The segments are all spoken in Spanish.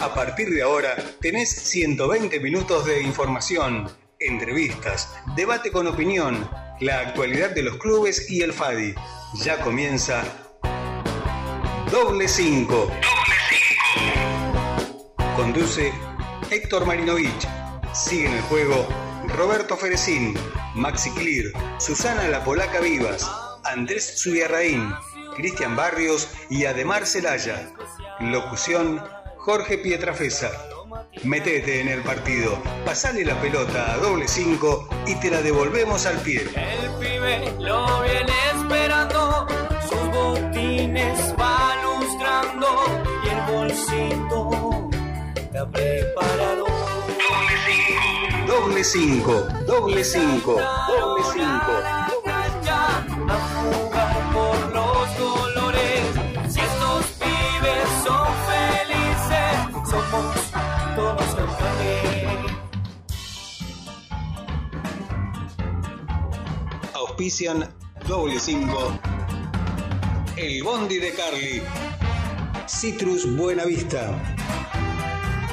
A partir de ahora tenés 120 minutos de información, entrevistas, debate con opinión, la actualidad de los clubes y el FADI. Ya comienza Doble 5. Conduce Héctor Marinovich. Sigue en el juego Roberto Ferecín, Maxi Clear, Susana La Polaca Vivas, Andrés Zubiarraín, Cristian Barrios y Ademar Celaya. Locución Jorge Pietrafesa. Metete en el partido, pasale la pelota a doble 5 y te la devolvemos al pie. El pibe lo viene esperando, sus botines va lustrando y el bolsito está preparado. Doble 5, doble 5, doble 5, doble 5. Auspician doble 5. El Bondi de Carly. Citrus Buena Vista.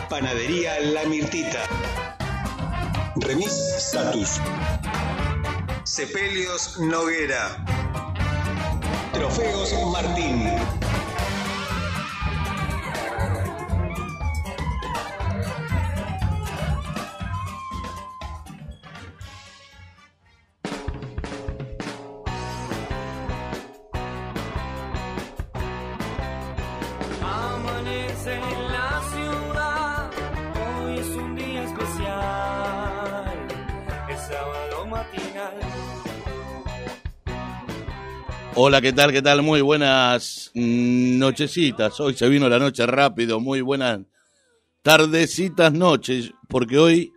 Panadería La Mirtita. Remis Status. Sepelios Noguera. Trofeos Martín. Hola, ¿qué tal? ¿Qué tal? Muy buenas nochecitas. Hoy se vino la noche rápido. Muy buenas tardecitas, noches, porque hoy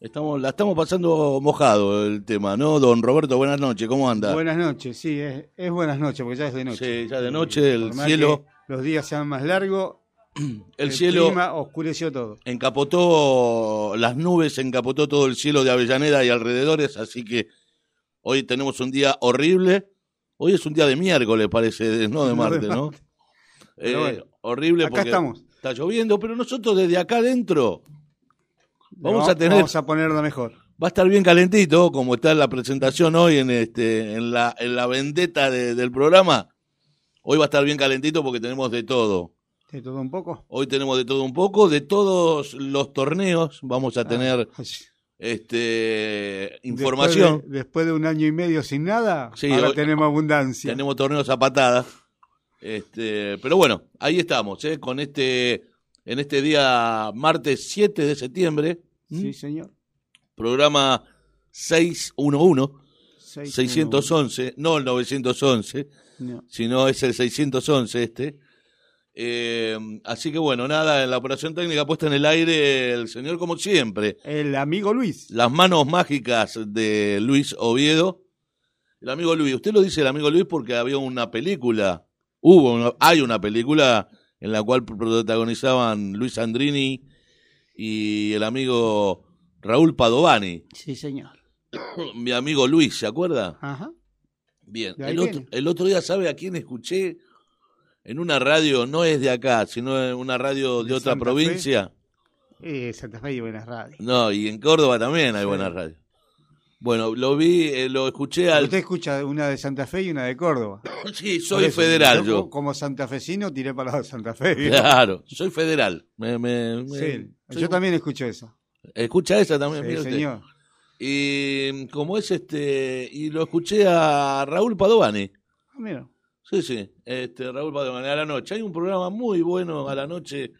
estamos, la estamos pasando mojado el tema, ¿no? Don Roberto, buenas noches. ¿Cómo anda? Buenas noches, sí, es, es buenas noches, porque ya es de noche. Sí, ya de noche, el cielo- Los días sean más largos, el cielo clima oscureció todo. encapotó las nubes, encapotó todo el cielo de Avellaneda y alrededores, así que hoy tenemos un día horrible. Hoy es un día de miércoles, parece, no de martes, ¿no? Eh, bueno, horrible acá porque estamos. está lloviendo, pero nosotros desde acá adentro vamos Va- a tener, Vamos a ponerlo mejor. va a estar bien calentito, como está la presentación hoy en este, en la, en la vendetta de- del programa. Hoy va a estar bien calentito porque tenemos de todo. ¿De todo un poco? Hoy tenemos de todo un poco, de todos los torneos vamos a tener Ah, este información. Después de, después de un año y medio sin nada, Sí, ahora hoy- tenemos abundancia. Tenemos torneos a patadas. Este, pero bueno, ahí estamos, ¿eh? con este, en este día martes 7 de septiembre. Sí, señor. programa 611, Seis, 611, no el 911, uno, no. sino es el 611 este. Eh, así que bueno, nada, en la operación técnica puesta en el aire, el señor como siempre, El amigo Luis. las manos mágicas de Luis Oviedo. El amigo Luis, usted lo dice el amigo Luis porque había una película, hubo, una- hay una película en la cual protagonizaban Luis Andrini y el amigo Raúl Padovani. Sí, señor. Mi amigo Luis, ¿se acuerda? Ajá. Bien. El otro, el otro día, ¿sabe a quién escuché? En una radio, no es de acá, sino en una radio de, ¿De otra Santa provincia. Eh, Santa Fe y Buenas Radios. No, y en Córdoba también hay Sí. buenas radios. Bueno, lo vi, eh, lo escuché al... Usted escucha una de Santa Fe y una de Córdoba. Sí, soy eso, federal yo. Como santafesino tiré para la de Santa Fe. Claro, soy federal. Me, me- me- Sí, soy- yo también escucho eso. Escucha esa también, Sí, usted. señor. Y como es este, y lo escuché a Raúl Padovani. Ah, mira. Sí, sí, este, Raúl Padovani a la noche. Hay un programa muy bueno a la noche,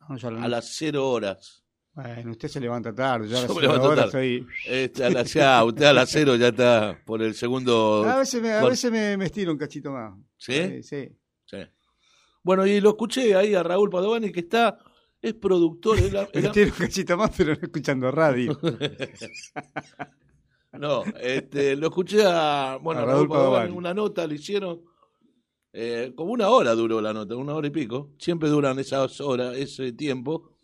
a la a noche. las cero horas. Bueno, usted se levanta tarde. Yo, a Yo las me cero levanto horas tarde. Este, a las, ya, usted a las cero ya está por el segundo. A veces, me, a veces me, me estiro un cachito más. ¿Sí? sí. Sí. Bueno, y lo escuché ahí a Raúl Padovani que está, es productor. es la- Me es la- estiro un cachito más, pero no escuchando radio. No, este, lo escuché a, bueno, A Raúl Raúl Padovani, Padovani. una nota le hicieron, eh, como una hora duró la nota, una hora y pico, siempre duran esas horas, ese tiempo.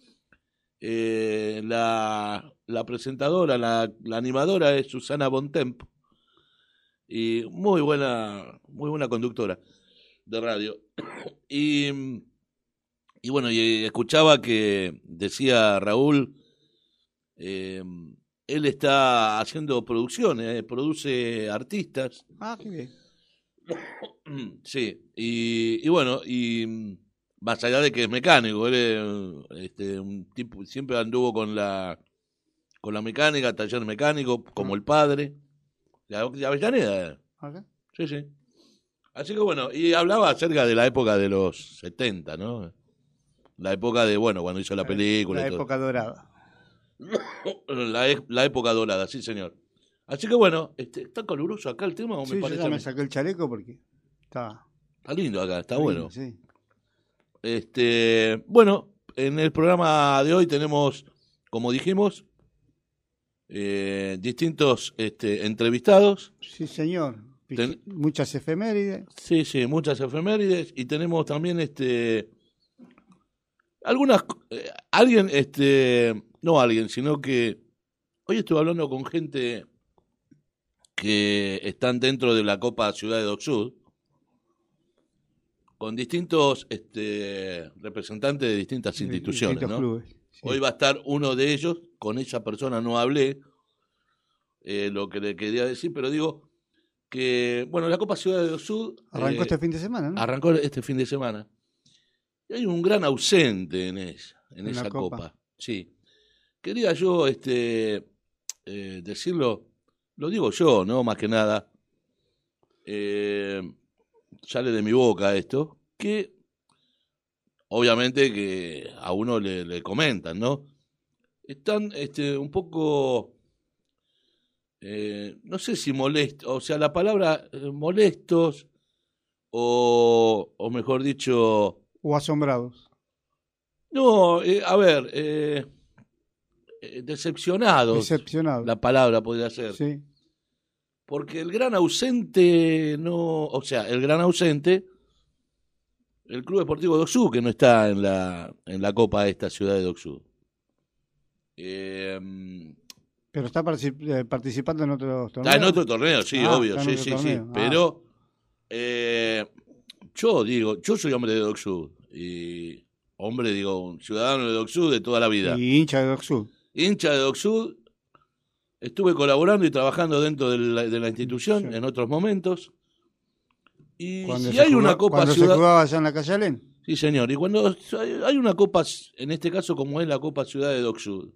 Eh, la, la presentadora, la, animadora es Susana Bontemp, y muy buena, muy buena conductora de radio. Y bueno, escuchaba que decía Raúl, eh, él está haciendo producciones, eh, produce artistas. Ah, qué bien. Sí, y, y bueno, y mm, más allá de que es mecánico, él es este, un tipo, siempre anduvo con la con la mecánica, taller mecánico, como el padre, de, Avellaneda. Acá. Sí, sí. Así que bueno, y hablaba acerca de la época de los 70, ¿no? La época de, bueno, cuando hizo la película La y todo. época dorada. La, e- la época dorada, sí, señor. Así que bueno, este, ¿está caluroso acá el tema o me Sí, yo parece? ya a me saqué el chaleco porque está, Está lindo acá, está bueno. Sí. Este, bueno, en el programa de hoy tenemos, como dijimos, eh, distintos este, entrevistados. Sí, señor. Ten- Muchas efemérides. Sí, sí, muchas efemérides y tenemos también este algunas eh, alguien este no alguien, sino que hoy estuve hablando con gente que están dentro de la Copa Ciudad de Doc Sud con distintos este representantes de distintas instituciones, distintos ¿no? clubes. Sí. Hoy va a estar uno de ellos, con esa persona no hablé eh, lo que le quería decir, pero digo que, bueno, la Copa Ciudad de Sud Arrancó eh, este fin de semana, ¿no? arrancó este fin de semana. Y hay un gran ausente en esa, en En esa Copa. Copa. Sí. Quería yo este, eh, decirlo, lo digo yo, ¿no? Más que nada, eh, sale de mi boca esto, que obviamente que a uno le, le comentan, ¿no? Están este, un poco, eh, no sé si molestos, o sea, la palabra eh, molestos, o, o mejor dicho, O asombrados. no, eh, a ver, eh, decepcionados, Decepcionados. la palabra podría ser. Sí. Porque el gran ausente no, o sea, el gran ausente, el Club Deportivo Doxú, que no está en la, en la Copa de esta ciudad de Doxú. Eh, Pero está eh, participando en otros está torneos. en otro torneo, sí, Ah, obvio, sí, sí, torneo. sí. Ah. Pero eh, yo digo, yo soy hombre de Doxú y hombre, digo, un ciudadano de Doxú de toda la vida. Y hincha de Doxud. Hincha de Docsud, estuve colaborando y trabajando dentro de la, de la institución Sí. en otros momentos. Y Cuando si se hay jugaba- una Copa Cuando se Ciudad... jugaba allá en la calle Alén. Sí, señor. Y cuando hay una Copa, en este caso como es la Copa Ciudad de Docsud,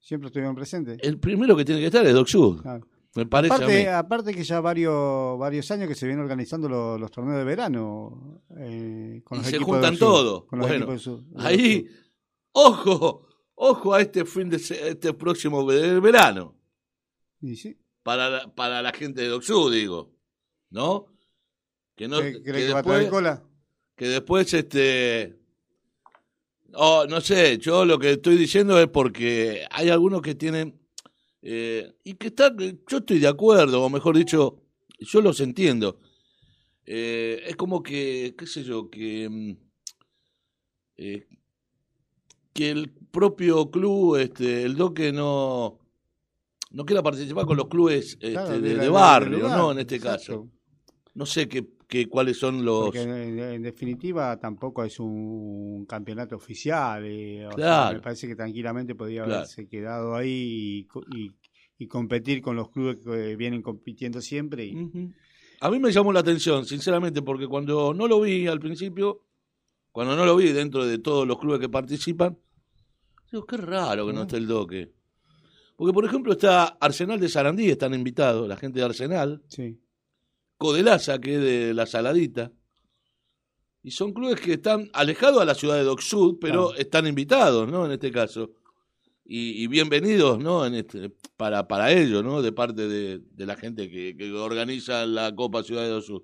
Siempre estuvieron presentes. el primero que tiene que estar es Docsud. Claro. Me parece a Aparte, mí. aparte que ya varios varios años que se vienen organizando los, los torneos de verano eh, con Y los se juntan todos. Bueno, Ahí, ojo, ojo a este fin de este próximo ve- verano. Y sí, Para la, para la gente de Docsud, digo. ¿No? Que no ¿cree, que que va a traer después- cola? que después este oh, no sé yo lo que estoy diciendo es porque hay algunos que tienen eh, y que están yo estoy de acuerdo o mejor dicho yo los entiendo Eh, es como que qué sé yo que mm, eh, que el propio club este el doque no no quiera participar con los clubes este, Claro, de, la- de la- barrio lugar, no en este exacto. caso no sé qué, qué cuáles son los Porque en, en definitiva tampoco es un campeonato oficial. eh, o sea, me parece que tranquilamente podría Claro. haberse quedado ahí y, y- y competir con los clubes que vienen compitiendo siempre. y-. A mí me llamó la atención, sinceramente, porque cuando no lo vi al principio, cuando no lo vi dentro de todos los clubes que participan, digo, qué raro que no esté el doque. Porque, por ejemplo, está Arsenal de Sarandí, están invitados, la gente de Arsenal, Sí. Codelaza, que es de La Saladita, y son clubes que están alejados a la ciudad de Doc Sud, pero Claro. están invitados, ¿no? En este caso. Y, y bienvenidos, ¿no? En este, para, para ellos, ¿no? De parte de, de la gente que, que organiza la Copa Ciudad de Doc Sud.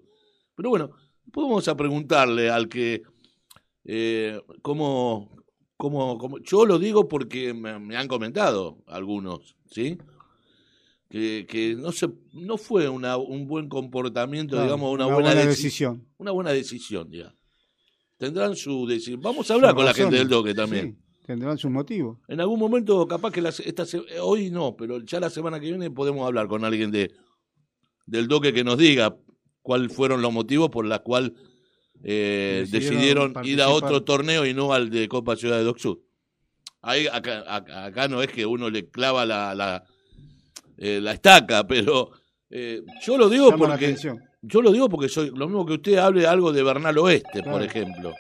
Pero bueno, podemos a preguntarle al que, eh, cómo, cómo, cómo- yo lo digo porque me, me han comentado algunos, ¿sí? Que, que no se, no fue una, un buen comportamiento, Claro, digamos, una, buena, deci- decisión. una buena decisión, ya. Tendrán su decisión. Vamos a hablar con la gente del doque también. Sí, tendrán sus motivos. En algún momento, capaz que la se- esta se- eh, hoy no, pero ya la semana que viene podemos hablar con alguien de del doque que nos diga cuáles fueron los motivos por los cuales eh, Decidieron decidieron ir a otro torneo y no al de Copa Ciudad de Doc Sud. Ahí, acá, acá- acá no es que uno le clava la, la, eh, la estaca, pero eh, yo lo digo Llama porque yo lo digo porque soy lo mismo que usted hable algo de Bernal Oeste, por ejemplo.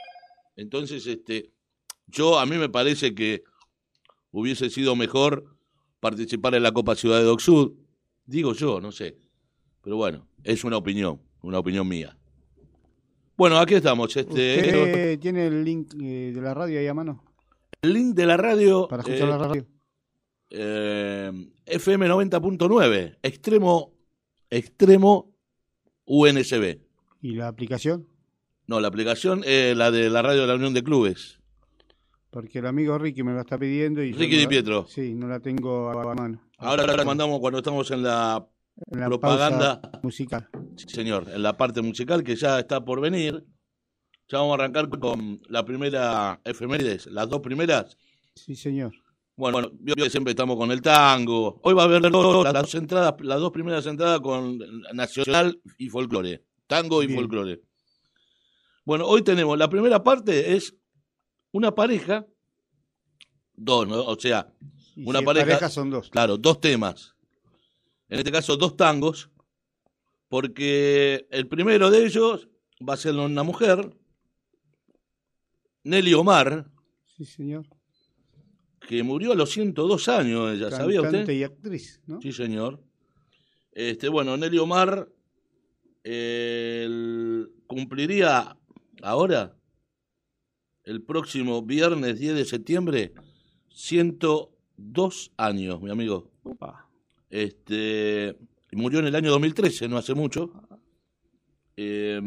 Entonces, este, yo a mí me parece que hubiese sido mejor participar en la Copa Ciudad de Doc Sud. Digo yo, no sé. Pero bueno, es una opinión, una opinión mía. Bueno, aquí estamos. Este, ¿Usted tiene el link eh, de la radio ahí a mano? el link de la radio Para escuchar eh, la radio. eh, FM 90.9, extremo, extremo UNSB. ¿Y la aplicación? No, la aplicación es la de la radio de la Unión de Clubes. Porque el amigo Ricky me la está pidiendo y Ricky no Di la- Pietro. Sí, no la tengo a, a mano. Ahora la mandamos cuando estamos en la, la propaganda. musical. sí, señor, en la parte musical que ya está por venir. Ya vamos a arrancar con la primera efemérides, las dos primeras. Sí, señor. Bueno, bueno, siempre estamos con el tango. Hoy va a haber dos- las dos entradas, las dos primeras entradas con nacional y folclore, tango y Bien. folclore. Bueno, hoy tenemos la primera parte es una pareja, dos, ¿no? O sea, Una si es pareja- son dos. claro, dos temas. En este caso, dos tangos, porque el primero de ellos va a ser una mujer, Nelly Omar, Sí, señor. que murió a los 102 años, ella, ¿sabía usted? Cantante y actriz, ¿no? Sí, señor. Este, bueno, Nelly Omar eh, el- cumpliría ahora, el próximo viernes 10 de septiembre, 102 años, mi amigo. Opa. Este, murió en el año 2013, no hace mucho. Eh,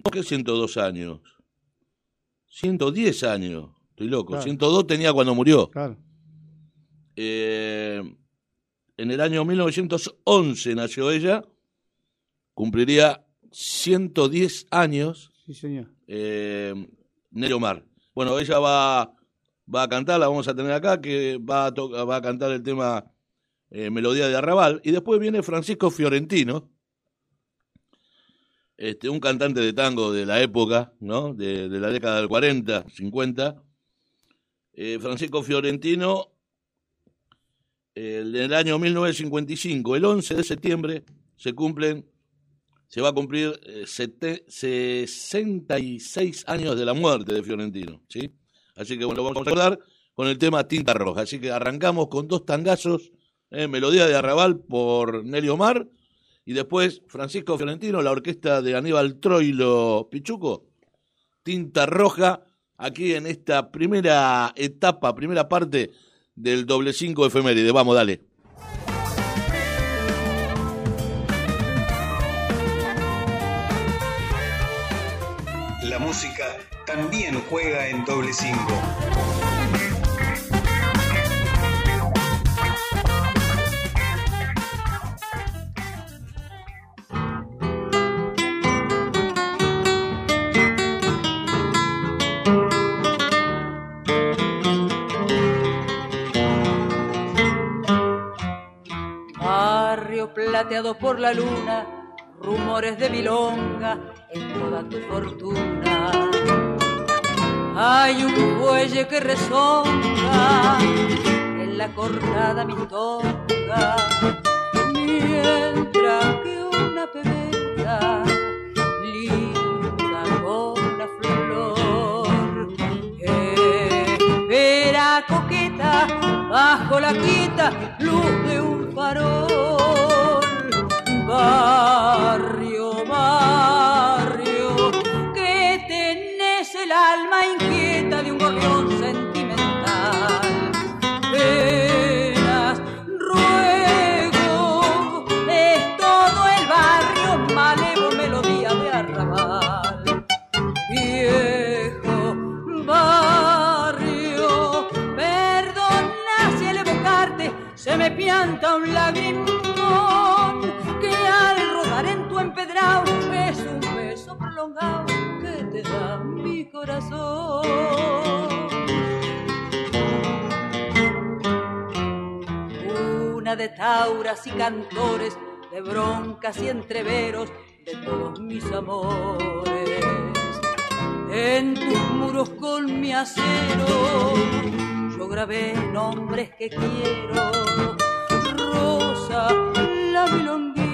¿Por qué 102 años? 110 años. Estoy loco. Claro. 102 tenía cuando murió. Claro. Eh, en el año 1911 nació ella, cumpliría 110 años Sí, señor. eh, Nelly Omar. Bueno, ella va, va a cantar, la vamos a tener acá, que va a, va a cantar el tema eh, Melodía de Arrabal, y después viene Francisco Fiorentino, este, un cantante de tango de la época, ¿no? de, la década del 40, 50. Eh, Francisco Fiorentino, el- en el año 1955, el 11 de septiembre, se cumplen se va a cumplir eh, sete- 66 años de la muerte de Fiorentino, ¿sí? Así que bueno, vamos a recordar con el tema Tinta Roja. Así que arrancamos con dos tangazos, eh, Melodía de Arrabal por Nelly Omar, y después Francisco Fiorentino, la orquesta de Aníbal Troilo Pichuco, Tinta Roja, aquí en esta primera etapa, primera parte del doble 5 efeméride. Vamos, dale. La música también juega en doble 5. Plateado por la luna, rumores de milonga en toda tu fortuna. Hay un buelle que rezonga en la cortada mistonga, mientras que una pebeta linda con la flor espera coqueta bajo la quieta luz de un farol. Barrio, barrio, que tenés el alma inquieta de un gorrión sentimental. Penas, ruego, es todo el barrio malevo melodía de arrabal viejo barrio. Perdona si al evocarte se me pianta un lagrimón empedrado es un beso prolongado que te da mi corazón. Una de tauras y cantores, de broncas y entreveros de todos mis amores. en tus muros con mi acero. Yo grabé nombres que quiero, Rosa, la milonguita,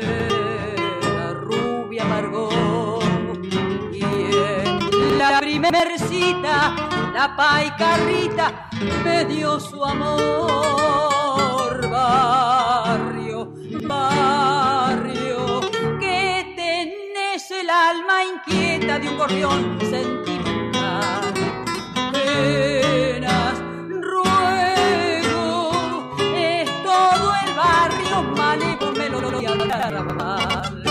era rubia Margot. Y en la primer cita, la paicarrita me dio su amor. Barrio, barrio, que tenés el alma inquieta de un gorrión sentimental. Penas, carnaval.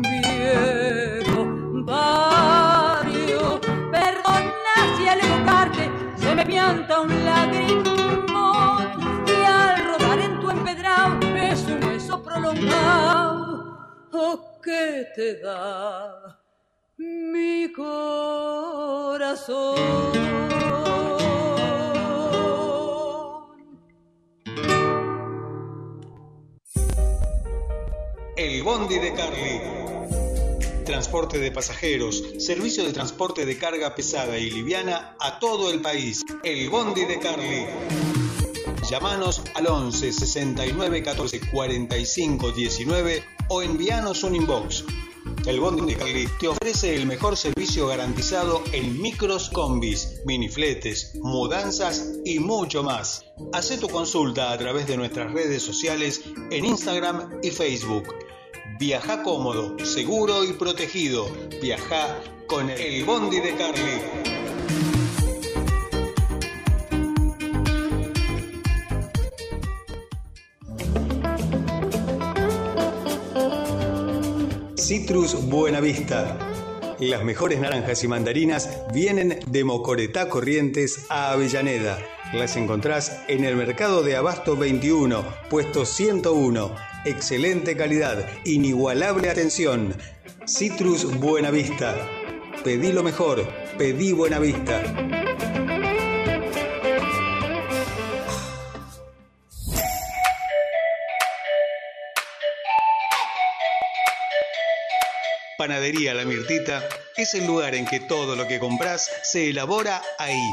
Viejo barrio, perdona si al evocarte se me pianta un lagrimón y al rodar en tu empedrado es un beso prolongado oh, que te da mi corazón. El Bondi de Carly. Transporte de pasajeros, servicio de transporte de carga pesada y liviana a todo el país. El Bondi de Carly. Llámanos al 11 69 14 45 19 o envíanos un inbox. El Bondi de Carly te ofrece el mejor servicio garantizado en micros combis, minifletes, mudanzas y mucho más. Haz tu consulta a través de nuestras redes sociales en Instagram y Facebook. Viaja cómodo, seguro y protegido. Viaja con el Bondi de Carly. Citrus Buenavista. Las mejores naranjas y mandarinas vienen de Mocoretá Corrientes a Avellaneda. Las encontrás en el Mercado de Abasto 21, puesto 101. Excelente calidad, inigualable atención. Citrus Buenavista. Pedí lo mejor, pedí Buenavista. Panadería La Mirtita es el lugar en que todo lo que compras se elabora ahí.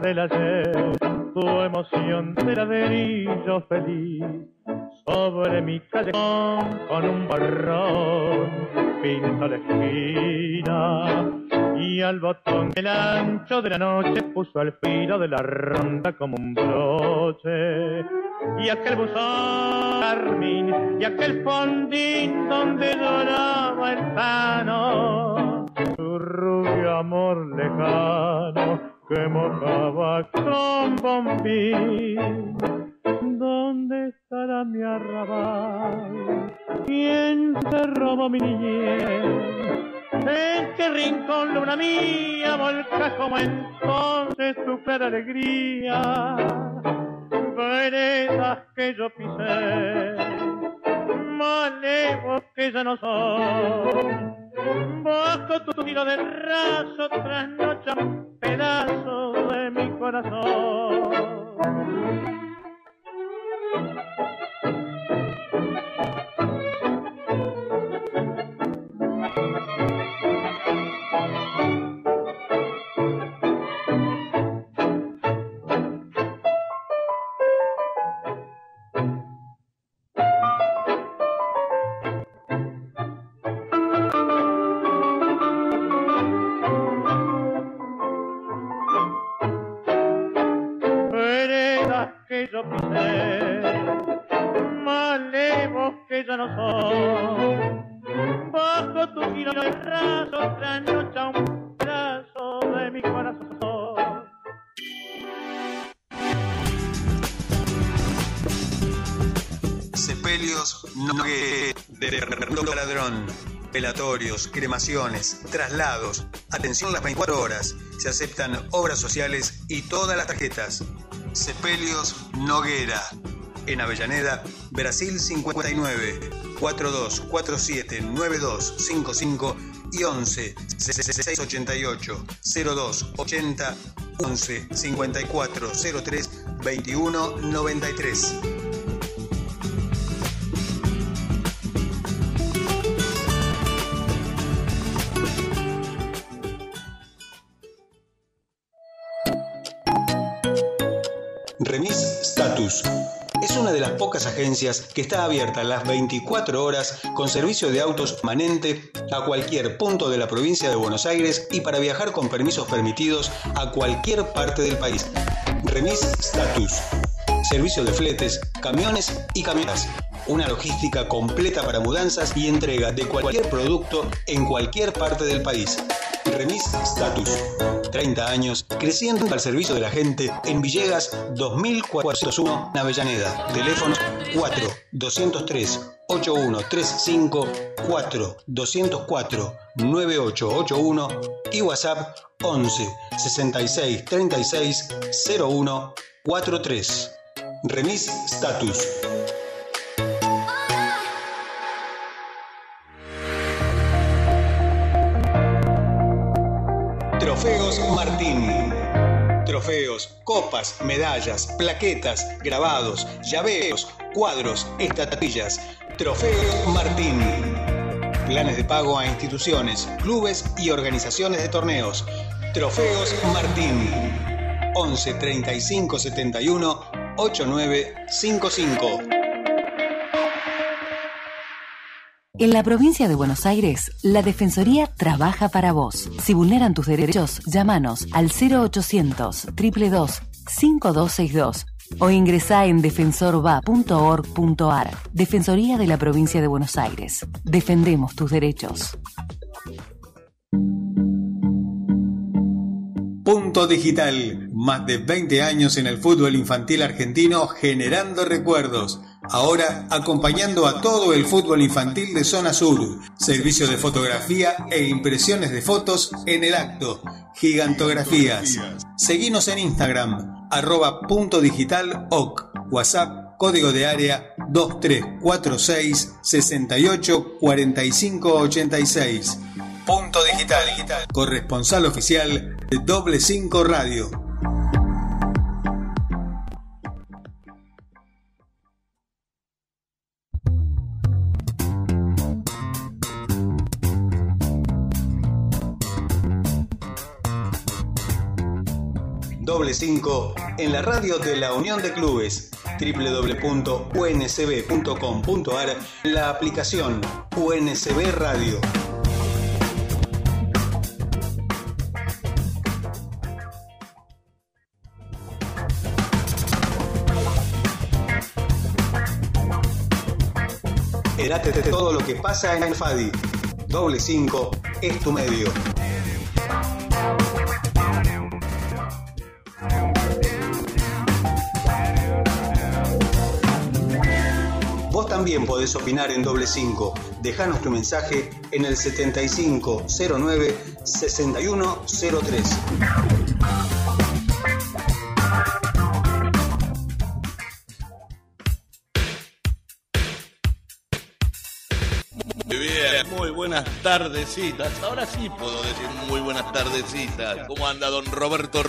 Del ayer, tu emoción de ladrillo feliz. Sobre mi callejón con un borrón pinto la esquina y al botón el ancho de la noche puso al filo de la ronda como un broche y aquel buzón carmín y aquel fondín donde lloraba el pano su rubio amor lejano que mojaba con bombín ¿Dónde estará mi arrabal? ¿Quién se robó mi niñez? ¿En qué rincón, luna mía, volca como entonces tu clara alegría? Veredas que yo pisé, malevos que ya no son. Bajo tu tiro de raso, trasnocha un pedazo de mi corazón. Ladrón. Velatorios, cremaciones, traslados. Atención las 24 horas. Se aceptan obras sociales y todas las tarjetas. Sepelios Noguera. En Avellaneda, Brasil 59. 4247 9255 y 11 6688 0280 11 54 03 pocas agencias que está abierta las 24 horas con servicio de autos manente a cualquier punto de la provincia de Buenos Aires y para viajar con permisos permitidos a cualquier parte del país. Remis Status. Servicio de fletes, camiones y camionetas. Una logística completa para mudanzas y entrega de cualquier producto en cualquier parte del país. Remis Status. 30 años creciendo al servicio de la gente en Villegas 2401 en Avellaneda. Teléfono 4 203 8135 4 204 9881 y WhatsApp 11 66 36 01 43. Remis Status. Trofeos Martín. Trofeos, copas, medallas, plaquetas, grabados, llaveos, cuadros, estatuillas. Trofeos Martín. Planes de pago a instituciones, clubes y organizaciones de torneos. Trofeos Martín. 11 35 71 8955. En la provincia de Buenos Aires, la Defensoría trabaja para vos. Si vulneran tus derechos, llámanos al 0800 222 5262 o ingresá en defensorva.org.ar. Defensoría de la provincia de Buenos Aires. Defendemos tus derechos. Punto Digital. Más de 20 años en el fútbol infantil argentino generando recuerdos. Ahora acompañando a todo el fútbol infantil de Zona Sur. Servicio de fotografía e impresiones de fotos en el acto. Gigantografías. Seguinos en Instagram, arroba punto digital oc. WhatsApp, código de área 2346 68 45 86. Punto digital, corresponsal oficial de Doble 5 Radio. Doble 5 en la radio de la Unión de Clubes www.uncb.com.ar la aplicación UNCB Radio. Entérate de todo lo que pasa en FADI. Doble 5 es tu medio. Vos también podés opinar en Doble 5. Dejanos tu mensaje en el 7509 6103. Muy buenas tardecitas. Ahora sí puedo decir muy buenas tardecitas. ¿Cómo anda don Roberto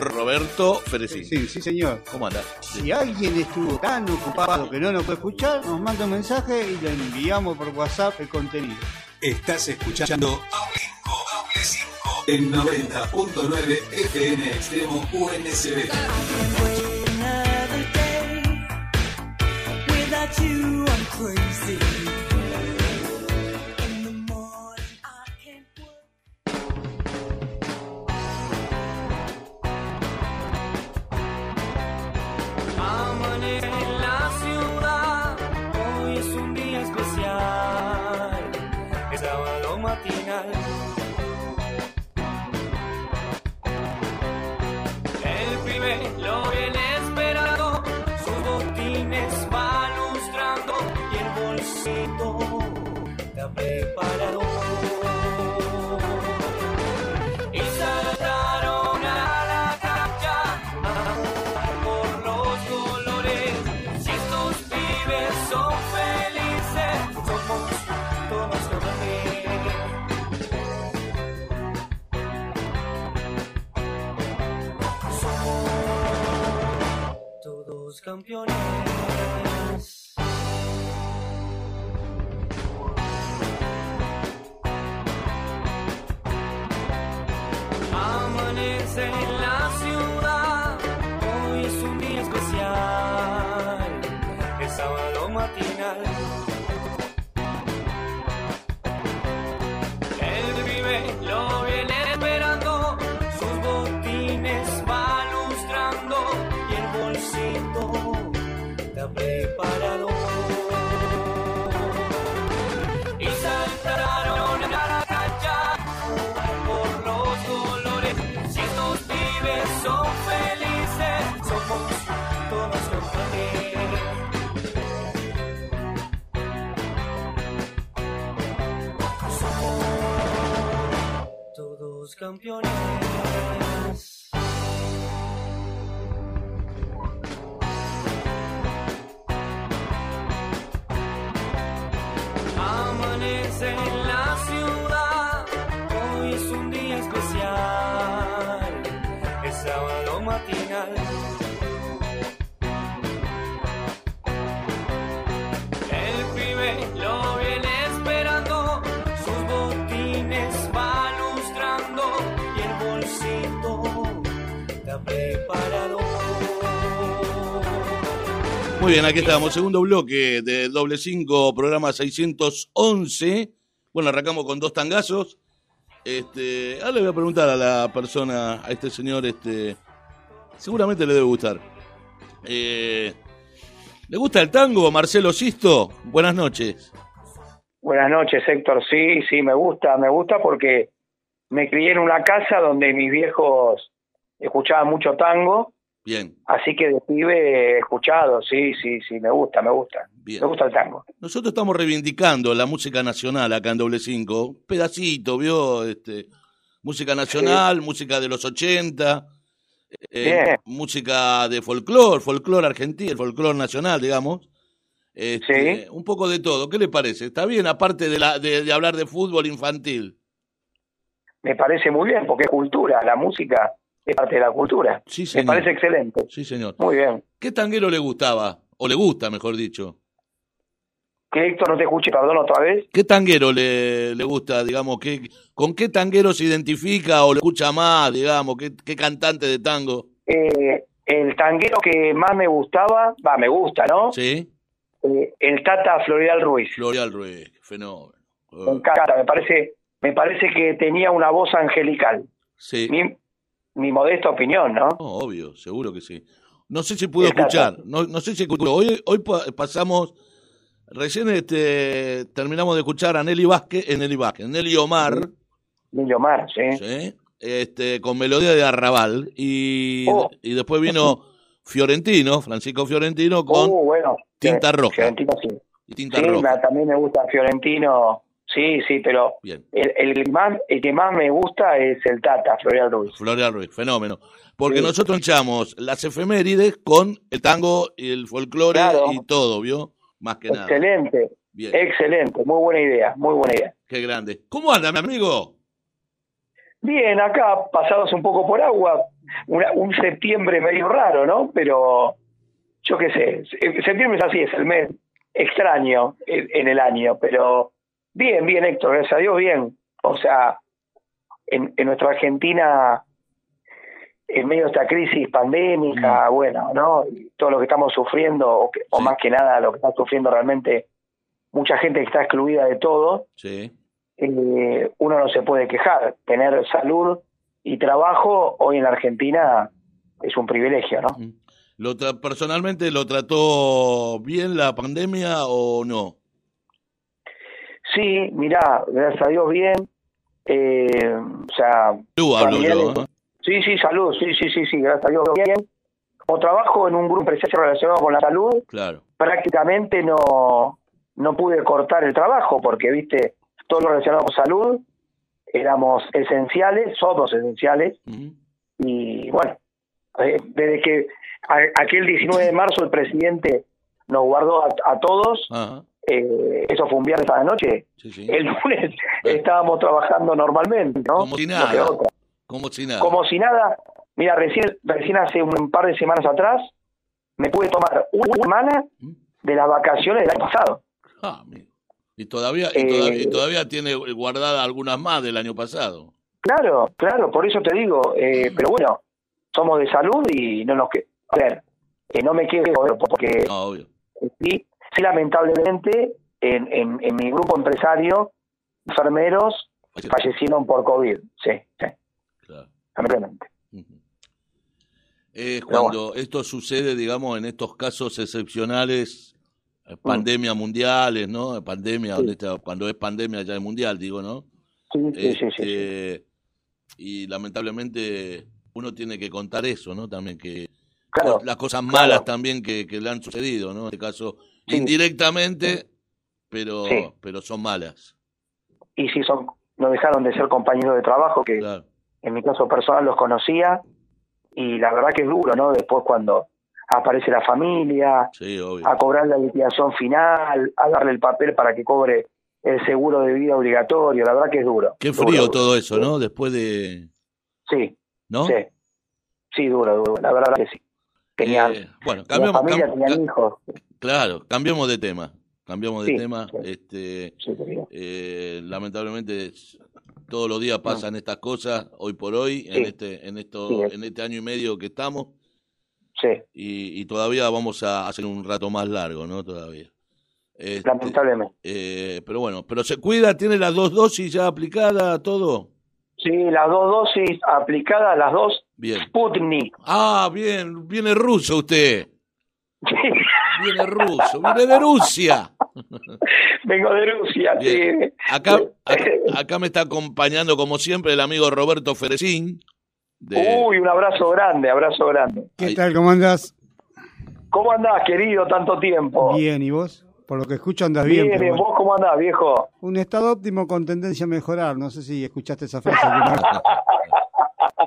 Roberto Ferecín? Sí, sí, señor. ¿Cómo anda? Si alguien estuvo tan ocupado que no nos puede escuchar, nos manda un mensaje y le enviamos por WhatsApp el contenido. Estás escuchando Aulenco, Doble 5 en 90.9 FM Extremo without you, I'm crazy. Matinal. Campeones. Amanece en la ciudad, hoy es un día especial, es sábado matinal. Campeones. Amanece en la ciudad, hoy es un día especial, es sábado matinal. Está preparado. Muy bien, aquí estamos. Segundo bloque de doble 5, programa 611. Bueno, arrancamos con dos tangazos. Este, ahora le voy a preguntar a la persona, a este señor, este, seguramente le debe gustar. Eh, ¿Le gusta el tango, Marcelo Sisto? Buenas noches. Buenas noches, Héctor. Sí, sí, me gusta, me gusta porque me crié en una casa donde mis viejos escuchaban mucho tango, Bien, así que de pibe escuchado, sí, sí, sí, me gusta, me gusta. bien. Me gusta el tango. Nosotros estamos reivindicando la música nacional acá en doble 5. Pedacito, ¿vio? Este, música nacional, música de los 80. eh, música de folclore, folclore argentino, folclore nacional, digamos. Este, Sí. Un poco de todo. ¿Qué le parece? ¿Está bien, aparte de, la, de, de hablar de fútbol infantil? Me parece muy bien porque es cultura, la música es parte de la cultura. Sí, Me señor. parece excelente. Sí, señor. Muy bien. ¿Qué tanguero le gustaba? O le gusta, mejor dicho. Que Héctor no te escuche, perdón, otra vez. ¿Qué tanguero le, le gusta, digamos? ¿qué, ¿Con qué tanguero se identifica o le escucha más, digamos? ¿Qué, qué cantante de tango? Eh, el tanguero que más me gustaba, va, me gusta, ¿no? ¿Sí? Eh, el Tata Floridal Ruiz. Floreal Ruiz, fenómeno. Me encanta, me parece, me parece que tenía una voz angelical. Sí, Mi, mi modesta opinión, ¿no? No, obvio, seguro que sí. No sé si pudo Exacto. escuchar, no, no sé si escuchó. Hoy, hoy pa- pasamos, recién este, terminamos de escuchar a Nelly Vázquez, eh, Nelly Vázquez, Nelly Omar, Niño Mar, ¿sí? ¿sí? este, con melodía de arrabal, y, Oh. y después vino Fiorentino, Francisco Fiorentino, con bueno. Tinta eh, Roja. Fiorentino, sí. y tinta Sí, roja. también me gusta Fiorentino. Sí, sí, pero Bien, el, el, más, el que más me gusta es el Tata, Floreal Ruiz. Floreal Ruiz, fenómeno. Porque Sí. nosotros echamos las efemérides con el tango y el folclore Claro. y todo, ¿vio? Más que nada. Excelente. Excelente, muy buena idea, muy buena idea. qué grande. ¿Cómo anda, mi amigo? Bien, acá pasados un poco por agua, una- un septiembre medio raro, ¿no? Pero yo qué sé, se- septiembre es así, es el mes extraño en, en el año, pero bien, bien, Héctor, gracias a Dios, bien. O sea, en, en nuestra Argentina, en medio de esta crisis pandémica, bueno, ¿no? Y todo lo que estamos sufriendo, o, que- o más que nada lo que está sufriendo realmente mucha gente que está excluida de todo, Sí. eh, uno no se puede quejar. Tener salud y trabajo hoy en la Argentina es un privilegio, ¿no? ¿Lo tra- personalmente lo trató bien la pandemia o no? Sí, mirá, gracias a Dios bien. Eh, o sea, Tú hablo yo. familiares- ¿no? sí, sí, salud, sí, sí, sí, sí, gracias a Dios bien. Como trabajo en un grupo empresarial relacionado con la salud, Claro. prácticamente no, no pude cortar el trabajo porque, viste, todo lo relacionado con salud, éramos esenciales, somos esenciales, y bueno, eh, desde que a- aquel 19 de marzo el presidente nos guardó a, a todos, Ajá. Eh, eso fue un viernes a la noche, Sí, sí. el lunes estábamos trabajando normalmente, ¿no? Como si nada. Como si nada. Como si nada, mira, recién, recién hace un par de semanas atrás me pude tomar una semana de las vacaciones del año pasado. Ah. Y todavía, y Eh, todavía, y todavía tiene guardada algunas más del año pasado. Claro, claro, por eso te digo, eh, pero bueno, somos de salud y no nos que A ver, eh, no me quedo porque No, obvio. sí, sí lamentablemente en, en, en mi grupo empresario, enfermeros fallecieron por COVID, sí, sí, Claro. lamentablemente. Ujú. Es Pero cuando esto sucede, digamos, en estos casos excepcionales, eh, Mm. pandemias mundiales, ¿no? Pandemia, donde está- cuando es pandemia ya es mundial, digo, ¿no? Sí, sí, sí, sí, sí. Este, Y lamentablemente uno tiene que contar eso, ¿no? También que Claro, las cosas claro. malas también que, que le han sucedido, ¿no? En este caso, Sí. indirectamente, pero, Sí. pero son malas. Y sí, son, no dejaron de ser compañeros de trabajo que Claro. en mi caso personal los conocía y la verdad que es duro, ¿no? Después cuando aparece la familia, Sí, a cobrar la liquidación final, a darle el papel para que cobre el seguro de vida obligatorio, la verdad que es duro. Qué frío duro. todo eso, ¿no? Después de... Sí, ¿No? sí, sí, duro, duro, la verdad que sí. Tenían, Eh, bueno, cambiamos, familia, cam- tenían hijos. Claro, cambiamos de tema. Cambiamos de Sí, tema. sí. Este, Sí, eh, lamentablemente todos los días pasan estas cosas, hoy por hoy, en este, en esto, en este año y medio que estamos, Sí, y, y todavía vamos a hacer un rato más largo, ¿no? Todavía. Este, lamentablemente. eh, pero bueno, pero se cuida, tiene las dos dosis ya aplicadas, todo. Sí, las dos dosis aplicadas, las dos Bien. Sputnik. Ah, bien, viene ruso usted. Sí, Viene ruso, viene de Rusia. Vengo de Rusia, Bien. sí. Acá, acá, acá me está acompañando, como siempre, el amigo Roberto Ferecín. De, Uy, un abrazo grande, abrazo grande. ¿Qué Ahí. tal? ¿Cómo andás? ¿Cómo andás, querido, tanto tiempo? Bien, ¿y vos? Por lo que escucho andas bien, bien. bien. ¿Vos cómo andás, viejo? Un estado óptimo con tendencia a mejorar. No sé si escuchaste esa frase.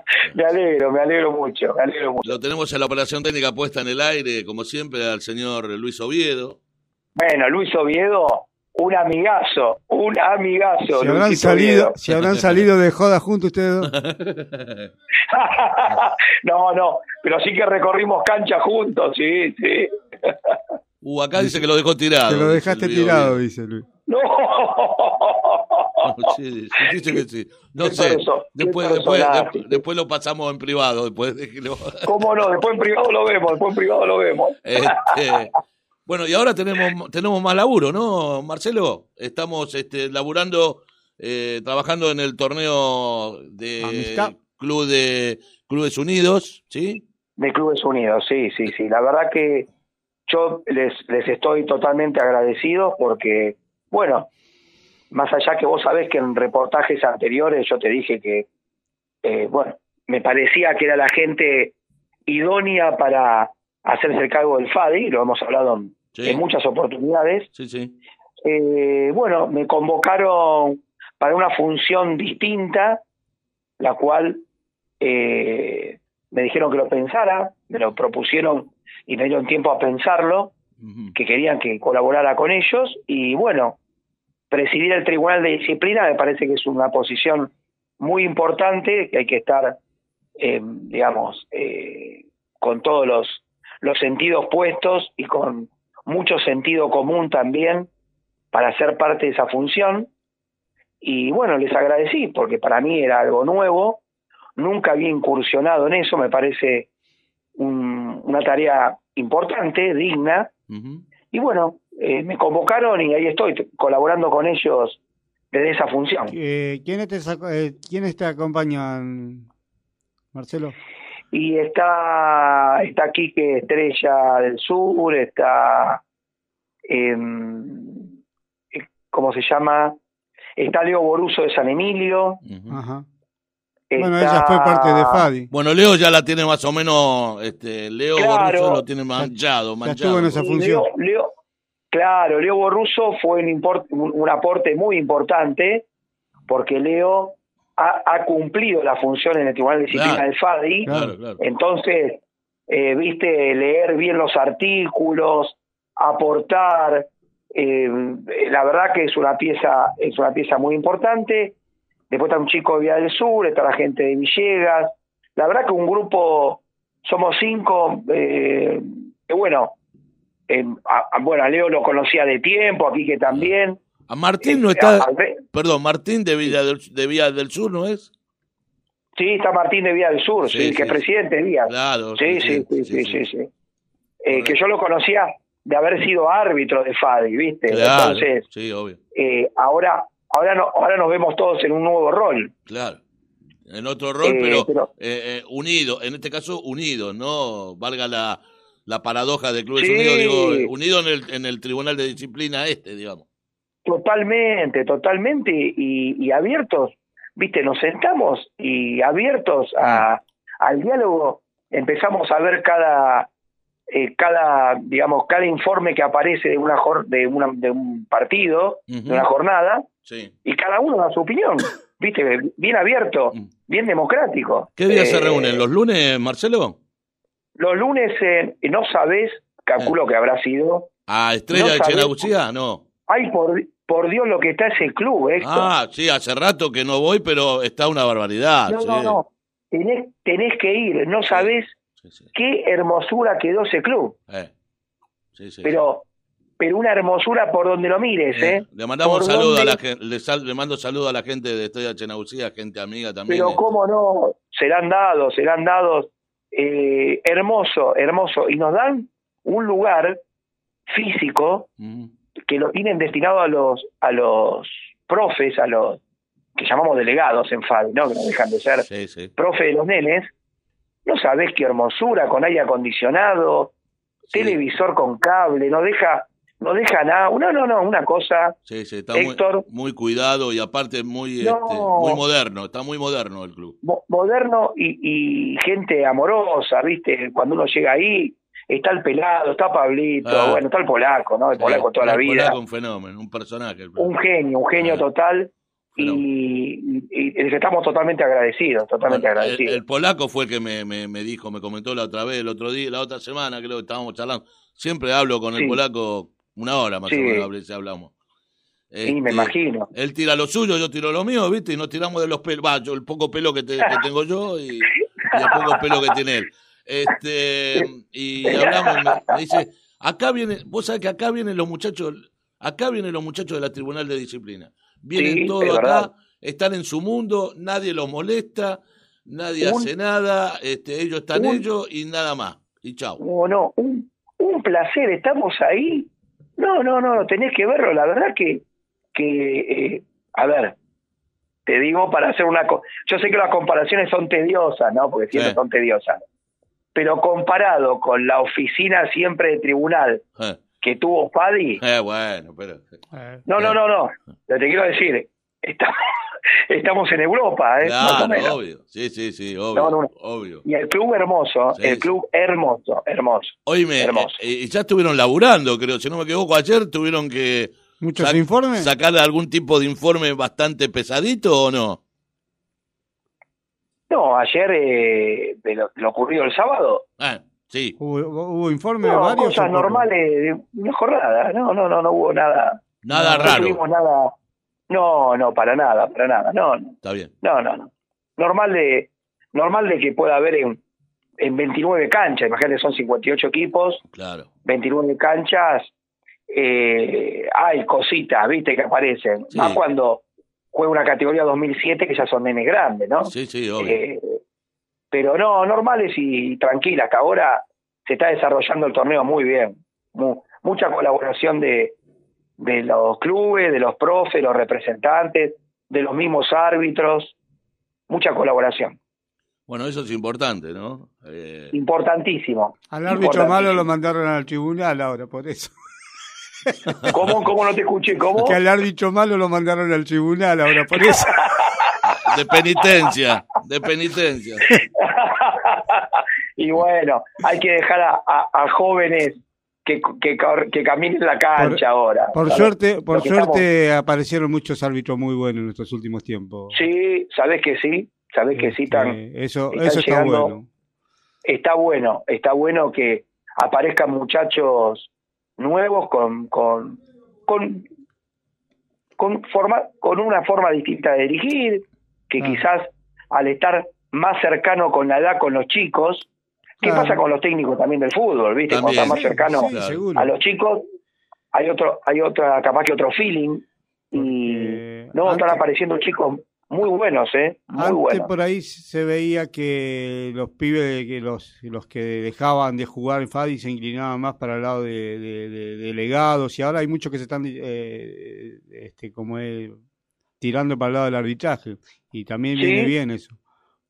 Me alegro, me alegro mucho, me alegro mucho. Lo tenemos en la operación técnica puesta en el aire, como siempre, al señor Luis Oviedo. Bueno, Luis Oviedo, un amigazo, un amigazo. si, habrán salido, si habrán salido de joda juntos ustedes dos. no, no, pero sí que recorrimos cancha juntos, sí, sí. Uh, acá dice que lo dejó tirado. Te lo dejaste Luis tirado, Oviedo. dice Luis. No. Sí, sí, que sí. No sé. Después, después, personaje. de- después lo pasamos en privado. Después déjelo. ¿Cómo no? Después en privado lo vemos, después en privado lo vemos. Este, bueno, y ahora tenemos, tenemos más laburo, ¿no, Marcelo? Estamos este, laburando, eh, trabajando en el torneo de Amistad. Club de Clubes Unidos, ¿sí? De Clubes Unidos, sí, sí, sí. La verdad que yo les, les estoy totalmente agradecido porque, bueno, más allá que vos sabés que en reportajes anteriores yo te dije que, eh, bueno, me parecía que era la gente idónea para hacerse el cargo del FADI, lo hemos hablado en, Sí. en muchas oportunidades. Sí, sí. Eh, bueno, me convocaron para una función distinta, la cual eh, me dijeron que lo pensara, me lo propusieron y me dieron tiempo a pensarlo. Que querían que colaborara con ellos y bueno, presidir el Tribunal de Disciplina me parece que es una posición muy importante, que hay que estar, eh, digamos, eh, con todos los, los sentidos puestos y con mucho sentido común también para ser parte de esa función. Y bueno, les agradecí porque para mí era algo nuevo, nunca había incursionado en eso, me parece un- una tarea importante, digna, Y bueno, eh, me convocaron y ahí estoy colaborando con ellos desde esa función. Eh, ¿quiénes, te eh, ¿Quiénes te acompañan, Marcelo? Y está, está Quique Estrella del Sur, está, em, eh, ¿cómo se llama? Está Leo Boruso de San Emilio. Está- Bueno, ella fue parte de Fadi. Bueno, Leo ya la tiene más o menos, este, Leo Claro. Borrucho lo tiene manchado, ya manchado. estuvo en esa función. Leo, Leo- claro, Leo Borruso fue un, import- un, un aporte muy importante porque Leo ha, ha cumplido la función en el Tribunal de Disciplina Claro. del FADI. Claro, claro. Entonces, eh, viste, leer bien los artículos, aportar, eh, la verdad que es una pieza, es una pieza muy importante. Después está un chico de Vía del Sur, está la gente de Villegas. La verdad que un grupo, somos cinco, eh, que bueno, eh, a- a- bueno, a Leo lo conocía de tiempo, aquí que también. A Martín no Eh, está, a- a- perdón, Martín de Villa del, de Villa del Sur, ¿no es? Sí, está Martín de Vía del Sur, Sí, sí, sí, que es sí. presidente de Díaz. Claro. Sí, sí, sí, sí, sí. Eh, que yo lo conocía de haber sido árbitro de FADI, ¿viste? Claro, Entonces, sí, obvio, eh, ahora, ahora, no, ahora nos vemos todos en un nuevo rol. claro. En otro rol, Eh, pero, pero- eh, eh, unido, en este caso unido, ¿no? Valga la, la paradoja de Clubes Sí. Unidos, digo, unido en el, en el Tribunal de Disciplina este, digamos. Totalmente, totalmente, y, y abiertos, ¿viste? Nos sentamos y abiertos a, al diálogo, empezamos a ver cada, eh, cada, digamos, cada informe que aparece de una, de una de un partido, de una jornada, Sí. y cada uno da su opinión, ¿viste? Bien abierto, Mm. bien democrático. ¿Qué día se Eh, reúnen? ¿Los lunes, Marcelo? Los lunes, en- no sabés, calculo que habrá sido. ¿A Estrella no de Chenagucía? No. Ay, por, por Dios, lo que está ese club, Héctor. Ah, sí, hace rato que no voy, pero está una barbaridad. no, sí. no, no. Tenés, tenés que ir, no sabés Sí, sí. qué hermosura quedó ese club. Eh, sí, sí, Pero, pero una hermosura por donde lo mires. ¿eh? Eh, Le mandamos ¿Por saludo a la gente, le, sal- le mando saludo a la gente de Estrella de Chenagucía, gente amiga también. Pero eh. cómo no, serán dados, serán dados. eh, hermoso, hermoso. Y nos dan un lugar físico Ujú. que lo tienen destinado a los a los profes, a los que llamamos delegados en FAD, ¿no? Que no dejan de ser Sí, sí. profe de los nenes. No sabés qué hermosura, con aire acondicionado, Sí. televisor con cable, no deja, no deja nada. No, no, no, una cosa. Sí, sí, está muy, Héctor. muy cuidado y aparte muy, No. este, muy moderno, está muy moderno el club. mo- moderno y, y gente amorosa, ¿viste? Cuando uno llega ahí, está el pelado, está Pablito, Ah. bueno, está el polaco, ¿no? El Sí, polaco toda la el vida. polaco un fenómeno, un personaje. Un genio, un genio Ah. total. Y, y- y les estamos totalmente agradecidos, totalmente Bueno, agradecidos. el polaco fue el que me, me, me dijo, me comentó la otra vez, el otro día, la otra semana, creo que estábamos charlando. Siempre hablo con el polaco una hora más Sí. o menos, hablamos. Sí, me Este, imagino. Él tira lo suyo, yo tiro lo mío, ¿viste? Y nos tiramos de los pelos. Va, yo, el poco pelo que, te- que tengo yo y, y el poco pelo que tiene él. Este, y hablamos, y me, me dice, acá viene, vos sabés que acá vienen los muchachos, acá vienen los muchachos de la Tribunal de Disciplina. Vienen Sí, todos acá, verdad. están en su mundo, nadie los molesta, nadie Un- hace nada, este, ellos están un- ellos y nada más. Y chao. No, no, un, un placer, estamos ahí. No, no, no, tenés que verlo, la verdad que, que eh, a ver, te digo para hacer una... co- Yo sé que las comparaciones son tediosas, ¿no? Porque siempre Sí. son tediosas. Pero comparado con la oficina siempre de tribunal Eh, que tuvo Fadi, eh, bueno, pero... Eh, no, no, no, no, Pero te quiero decir, estamos, estamos en Europa, ¿eh? Más o Claro, menos. obvio. Sí, sí, sí, obvio. No, no, no. Obvio. Y el club hermoso, Sí, el sí. club hermoso, hermoso. Oíme, Hermoso. eh, eh, ya estuvieron laburando, creo. Si no me equivoco, ayer tuvieron que ¿Muchos sac- informes? sacar algún tipo de informe bastante pesadito o no. No, ayer, eh, de lo, lo ocurrido el sábado, Ah, Sí. ¿Hubo, hubo informe No, varios? cosas normales de una jornada. No, no, no, no hubo nada. Nada no raro. tuvimos nada. No, no, para nada, para nada. No, no, Está bien. no, no. no. Normal de normal de que pueda haber en, en 29 canchas. Imagínate, son 58 equipos, Claro. 29 canchas. Eh, hay cositas, viste, que aparecen. Sí. Más cuando juega una categoría 2007 que ya son nenes grandes, ¿no? Sí, sí, obvio. Eh, pero no, normales y tranquilas, que ahora se está desarrollando el torneo muy bien. Mu- mucha colaboración de, de los clubes, de los profes, los representantes, de los mismos árbitros, mucha colaboración. Bueno, eso es importante, ¿no? Eh, Importantísimo. Al árbitro malo lo mandaron al tribunal ahora, por eso. ¿Cómo, cómo no te escuché? ¿Cómo? Que al árbitro malo lo mandaron al tribunal ahora, por eso. de penitencia, de penitencia. y bueno, hay que dejar a, a- a jóvenes que, que, caminen la cancha ahora. Por ¿sabes? suerte, por suerte aparecieron muchos árbitros muy buenos en estos últimos tiempos. Sí, sabes que sí, sabes que sí, están, Eh, eso, están eso está llegando- bueno. está bueno, está bueno que aparezcan muchachos nuevos con con con con forma con una forma distinta de dirigir, que Ah. quizás al estar más cercano con la edad con los chicos, ¿qué Claro. pasa con los técnicos también del fútbol, viste? Cuando También. estás más cercano Sí, a los chicos hay otro hay otra capaz que otro feeling y Porque no están antes- apareciendo chicos muy buenos, eh, muy Antes buenos. por ahí se veía que los pibes, que los, los que dejaban de jugar en Fadi se inclinaban más para el lado de, de- de- de legados y ahora hay muchos que se están eh, este, como es, tirando para el lado del arbitraje y también Sí. viene bien eso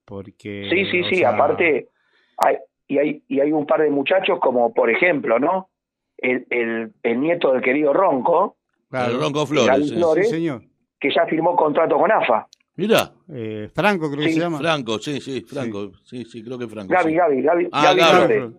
porque Sí, sí, sí, sea, aparte hay, y hay y hay un par de muchachos como por ejemplo, ¿no? El, el, el nieto del querido Ronco, claro, El Ronco Flores. sí. Flores. sí, señor que ya firmó contrato con AFA. Mira, Eh, Franco creo que se llama Franco, sí, sí, Franco. Sí, sí, creo que Franco. Gaby, sí. Gaby, Gaby, Ah, Gaby Gaby. Flores.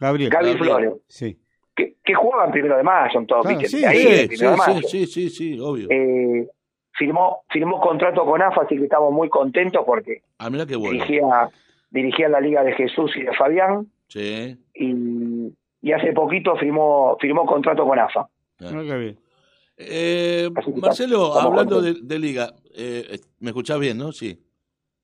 Gabriel Gaby Gabriel. Flores. sí Que, que jugaban primero de mayo, en todo, Claro, ¿viste? sí, ahí, Sí, de sí, primero de mayo. sí, sí, sí, sí, obvio. Eh, firmó, firmó contrato con AFA, así que estamos muy contentos porque Ah, mira qué bueno. dirigía, dirigía la Liga de Jesús y de Fabián Sí. y, y hace poquito firmó, firmó contrato con AFA. Qué bien. Eh, Marcelo, hablando de, de liga, eh, ¿me escuchás bien, no? Sí.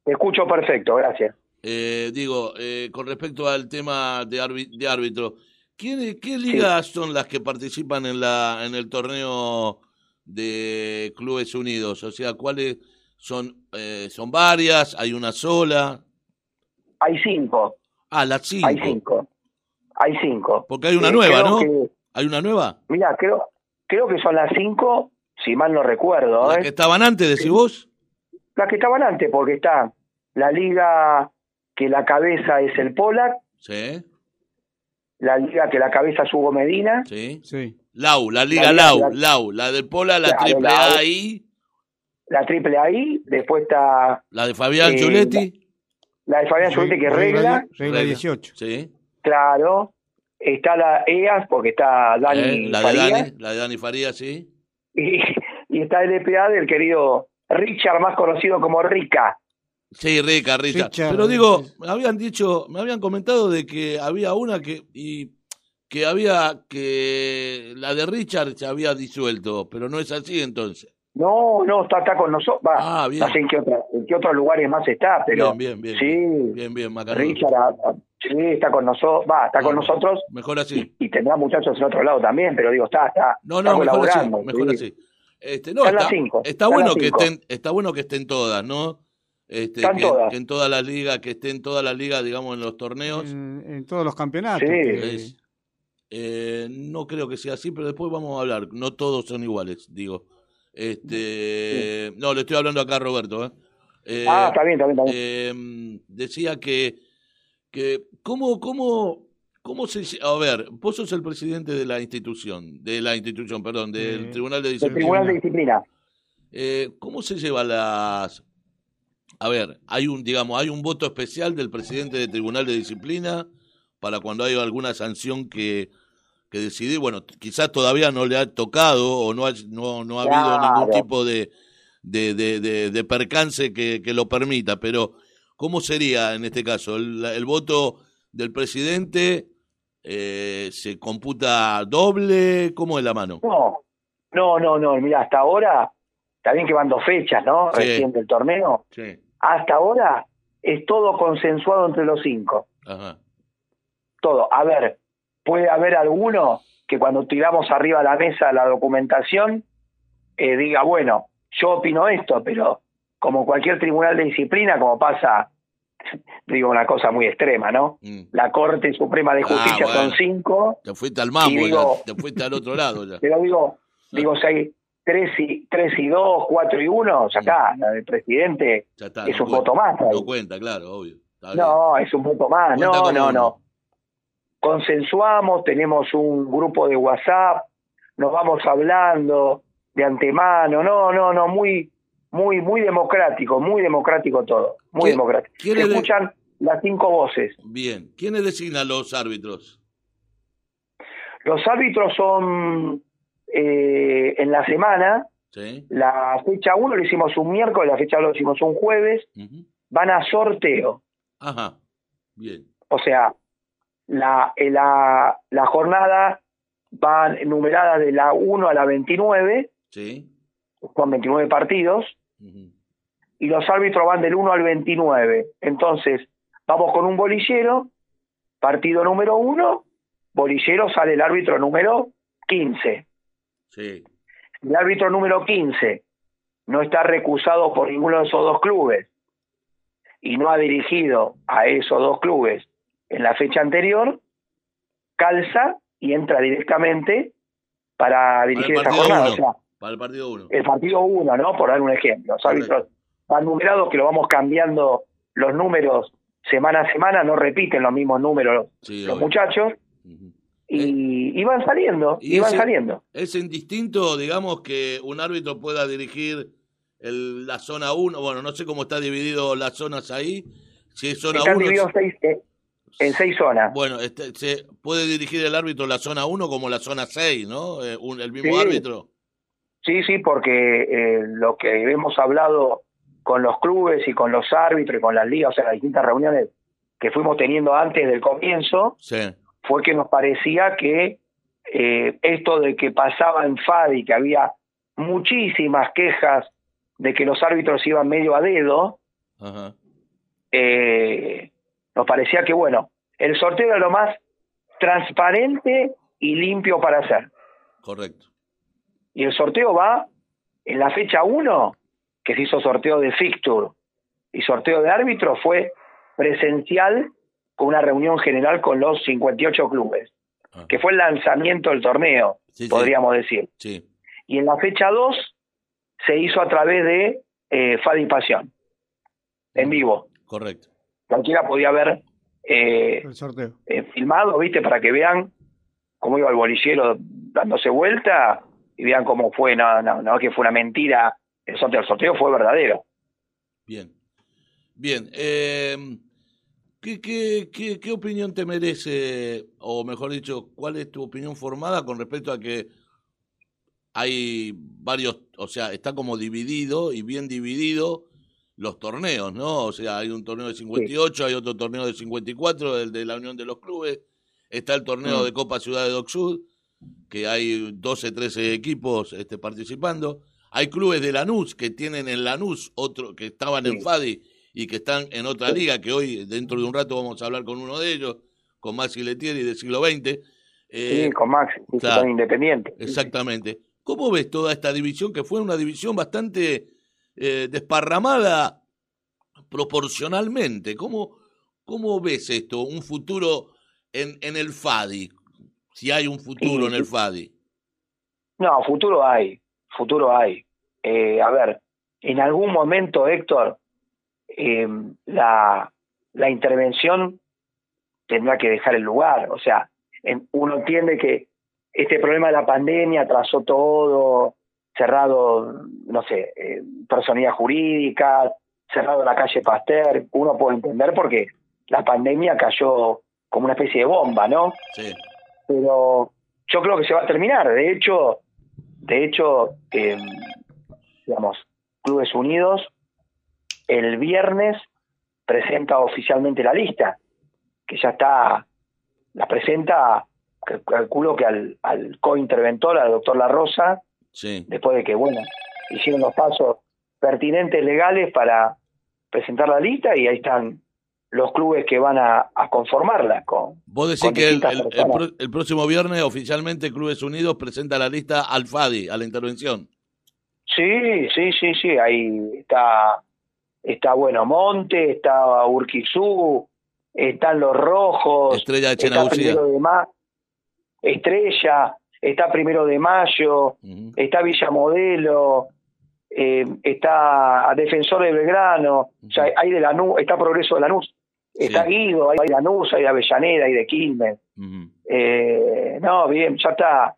Te escucho perfecto, gracias. Eh, digo, eh, con respecto al tema de, de árbitro, ¿qué, qué ligas son las que participan en la en el torneo de Clubes Unidos? O sea, ¿cuáles son? Eh, ¿Son varias? ¿Hay una sola? Hay cinco, Ah, las cinco. hay cinco, hay cinco. Porque hay una Eh, nueva, creo ¿no? que- ¿Hay una nueva? Mira, creo, creo que son las cinco, si mal no recuerdo, ¿Las ¿eh? que estaban antes, decís vos? las que estaban antes, porque está la liga que la cabeza es el Polak, Sí, la liga que la cabeza es Hugo Medina, sí. Sí. Lau, la Liga liga- Lau, la- Lau, la del Pola, la triple. A ahí, la triple ahí, después está la de Fabián Eh, Chuletti, la de Fabián Chubete que regla, die- regla Regla. 18 sí. claro, está la EAS porque está Dani Eh, la de Farías, Dani, la de Dani Farías, sí. y, y está el EPA del querido Richard, más conocido como Rica. Sí, rica, rica. Richard, Pero digo, me habían dicho, me habían comentado de que había una que y que había que la de Richard se había disuelto, pero no es así entonces. No, no, está, está con nosotros. Va, Ah, bien. No sé en qué, otra- en qué otros lugares más está, pero bien, bien, bien. sí, Bien, bien, Macanudo. Richard ah, ah, sí, está con nosotros, va, está con nosotros Mejor así. y, y tendrá muchachos en otro lado también, pero digo, está, está, No, está no, mejor así, colaborando, mejor sí. así. Este, no, Están las está, cinco, está bueno las que cinco. estén, está bueno que estén todas, ¿no? Este, Están que, todas. que en todas las ligas, que estén todas las ligas, digamos, en los torneos. en, en todos los campeonatos. Sí. Es- eh, no creo que sea así, pero después vamos a hablar. No todos son iguales, digo. Este, no, le estoy hablando acá a Roberto. ¿eh? Eh, Ah, está bien, está bien, está bien. eh, decía que, que ¿cómo, cómo, cómo se, a ver, vos sos el presidente de la institución, de la institución, perdón, del Eh, Tribunal de Del Disciplina. Tribunal de Disciplina. Eh, ¿Cómo se lleva las? A ver, hay un, digamos, hay un voto especial del presidente del Tribunal de Disciplina para cuando hay alguna sanción que, que decidir. Bueno, quizás todavía no le ha tocado o no ha, no, no ha habido ningún tipo de, de, de, de- de percance que, que lo permita, pero ¿cómo sería en este caso? ¿El, el voto del presidente eh, se computa doble? ¿Cómo es la mano? No, no, no, no. Mira, hasta ahora, está bien que van dos fechas, ¿no? Sí. Recién del torneo. Sí. Hasta ahora es todo consensuado entre los cinco. Ajá. Todo. A ver, puede haber alguno que cuando tiramos arriba a la mesa la documentación eh, diga, bueno, yo opino esto, pero como cualquier tribunal de disciplina, como pasa, digo una cosa muy extrema, ¿no? Mm. La Corte Suprema de Ah, Justicia bueno. son cinco, Te fuiste al mambo, Y digo- ya, te fuiste al otro lado ya. pero digo, digo, si hay tres y, tres y dos, cuatro y uno, ya está, la del presidente Ya está, es no un cuenta. voto más. ahí. No cuenta, claro, obvio. No, es un voto más. Cuenta No, no, uno. no. Consensuamos, tenemos un grupo de WhatsApp, nos vamos hablando de antemano. No, no, no, muy, muy, muy democrático, muy democrático todo. Muy ¿Qué- democrático. Se escuchan las cinco voces. Bien. ¿Quiénes designan los árbitros? Los árbitros son eh, en la semana. Sí. La fecha 1 lo hicimos un miércoles, la fecha 2 lo hicimos un jueves. Van a sorteo. Ajá. Bien. O sea, la, eh, la, la jornada va numerada de la 1 a la 29, Sí. son 29 partidos, y los árbitros van del 1 al 29. Entonces, vamos con un bolillero, partido número 1, bolillero sale el árbitro número 15. Sí. El árbitro número 15 no está recusado por ninguno de esos dos clubes y no ha dirigido a esos dos clubes en la fecha anterior, calza y entra directamente para dirigir esa partido jornada. uno. O sea, Para el partido 1. el partido 1, ¿no? Por dar un ejemplo. Los árbitros van numerados que lo vamos cambiando los números semana a semana, no repiten los mismos números Sí, los obvio. muchachos y, y van saliendo, Y y, van ese- saliendo. ¿Es indistinto, digamos, que un árbitro pueda dirigir el- la zona 1? Bueno, no sé cómo está dividido las zonas ahí. Si es zona Están 1. divididos seis, eh, en seis zonas. Bueno, este, se puede dirigir el árbitro la zona 1 como la zona 6, ¿no? Eh, un- el mismo Sí. árbitro. Sí, sí, porque eh, lo que hemos hablado con los clubes y con los árbitros y con las ligas, o sea, las distintas reuniones que fuimos teniendo antes del comienzo, Sí. fue que nos parecía que eh, esto de que pasaba en FADI, que había muchísimas quejas de que los árbitros iban medio a dedo, Ajá. eh, nos parecía que, bueno, el sorteo era lo más transparente y limpio para hacer. Correcto. Y el sorteo va en la fecha 1, que se hizo sorteo de fixture y sorteo de árbitro, fue presencial con una reunión general con los 58 clubes, Ajá. que fue el lanzamiento del torneo, Sí, sí. podríamos decir. Sí. Y en la fecha 2 se hizo a través de eh, Fadi Pasión, en vivo. Correcto. Cualquiera podía ver eh, El sorteo. eh, filmado, ¿viste? Para que vean cómo iba el bolillero dándose vuelta y vean cómo fue, no, no, no que fue una mentira, el sorteo, el sorteo fue verdadero. Bien. Bien. Eh, ¿qué, qué, qué, qué opinión te merece, o mejor dicho, cuál es tu opinión formada con respecto a que hay varios, o sea, está como dividido y bien dividido los torneos, ¿no? O sea, hay un torneo de 58, hay otro torneo de 54, el de la Unión de los Clubes, está el torneo Mm. de Copa Ciudad de Doc Sud, que hay 12, 13 equipos este, participando. Hay clubes de Lanús que tienen en Lanús otro que estaban en. Fadi y que están en otra liga, que hoy dentro de un rato vamos a hablar con uno de ellos, con Maxi Letieri del siglo XX. Eh, sí, con Max, sí, claro. son independientes. Exactamente. ¿Cómo ves toda esta división que fue una división bastante eh, desparramada proporcionalmente? ¿Cómo, ¿Cómo ves esto? Un futuro en, en el FADI, si hay un futuro Sí. en el FADI. No, futuro hay, futuro hay. Eh, a ver, en algún momento, Héctor, eh, la, la intervención tendrá que dejar el lugar. O sea, en- uno entiende que este problema de la pandemia atrasó todo, cerrado, no sé, eh, personalidad jurídica, cerrado la calle Pasteur, uno puede entender porque la pandemia cayó como una especie de bomba, ¿no? Sí, pero yo creo que se va a terminar. De hecho, de hecho, eh, digamos, Clubes Unidos el viernes presenta oficialmente la lista que ya está, la presenta, calculo que al, al co-interventor, al doctor La Rosa, Sí. después de que, bueno, hicieron los pasos pertinentes legales para presentar la lista y ahí están los clubes que van a, a conformarla con, Vos decís con que el, el- el próximo viernes oficialmente Clubes Unidos presenta la lista al FADI, a la intervención. Sí, sí, sí, sí, ahí está, está bueno Monte, está Urquizú, están los Rojos, Estrella de Chenabucía. de Estrella, está primero de Mayo, está Villa Modelo, eh, está Defensor de Belgrano, o sea, hay de Lanús, está Progreso de Lanús, está Sí. Guido, hay de Lanús, hay de Avellaneda, hay de Quilmes. Eh, no, bien, ya está,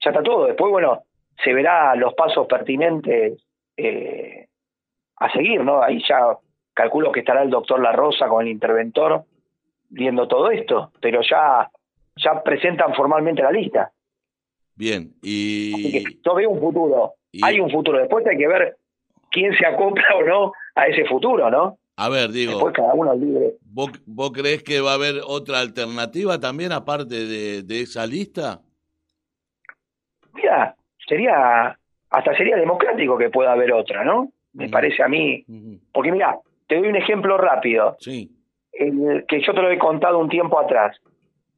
ya está todo. Después, bueno, se verá los pasos pertinentes eh, a seguir, ¿no? Ahí ya calculo que estará el doctor La Rosa con el interventor viendo todo esto, pero ya, ya presentan formalmente la lista. Bien, Así que y, yo veo un futuro. y- Hay un futuro. Después hay que ver quién se acopla o no a ese futuro, ¿no? a ver, digo, Después cada uno libre. ¿vos, vos creés que va a haber otra alternativa también aparte de, de esa lista? Mira, sería, hasta sería democrático que pueda haber otra, ¿no? Me parece a mí. Porque mira, te doy un ejemplo rápido, Sí, el que yo te lo he contado un tiempo atrás.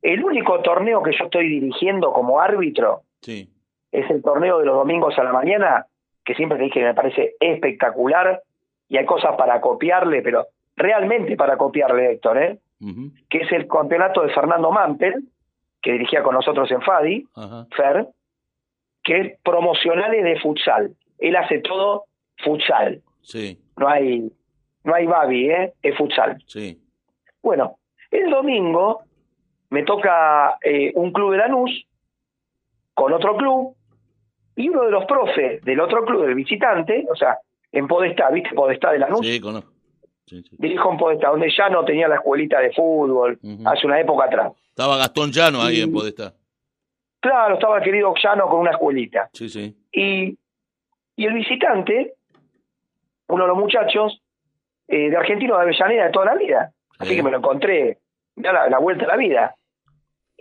El único torneo que yo estoy dirigiendo como árbitro sí, es el torneo de los domingos a la mañana, que siempre te dije que me parece espectacular y hay cosas para copiarle, pero realmente para copiarle, Héctor, ¿eh? Que es el campeonato de Fernando Mampel, que dirigía con nosotros en Fadi. Fer, que es promocionales de futsal. Él hace todo futsal. Sí, No hay, no hay babi, ¿eh? Es futsal. sí, Bueno, el domingo me toca eh, un club de Lanús con otro club y uno de los profes del otro club, del visitante, o sea, en Podestá, ¿viste? Podestá de Lanús. sí, conozco. Sí, sí. Dirijo en Podestá, donde ya no tenía la escuelita de fútbol, hace una época atrás. Estaba Gastón Llano ahí Y- en Podestá. Claro, estaba el querido Llano con una escuelita. Sí, sí. Y, y el visitante, uno de los muchachos, eh, de argentino de Avellaneda de toda la vida. Así Sí. que me lo encontré, da la, la vuelta a la vida.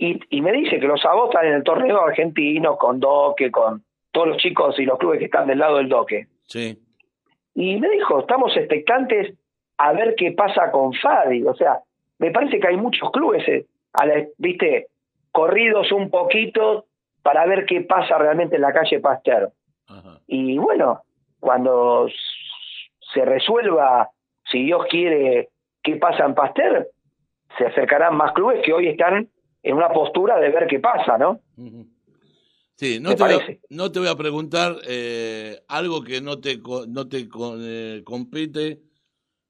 Y, y me dice que los agotan en el torneo argentino con Doque, con todos los chicos y los clubes que están del lado del Doque. Sí, Y me dijo, estamos expectantes a ver qué pasa con Fadi. O sea, me parece que hay muchos clubes, eh, a la- viste, corridos un poquito para ver qué pasa realmente en la calle Pasteur. ajá. Y bueno, cuando se resuelva, si Dios quiere, qué pasa en Pasteur, se acercarán más clubes que hoy están en una postura de ver qué pasa, ¿no? Sí, no ¿Te voy a, no te voy a preguntar eh, algo que no te, no te eh, compete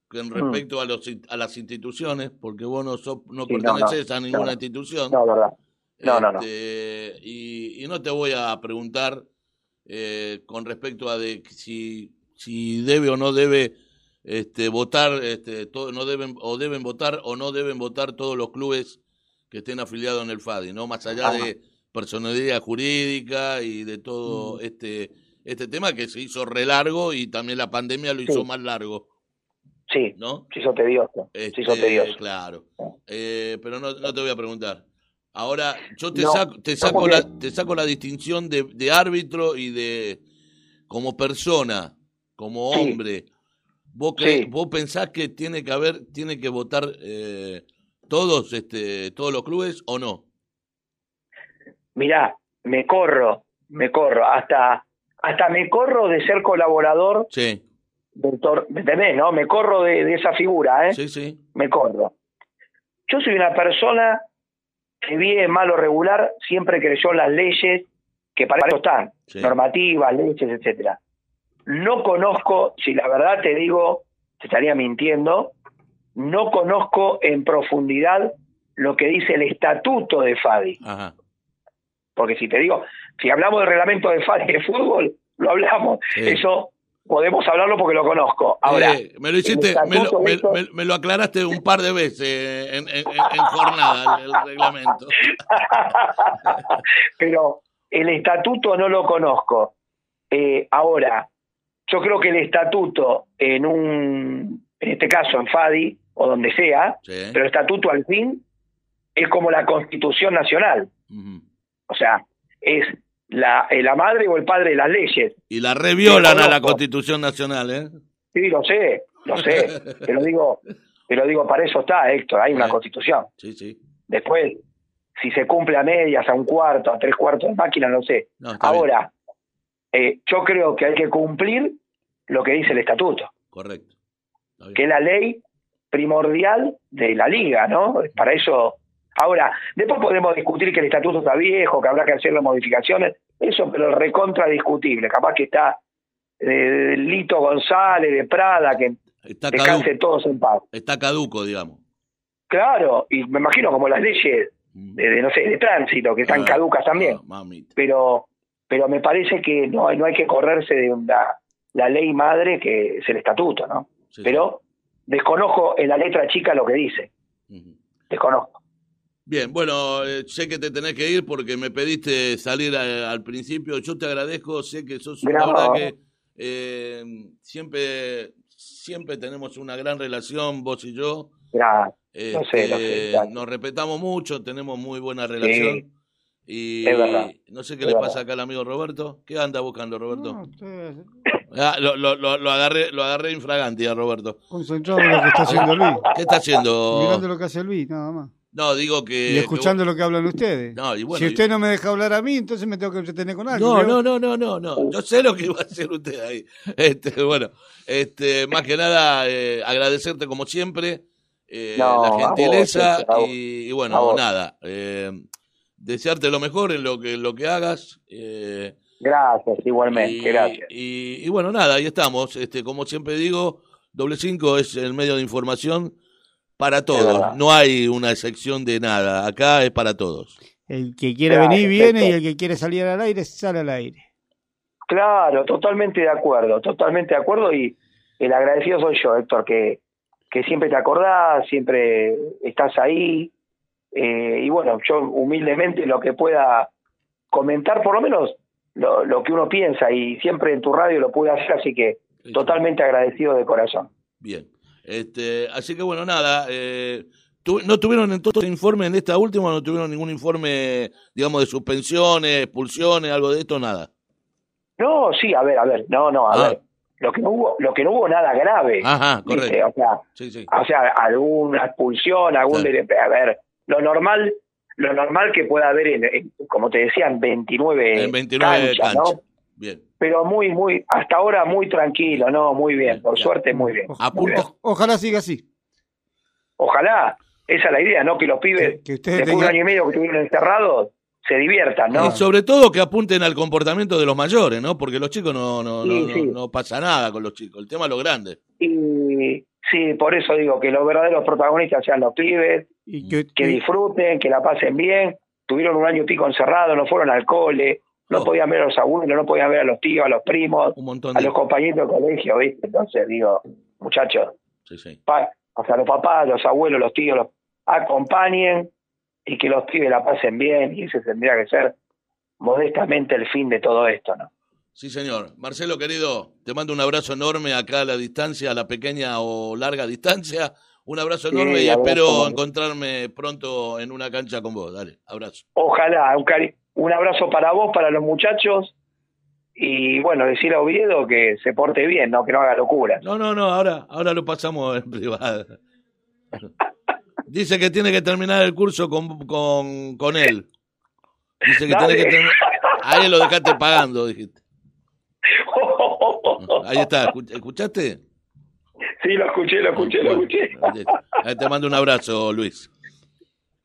con Mm. respecto a, los, a las instituciones, porque vos no, sos, no Sí, no, perteneces no, a ninguna institución. No, verdad. No, no, no. Este, Y, y no te voy a preguntar eh, con respecto a de si, si debe o no debe este, votar, este, todo, no deben o deben votar o no deben votar todos los clubes que estén afiliados en el FADI, no más allá de personalidad jurídica y de todo Mm. este este tema que se hizo re largo y también la pandemia lo hizo Sí. más largo, Sí, ¿no? se hizo tedioso. Se hizo Este, tedioso. Claro. Eh, pero no, no te voy a preguntar. Ahora, yo te No, saco, te saco la, te saco la distinción de, de árbitro y de como persona, como Sí. hombre. ¿Vos, cre- Sí. vos pensás que tiene que haber, tiene que votar eh, todos, este, todos los clubes o no? Mirá, me corro, me corro, hasta, hasta me corro de ser colaborador Sí, del ¿me entendés, no? Me corro de, de esa figura, ¿eh? sí, sí. Me corro. Yo soy una persona que bien, mal o regular, siempre creyó en las leyes que para eso están, Sí. normativas, leyes, etcétera. No conozco, si la verdad te digo, te estaría mintiendo, no conozco en profundidad lo que dice el estatuto de FADI. Ajá. Porque si te digo, si hablamos del reglamento de FADI de fútbol, lo hablamos. Sí. Eso podemos hablarlo porque lo conozco. Ahora, Eh, me lo hiciste, me lo, estatuto me- de esto- me- me lo aclaraste un par de veces eh, en, en- en- en jornada el, el reglamento. pero el estatuto no lo conozco. Eh, ahora, yo creo que el estatuto en un, en este caso en FADI o donde sea, Sí. pero el estatuto al fin es como la Constitución Nacional. O sea, es la, eh, la madre o el padre de las leyes. Y la reviolan a la. Constitución Nacional, ¿eh? Sí, lo sé, lo sé. te lo digo, te lo digo, para eso está, Héctor, hay una. Constitución. Sí, sí. Después, si se cumple a medias, a un cuarto, a tres cuartos de máquina, no sé. No. Ahora, eh, yo creo que hay que cumplir lo que dice el estatuto, Correcto. Que es la ley primordial de la liga, ¿no? Para eso. Ahora, después podemos discutir que el estatuto está viejo, que habrá que hacerle modificaciones, eso, pero recontra discutible. Capaz que está eh, Lito González de Prada, que Está, descanse caduco, todos en paz. está caduco, digamos. Claro, y me imagino como las leyes de, de, no sé, de tránsito, que están Ah, caducas también. ah, mamita. pero pero me parece que no, hay- no hay que correrse de la, la ley madre que es el estatuto, ¿no? Sí, Pero desconozco en la letra chica lo que dice, sí. Desconozco. Bien, bueno, eh, sé que te tenés que ir porque me pediste salir a- al principio. Yo te agradezco, sé que sos una verdad que eh, siempre, siempre tenemos una gran relación, vos y yo. Este, Lo sé, lo sé, claro. nos respetamos mucho, tenemos muy buena relación. Y es verdad, no sé qué es le verdad. pasa acá al amigo Roberto. ¿Qué anda buscando, Roberto? No, Ah, lo, lo, lo, lo agarré, lo agarré infraganti a Roberto. concentrados en lo que está haciendo Luis. ¿Qué está haciendo? Mirando lo que hace Luis, nada más. No, digo que. y escuchando lo que hablan ustedes. No, y bueno, si y- usted no me deja hablar a mí, entonces me tengo que entretener con algo. No, no, no, no, no, no. Yo sé lo que iba a hacer usted ahí. Este, bueno, este, más que nada, eh, agradecerte como siempre eh, No, la gentileza vos. y, bueno, nada. eh, desearte lo mejor en lo que, lo que hagas. eh, Gracias, igualmente, y, gracias. Y, y bueno, nada, ahí estamos. Este, como siempre digo, doble cinco es el medio de información para todos. No hay una sección de nada. Acá es para todos. El que quiere Claro, venir viene y el que quiere salir al aire sale al aire. Claro, totalmente de acuerdo, totalmente de acuerdo y el agradecido soy yo, Héctor, que, que siempre te acordás, siempre estás ahí eh, y bueno, yo humildemente lo que pueda comentar, por lo menos lo, lo que uno piensa y siempre en tu radio lo pude hacer, así que totalmente agradecido de corazón. Bien. Este, así que bueno, nada. Eh, tu- ¿No tuvieron en todo este informe, en esta última, no tuvieron ningún informe, digamos, de suspensiones, expulsiones, algo de esto? Nada. No, sí, a ver, a ver, no, no, a Ah. ver, lo que no hubo, lo que no hubo nada grave, Ajá, correcto. o sea, Sí, sí. o sea, alguna expulsión, algún Claro. a ver, lo normal, lo normal que pueda haber en, en, como te decían, 29, En 29 canchas, canchas. ¿no? Bien. Pero muy, muy, hasta ahora muy tranquilo, ¿no? Muy bien, por Ya. suerte, muy bien. Muy. Ojalá siga así. Ojalá, esa es la idea, ¿no? Que los pibes, Que- que ustedes después de un año y medio que estuvieron encerrados, se diviertan, ¿no? Y sobre todo que apunten al comportamiento de los mayores, ¿no? Porque los chicos no, no, Sí, no, sí. no, no pasa nada con los chicos. El tema es lo grande. Y sí, por eso digo que los verdaderos protagonistas sean los pibes, Y que, que y- disfruten, que la pasen bien. Tuvieron un año y pico encerrado, no fueron al cole, no Oh. podían ver a los abuelos, no podían ver a los tíos, a los primos, Un montón a de... los compañeros del colegio, ¿viste? Entonces digo, muchachos, Sí, sí. pa- o sea, los papás, los abuelos, los tíos, los acompañen y que los pibes la pasen bien y ese tendría que ser modestamente el fin de todo esto, ¿no? Sí, señor. Marcelo, querido, te mando un abrazo enorme acá a la distancia, a la pequeña o larga distancia. Un abrazo Sí, enorme y abrazo espero encontrarme pronto en una cancha con vos. Dale, abrazo. Ojalá, un, cari- un abrazo para vos, para los muchachos y bueno, decir a Oviedo que se porte bien, ¿no? Que no haga locura. No, no, no, ahora, ahora lo pasamos en privado. Dice que tiene que terminar el curso con, con, con él. Dice que Dale. tiene que terminar. Ahí lo dejaste pagando, dijiste. Ahí está, ¿escu- ¿escuchaste? Sí, lo escuché, lo escuché, lo escuché. ahí te mando un abrazo, Luis.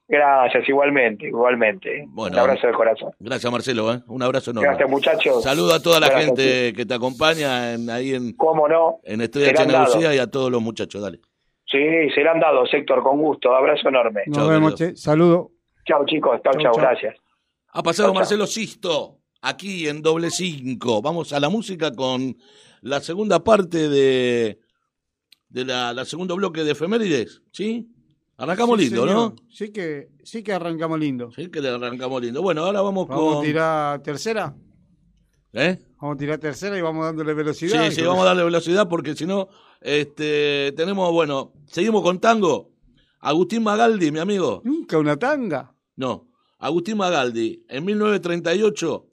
Gracias, igualmente, igualmente. Bueno. un abrazo del corazón. Gracias, Marcelo. ¿eh? Un abrazo enorme. Gracias, muchachos. Saludo a toda la Gracias, gente que te acompaña en, ahí en, ¿Cómo no? en Chana. Lucía y a todos los muchachos. Dale. Sí, serán dados, Héctor, con gusto. Abrazo enorme. nos Chao, vemos, che. Saludo. Chao, chicos. Chao, Chau, chao. chau. Gracias. Ha pasado. Marcelo Sisto, aquí en doble cinco. Vamos a la música con la segunda parte de, de la, la segundo bloque de efemérides, ¿sí? Arrancamos Sí, lindo, señor. ¿no? Sí que, sí que arrancamos lindo. Sí, que le arrancamos lindo. Bueno, ahora vamos, Vamos con... a tirar tercera. ¿Eh? Vamos a tirar tercera y vamos dándole velocidad. Sí, sí, vamos a darle velocidad porque si no, este, tenemos, bueno, seguimos con tango. Agustín Magaldi, mi amigo. Nunca una tanga. No, Agustín Magaldi, en 1938,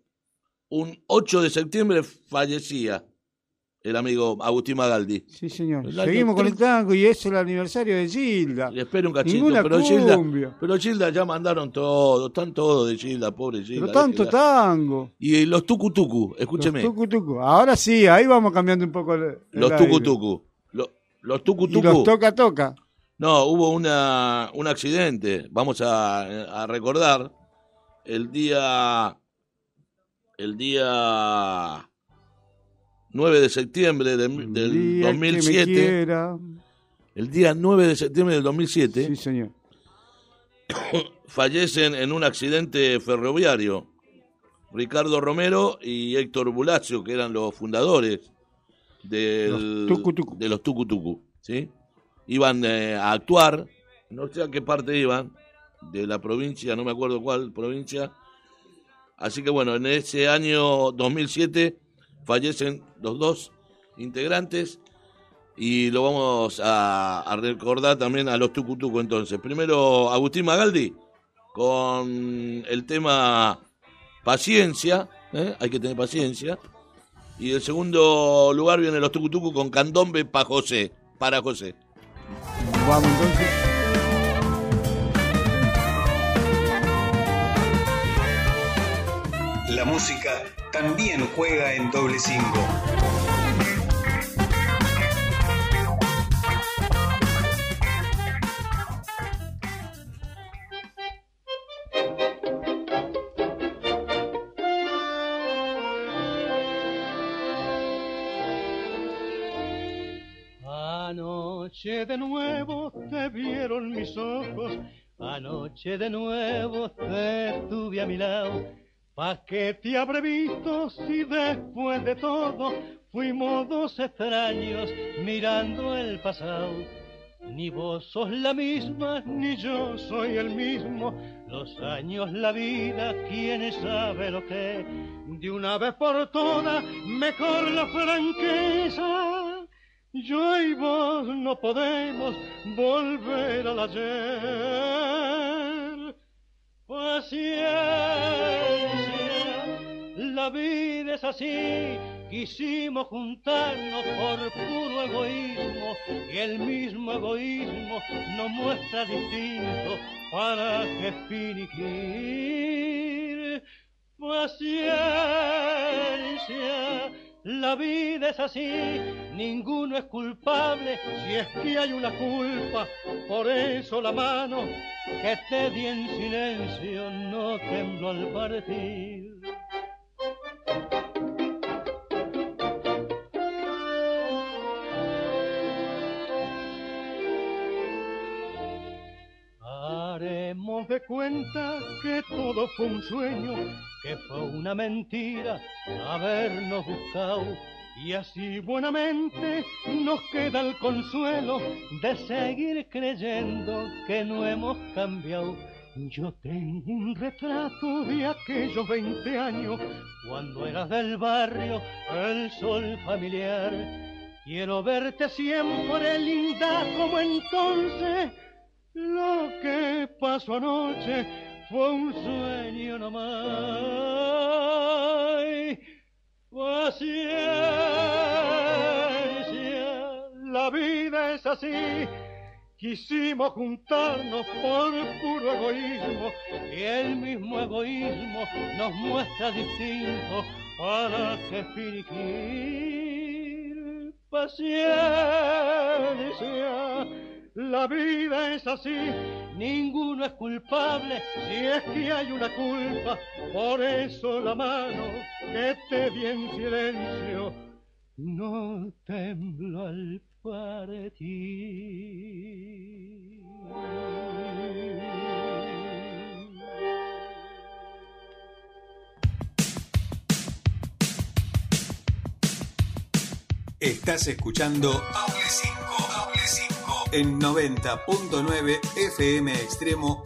un 8 de septiembre, fallecía el amigo Agustín Magaldi. Sí, señor. Seguimos con el tango y es el aniversario de Gilda. Y espera un cachito, Ninguna pero Gilda, cumbia. pero Gilda ya mandaron todo, están todos de Gilda, pobre Gilda. Pero tanto tango. Y los tucutucu, escúcheme, Los tucu tucu. Ahora sí, ahí vamos cambiando un poco el, los tucutucu. Lo- Los Y tucutucu. los toca toca. No, hubo una, un accidente, vamos a, a recordar, el día, el día 9 de septiembre del, del Día que me 2007, quiera. el día 9 de septiembre del 2007, Sí, señor. fallecen en un accidente ferroviario Ricardo Romero y Héctor Bulacio, que eran los fundadores del- Los de los Tucutucu, ¿sí? Iban eh, a actuar, no sé a qué parte iban, de la provincia, no me acuerdo cuál provincia. Así que bueno, en ese año 2007 fallecen los dos integrantes y lo vamos a, a recordar también a los Tucutucu entonces. Primero Agustín Magaldi con el tema paciencia, ¿eh? hay que tener paciencia. Y en segundo lugar vienen los Tucutucu con Candombe para José, para José. Vamos entonces. La música también juega en doble cinco. Anoche de nuevo te vieron mis ojos, anoche de nuevo te tuve a mi lado. ¿Pa' qué te habré visto si después de todo fuimos dos extraños mirando el pasado? Ni vos sos la misma, ni yo soy el mismo. Los años, la vida, quién sabe lo que. De una vez por todas, mejor la franqueza. Yo y vos no podemos volver al ayer. Paciencia, la vida es así. Quisimos juntarnos por puro egoísmo y el mismo egoísmo nos muestra distinto para que finiquir. Paciencia, la vida es así, ninguno es culpable si es que hay una culpa. Por eso la mano que te di en silencio no tembló al partir. De cuenta que todo fue un sueño, que fue una mentira habernos buscado. Y así buenamente nos queda el consuelo de seguir creyendo que no hemos cambiado. Yo tengo un retrato de aquellos 20 años, cuando eras del barrio, el sol familiar. Quiero verte siempre linda como entonces. Lo que pasó anoche fue un sueño nomás. Paciencia, la vida es así. Quisimos juntarnos por puro egoísmo y el mismo egoísmo nos muestra distinto para que fingir. Paciencia, la vida es así, ninguno es culpable si es que hay una culpa. Por eso la mano que te di en silencio no tembló al partir. Estás escuchando Doble 5, Doble 5 en 90.9 FM Extremo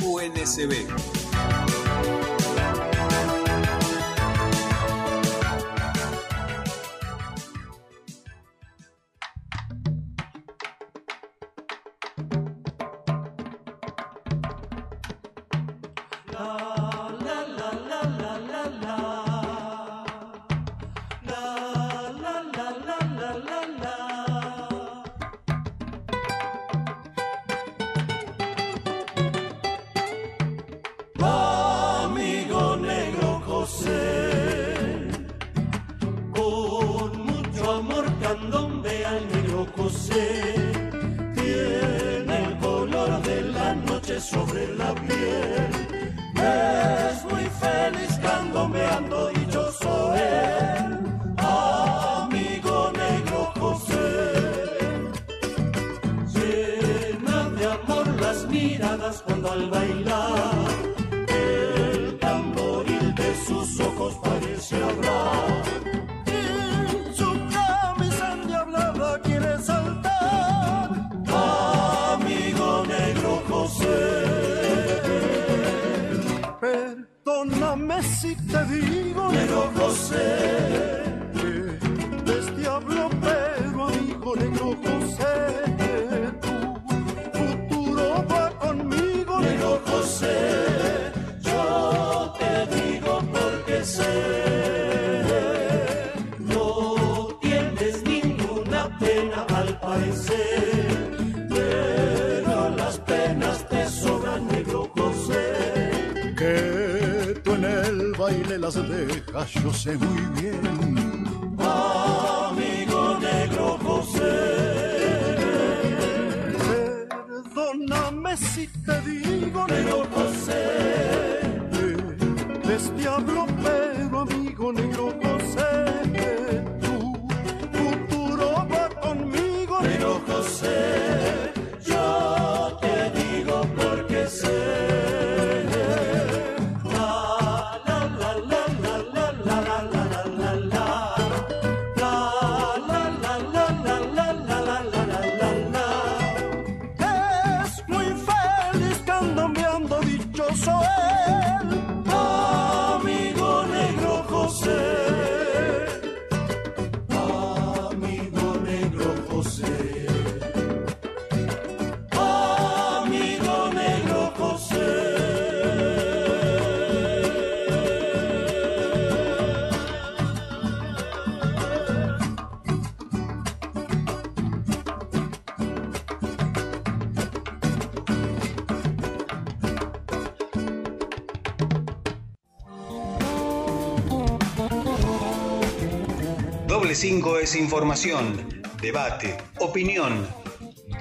5 es información, debate, opinión.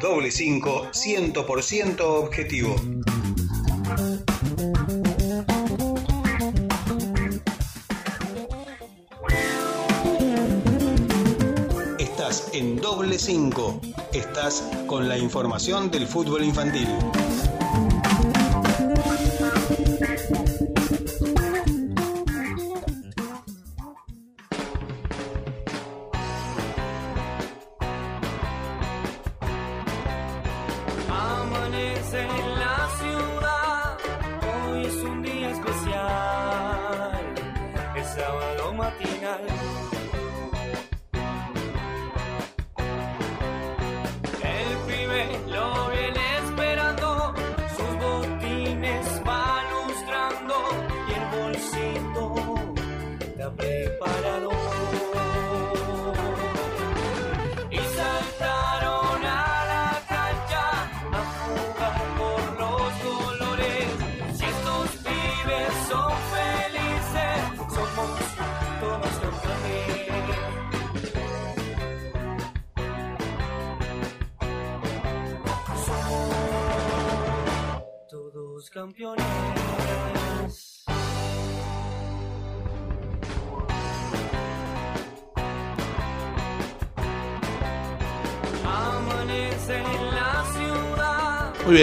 Doble 5, 100% objetivo. Estás en Doble 5. Estás con la información del fútbol infantil.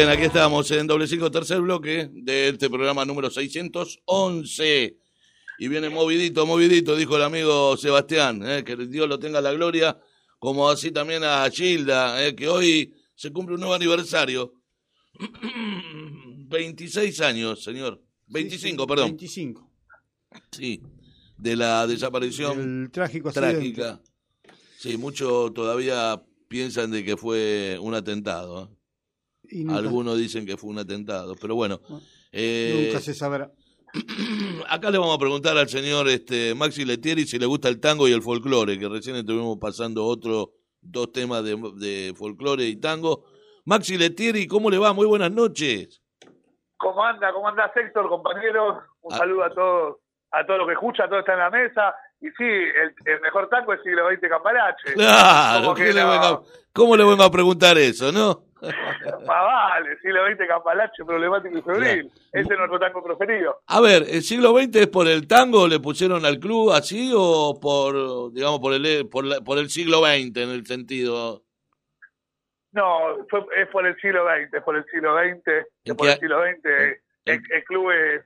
bien, aquí estamos en doble cinco, tercer bloque de este programa número 611. Y viene movidito, movidito, dijo el amigo Sebastián, eh, que Dios lo tenga la gloria, como así también a Gilda, eh, que hoy se cumple un nuevo aniversario. 26 años, señor. 25, perdón. 25. Sí, de la desaparición. Trágica. Sí, muchos todavía piensan de que fue un atentado. ¿eh? Algunos dicen que fue un atentado, pero bueno. Eh, nunca se sabrá. Acá le vamos a preguntar al señor este, Maxi Letieri si le gusta el tango y el folclore, que recién estuvimos pasando otros dos temas de, folclore y tango. Maxi Letieri, ¿cómo le va? Muy buenas noches. ¿Cómo anda? ¿Cómo anda Héctor, compañeros? Un ah. saludo a todos, a todos los que escuchan, a todos que están en la mesa. Y sí, el, mejor tango es siglo XX Camparache. Claro, ¿Cómo, le vengo, ¿cómo le vengo a preguntar eso, no? Más vale, siglo XX Campalache, problemático y febril. Ese es nuestro tango preferido. A ver, ¿el siglo XX es por el tango le pusieron al club así o por, digamos, por el, por, la- por el siglo XX en el sentido? No, fue, es por el siglo XX, es por el siglo XX, es ¿En por el siglo XX. El, el club es,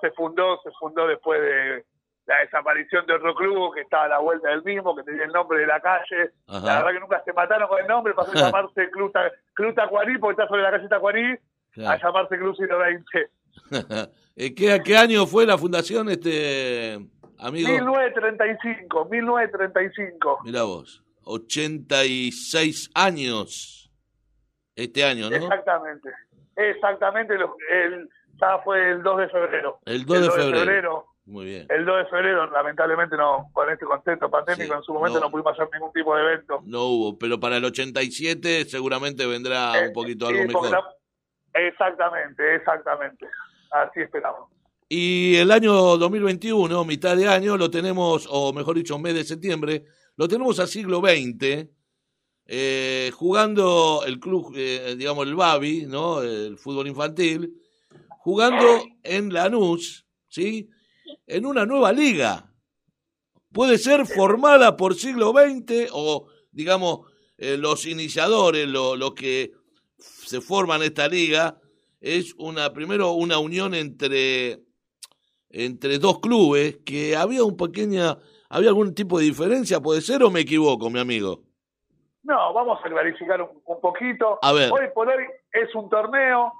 se fundó, se fundó después de la desaparición de otro club que estaba a la vuelta del mismo, que tenía el nombre de la calle. Ajá. La verdad que nunca se mataron con el nombre, pasó a llamarse Club, Ta- Club Tacuarí, porque está sobre la calle Tacuarí, a Claro. llamarse Club Siglo XX. Eh, ¿Qué, ¿Qué año fue la fundación, este amigo? 1935, 1935. Mira vos, 86 años este año, ¿no? Exactamente. Exactamente, el, ya fue el 2 de febrero. El 2 de febrero. febrero Muy bien. El 2 de febrero, lamentablemente, no con este contexto pandémico, Sí, en su momento no. no. pudimos hacer ningún tipo de evento. No hubo, pero para el 87 seguramente vendrá un poquito algo Sí, mejor. la- exactamente, exactamente. Así esperamos. Y el año 2021, mitad de año, lo tenemos, o mejor dicho, mes de septiembre, lo tenemos a siglo XX, eh, jugando el club, eh, digamos, el Babi, ¿no? El fútbol infantil, jugando en Lanús, ¿sí? En una nueva liga. Puede ser formada por siglo XX o, digamos, eh, los iniciadores, lo- los que se forman esta liga, es una, primero, una unión entre entre dos clubes que había un pequeña había algún tipo de diferencia puede ser o me equivoco mi amigo No, vamos a clarificar un, un poquito. A ver. Hoy por hoy es un torneo,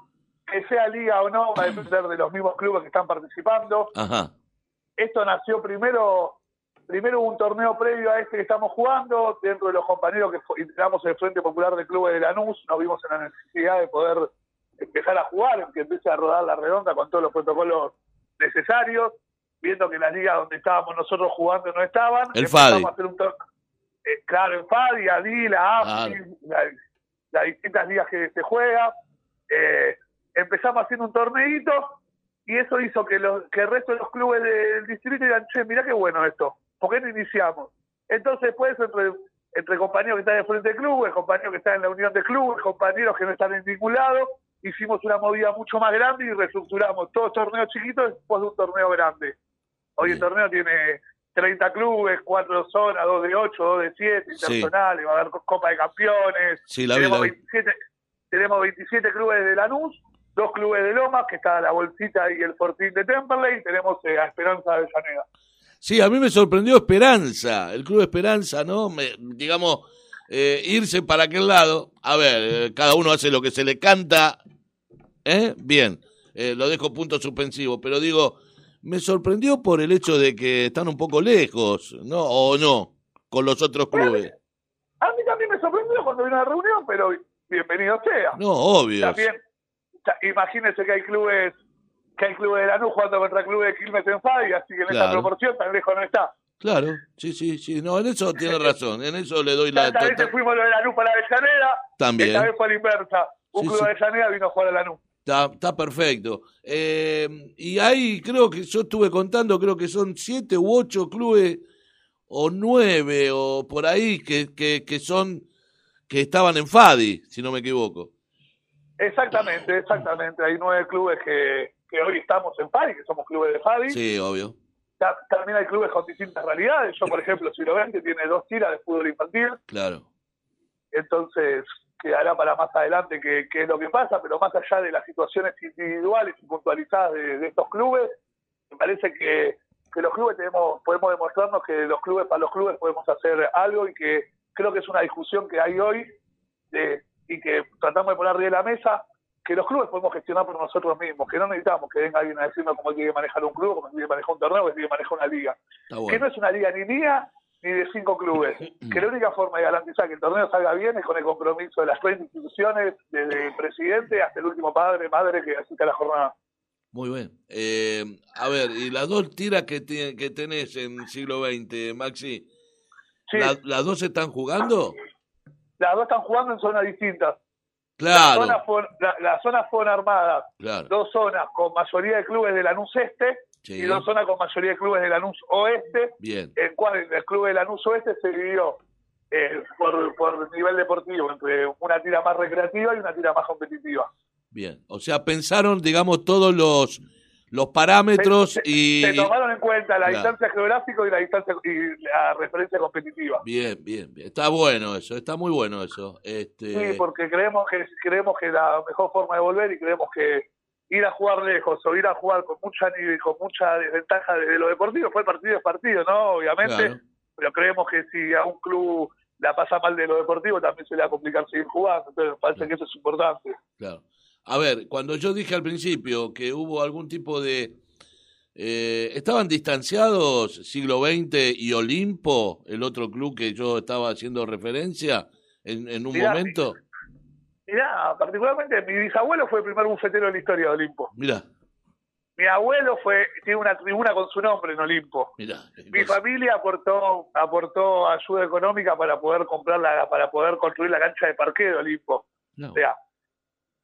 que sea liga o no, va a depender de los mismos clubes que están participando. ajá Esto nació primero, primero un torneo previo a este que estamos jugando, dentro de los compañeros que integramos el Frente Popular de Clubes de Lanús, nos vimos en la necesidad de poder empezar a jugar, que empiece a rodar la redonda con todos los protocolos necesarios, viendo que las ligas donde estábamos nosotros jugando no estaban. El FADI. a hacer un tor- eh, claro, el FADI, ADI, la AFI, la- las distintas ligas que se juega. Eh, empezamos haciendo un torneito y eso hizo que, los, que el resto de los clubes del distrito digan, che, mirá qué bueno esto, ¿por qué no iniciamos? Entonces después entre, entre compañeros que están en frente de clubes, compañeros que están en la unión de clubes, compañeros que no están lado, hicimos una movida mucho más grande y reestructuramos todos torneos chiquitos después de un torneo grande. Hoy el torneo tiene 30 clubes, 4 zonas, 2 de 8, 2 de 7, Sí. internacionales, va a haber co- Copa de Campeones. Sí, la vi, tenemos, vi. 27, tenemos 27 clubes de Lanús, dos clubes de Lomas, que está la Bolsita y el Fortín de Temperley, y tenemos eh, a Esperanza de Avellaneda. sí a mí me sorprendió Esperanza el club Esperanza no me, digamos eh, irse para aquel lado a ver eh, cada uno hace lo que se le canta ¿eh? bien lo dejo punto suspensivo pero digo me sorprendió por el hecho de que están un poco lejos no o no con los otros clubes A mí también me sorprendió cuando vino a la reunión, pero bienvenido sea. no obvio También, ta- imagínense que hay clubes que hay clubes de Lanús jugando contra clubes de Quilmes en Fadi, así que en esa Claro. proporción tan lejos no está. Claro, sí, sí, sí. No, en eso tiene razón. En eso le doy la. Tantas veces fuimos lo de Lanús para Avellaneda, También. esta vez fue la inversa. Un Sí, club sí. de Avellaneda vino a jugar a Lanús. Está, está perfecto. Eh, y ahí creo que yo estuve contando, creo que son siete u ocho clubes, o nueve, o por ahí, que, que, que son, que estaban en FADI, si no me equivoco. Exactamente, exactamente. Hay nueve clubes que, que hoy estamos en Fadi, que somos clubes de Fadi. Sí, obvio. Ta- También hay clubes con distintas realidades. Yo, por ejemplo, si lo ven, que tiene dos tiras de fútbol infantil. Claro. entonces quedará para más adelante qué qué es lo que pasa, pero más allá de las situaciones individuales y puntualizadas de, de estos clubes, me parece que, que los clubes tenemos, podemos demostrarnos que los clubes para los clubes podemos hacer algo y que creo que es una discusión que hay hoy de- y que tratamos de poner arriba de la mesa, que los clubes podemos gestionar por nosotros mismos, que no necesitamos que venga alguien a decirnos cómo tiene que manejar un club, cómo tiene que manejar un torneo, cómo tiene que manejar una liga que no es una liga ni mía ni de cinco clubes. Que la única forma de garantizar que el torneo salga bien es con el compromiso de las 30 instituciones, desde el presidente hasta el último padre, madre que asista a la jornada. Muy bien. Eh, a ver, y las dos tiras que, que tenés en siglo XX, Maxi, Sí. ¿la- ¿las dos están jugando? Las dos están jugando en zonas distintas. Claro, Las zonas fueron, la- las zonas fueron armadas, claro. dos zonas con mayoría de clubes de Lanús Este Sí, y dos zonas con mayoría de clubes de Lanús Oeste, bien. el cual el club de Lanús Oeste se dividió eh, por, por nivel deportivo entre una tira más recreativa y una tira más competitiva. Bien, o sea, pensaron, digamos, todos los, los parámetros Se- y... Se tomaron en cuenta la Claro. distancia geográfica y la distancia y la referencia competitiva. Bien, bien, bien. Está bueno eso, está muy bueno eso. Este, Sí, porque creemos que creemos que la mejor forma de volver y creemos que ir a jugar lejos o ir a jugar con mucha con mucha desventaja de, lo deportivo, fue partido es partido, ¿no? Obviamente, Claro. pero creemos que si a un club la pasa mal de lo deportivo, también se le va a complicar seguir jugando. Entonces, me parece que eso es importante. Claro. A ver, cuando yo dije al principio que hubo algún tipo de... eh, ¿Estaban distanciados siglo XX y Olimpo, el otro club que yo estaba haciendo referencia en, en un Mirá, momento? Mirá, particularmente mi bisabuelo fue el primer bufetero de la historia de Olimpo. Mira, Mi abuelo fue tiene una tribuna con su nombre en Olimpo. mira. Mi familia aportó aportó ayuda económica para poder comprar la, para poder construir la cancha de parqué de Olimpo. No, O sea,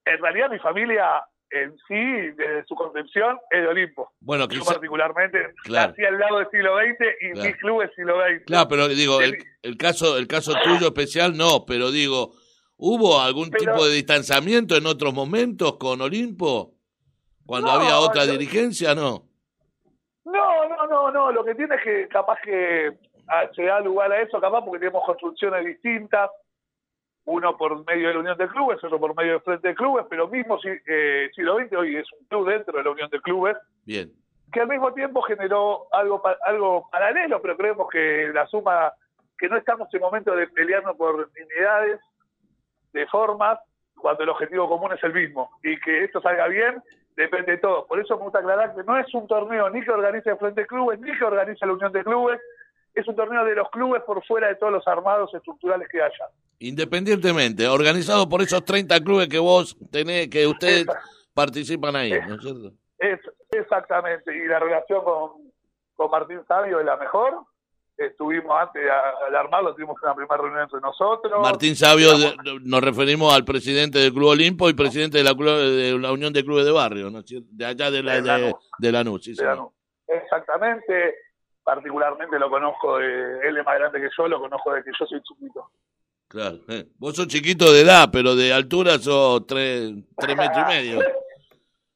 en realidad mi familia en sí, desde su concepción, es de Olimpo. Bueno, Yo quizá- particularmente Claro. nací al lado del siglo XX y Claro. mi club es siglo XX. Claro, pero digo, el, el caso el caso tuyo especial no, pero digo, ¿hubo algún Pero- tipo de distanciamiento en otros momentos con Olimpo? Cuando No, había otra yo- dirigencia, no. No, no, no, no. Lo que tiene es que capaz que ah, se da lugar a eso, capaz porque tenemos construcciones distintas. Uno por medio de la Unión de Clubes, otro por medio del Frente de Clubes, pero mismo si, eh, siglo XX hoy es un club dentro de la Unión de Clubes, Bien, que al mismo tiempo generó algo algo paralelo, pero creemos que la suma, que no estamos en momento de pelearnos por unidades, de formas, cuando el objetivo común es el mismo. Y que esto salga bien depende de todo. Por eso me gusta aclarar que no es un torneo ni que organice el Frente de Clubes, ni que organice la Unión de Clubes, es un torneo de los clubes por fuera de todos los armados estructurales que haya. independientemente, organizado por esos 30 clubes que vos tenés, que ustedes participan ahí, ¿no es cierto? Es, exactamente, y la relación con, con Martín Sabio es la mejor. Estuvimos antes de, de armarlo, tuvimos una primera reunión entre nosotros. Martín Sabio, Digamos, nos referimos al presidente del Club Olimpo y presidente de la, club- de la Unión de Clubes de Barrio, ¿no es cierto? De allá de la De de, Lanús. de Lanús, sí, de señor. Lanús. Exactamente, particularmente lo conozco, de, él es más grande que yo, lo conozco de que yo soy chiquito. Claro. eh. Vos sos chiquito de edad, pero de altura sos tres, tres metros y medio.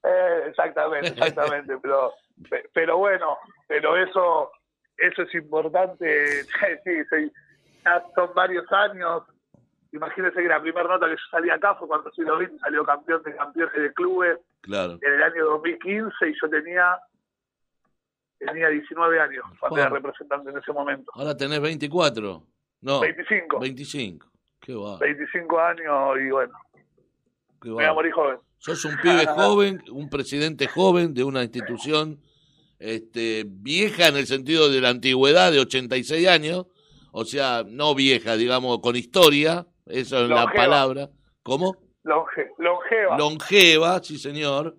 Eh, exactamente, exactamente, pero, pe- pero bueno, pero eso, eso es importante, sí, sí, ya son varios años, imagínense que la primera nota que yo salí acá fue cuando XX salió campeón de campeones de clubes Claro. en el año 2015 y yo tenía tenía 19 años cuando era representante en ese momento. Ahora tenés 24. No, 25, 25. Qué va, 25 años y bueno, qué me voy a va. morir joven. Sos un pibe joven, un presidente joven de una institución este, vieja en el sentido de la antigüedad, de 86 años, o sea, no vieja, digamos, con historia, eso es la palabra. ¿Cómo? Longe, longeva. Longeva, sí señor.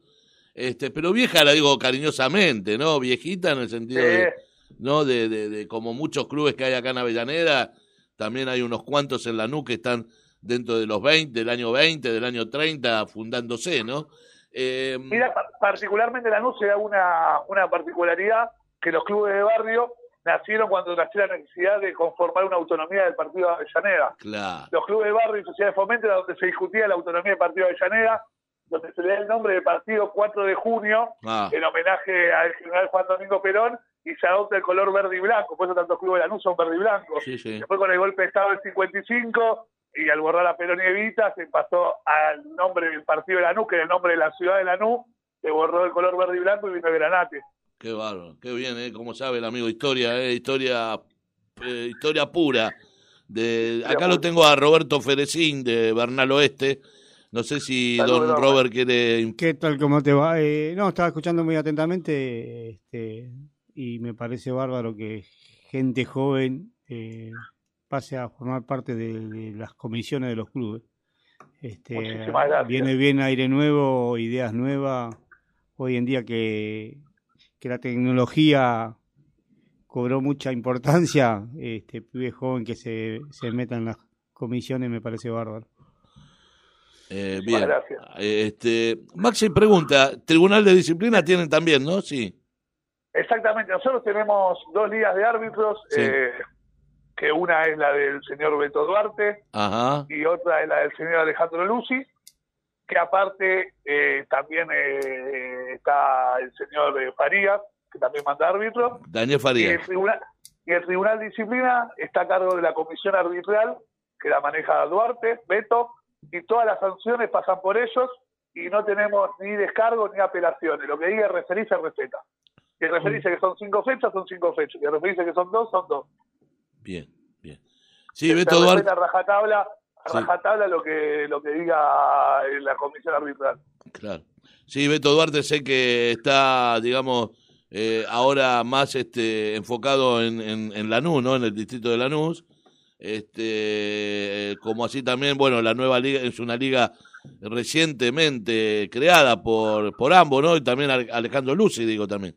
Este, pero vieja la digo cariñosamente, ¿no? Viejita en el sentido de, ¿no? De, de, de como muchos clubes que hay acá en Avellaneda, también hay unos cuantos en la NU que están dentro de los 20, del año 20, del año 30, fundándose, ¿no? Eh, Mira, pa- particularmente la NUS se da una, una particularidad que los clubes de barrio nacieron cuando nació la necesidad de conformar una autonomía del partido de Avellaneda. claro, Los clubes de barrio y sociedades de fomento era donde se discutía la autonomía del partido de Avellaneda, donde se le da el nombre de partido 4 de junio ah, en homenaje al general Juan Domingo Perón y se adopta el color verde y blanco, por eso tantos clubes de la NUS son verde y blanco. sí, sí, Después con el golpe de Estado del 55 y al borrar a Perón y Evita se pasó al nombre del partido de Lanús, que era el nombre de la ciudad de Lanús, se borró el color verde y blanco y vino el granate. qué bárbaro, qué bien, ¿eh? Como sabe el amigo Historia, ¿eh? Historia, eh, historia pura. De, acá lo tengo a Roberto Ferecín de Bernal Oeste. No sé si don Robert. Robert quiere ¿Qué tal? ¿Cómo te va? Eh, no, estaba escuchando muy atentamente este, y me parece bárbaro que gente joven eh, pase a formar parte de, de las comisiones de los clubes. Este. Viene bien aire nuevo, ideas nuevas, hoy en día que, que la tecnología cobró mucha importancia, este pibe joven que se, se meta en las comisiones me parece bárbaro. Eh, gracias. Este, Maxi pregunta, Tribunal de Disciplina tienen también, ¿no? Sí. Exactamente, nosotros tenemos dos ligas de árbitros, Sí. eh, que una es la del señor Beto Duarte Ajá. y otra es la del señor Alejandro Lucy, que aparte eh, también eh, está el señor eh, Farías, que también manda árbitros, Daniel y el, Farías. tribunal, y el Tribunal de Disciplina está a cargo de la comisión arbitral, que la maneja Duarte, Beto, y todas las sanciones pasan por ellos y no tenemos ni descargo ni apelaciones. Lo que diga el referí se respeta. Si el referí dice que son cinco fechas, son cinco fechas. Si el referí dice que son dos, son dos. Bien, bien. Sí, Beto Duarte. rajatabla, a Sí. rajatabla lo que lo que diga la comisión arbitral. Claro. Sí, Beto Duarte sé que está, digamos, eh, ahora más este, enfocado en, en, en Lanús, ¿no? En el distrito de Lanús. Este, eh, como así también, bueno, la nueva liga es una liga recientemente creada por, por ambos, ¿no? Y también Ale- Alejandro Lucy, digo también.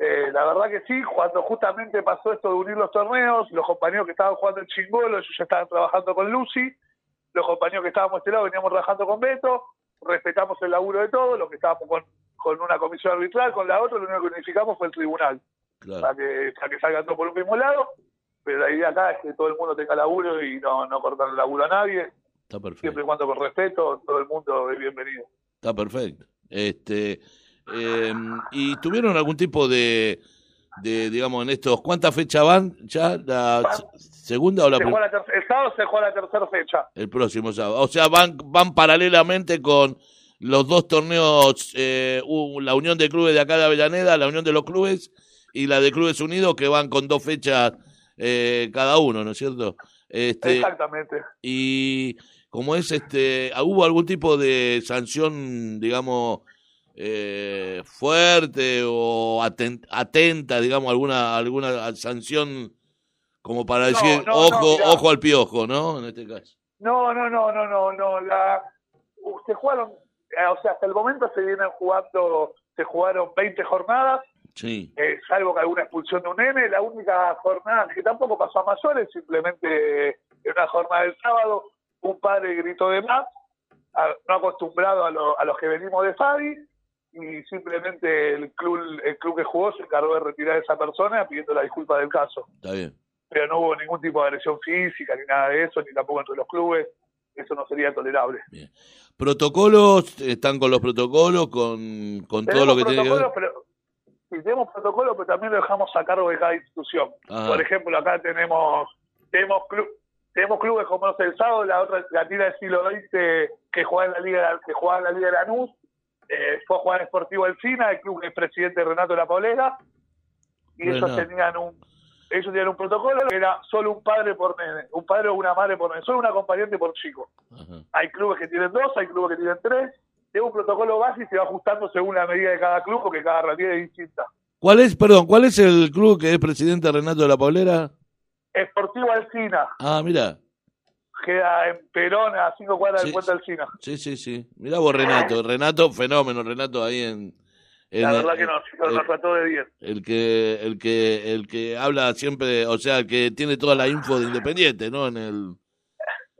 Eh, la verdad que sí, cuando justamente pasó esto de unir los torneos, los compañeros que estaban jugando en Chingolo, ellos ya estaban trabajando con Lucy, los compañeros que estábamos de este lado veníamos trabajando con Beto, respetamos el laburo de todos, los que estábamos con, con una comisión arbitral, con la otra, lo único que unificamos fue el tribunal, Claro. para que, para que salgan todos por un mismo lado, pero la idea acá es que todo el mundo tenga laburo y no, no cortar el laburo a nadie, Está perfecto. siempre y cuando con respeto, todo el mundo es bienvenido. Está perfecto. Este, eh, ¿Y tuvieron algún tipo de, de, digamos, en estos, cuántas fechas van ya? ¿La Van- segunda o la Se primera? el sábado se juega la tercera fecha. El próximo sábado. O sea, van, van paralelamente con los dos torneos, eh, la Unión de Clubes de acá de Avellaneda, la Unión de los Clubes y la de Clubes Unidos, que van con dos fechas eh, cada uno, ¿no es cierto? Este, Exactamente. y como es, este, ¿hubo algún tipo de sanción, digamos, eh, fuerte o aten- atenta, digamos, alguna alguna sanción como para decir, no, no, ojo, ojo al piojo, ¿no? En este caso. No, no, no, no, no, no. La, se jugaron, eh, o sea, hasta el momento se vienen jugando, se jugaron 20 jornadas, Sí, eh, salvo que alguna expulsión de un nene. La única jornada que tampoco pasó a mayores, simplemente eh, en una jornada del sábado, un padre gritó de más, a- no acostumbrado a, lo- a los que venimos de Fabi, y simplemente el club, el club que jugó se encargó de retirar a esa persona pidiendo la disculpa del caso. está bien. Pero no hubo ningún tipo de agresión física ni nada de eso, ni tampoco entre los clubes. Eso no sería tolerable. Protocolos, están con los protocolos, con, con todo lo que tiene que ver. pero sí, tenemos protocolos, pero también lo dejamos a cargo de cada institución. Ajá. Por ejemplo, acá tenemos tenemos club, tenemos clubes como no sé, el sábado, la otra la tira del siglo XX que juega en la liga que jugaba en la liga de Lanús, eh, fue a jugar Sportivo del Sina, el club que es presidente Renato La Paulera, y ellos tenían un ellos tenían un protocolo que era solo un padre por nene, un padre o una madre por nene, solo un acompañante por chico. Ajá. Hay clubes que tienen dos, hay clubes que tienen tres. Es un protocolo base y se va ajustando según la medida de cada club, porque cada realidad es distinta. ¿Cuál es, perdón, cuál es el club que es presidente Renato de la Paulera? Esportivo Alcina, Ah, mira, queda en Perón, a cinco cuadras Sí, del puente Alcina. sí, sí, sí. Mirá vos, Renato. Renato, fenómeno, Renato ahí en... en La el- verdad que nos, el- nos trató de 10. el que el que el que habla siempre, o sea, el que tiene toda la info de Independiente, ¿no? En el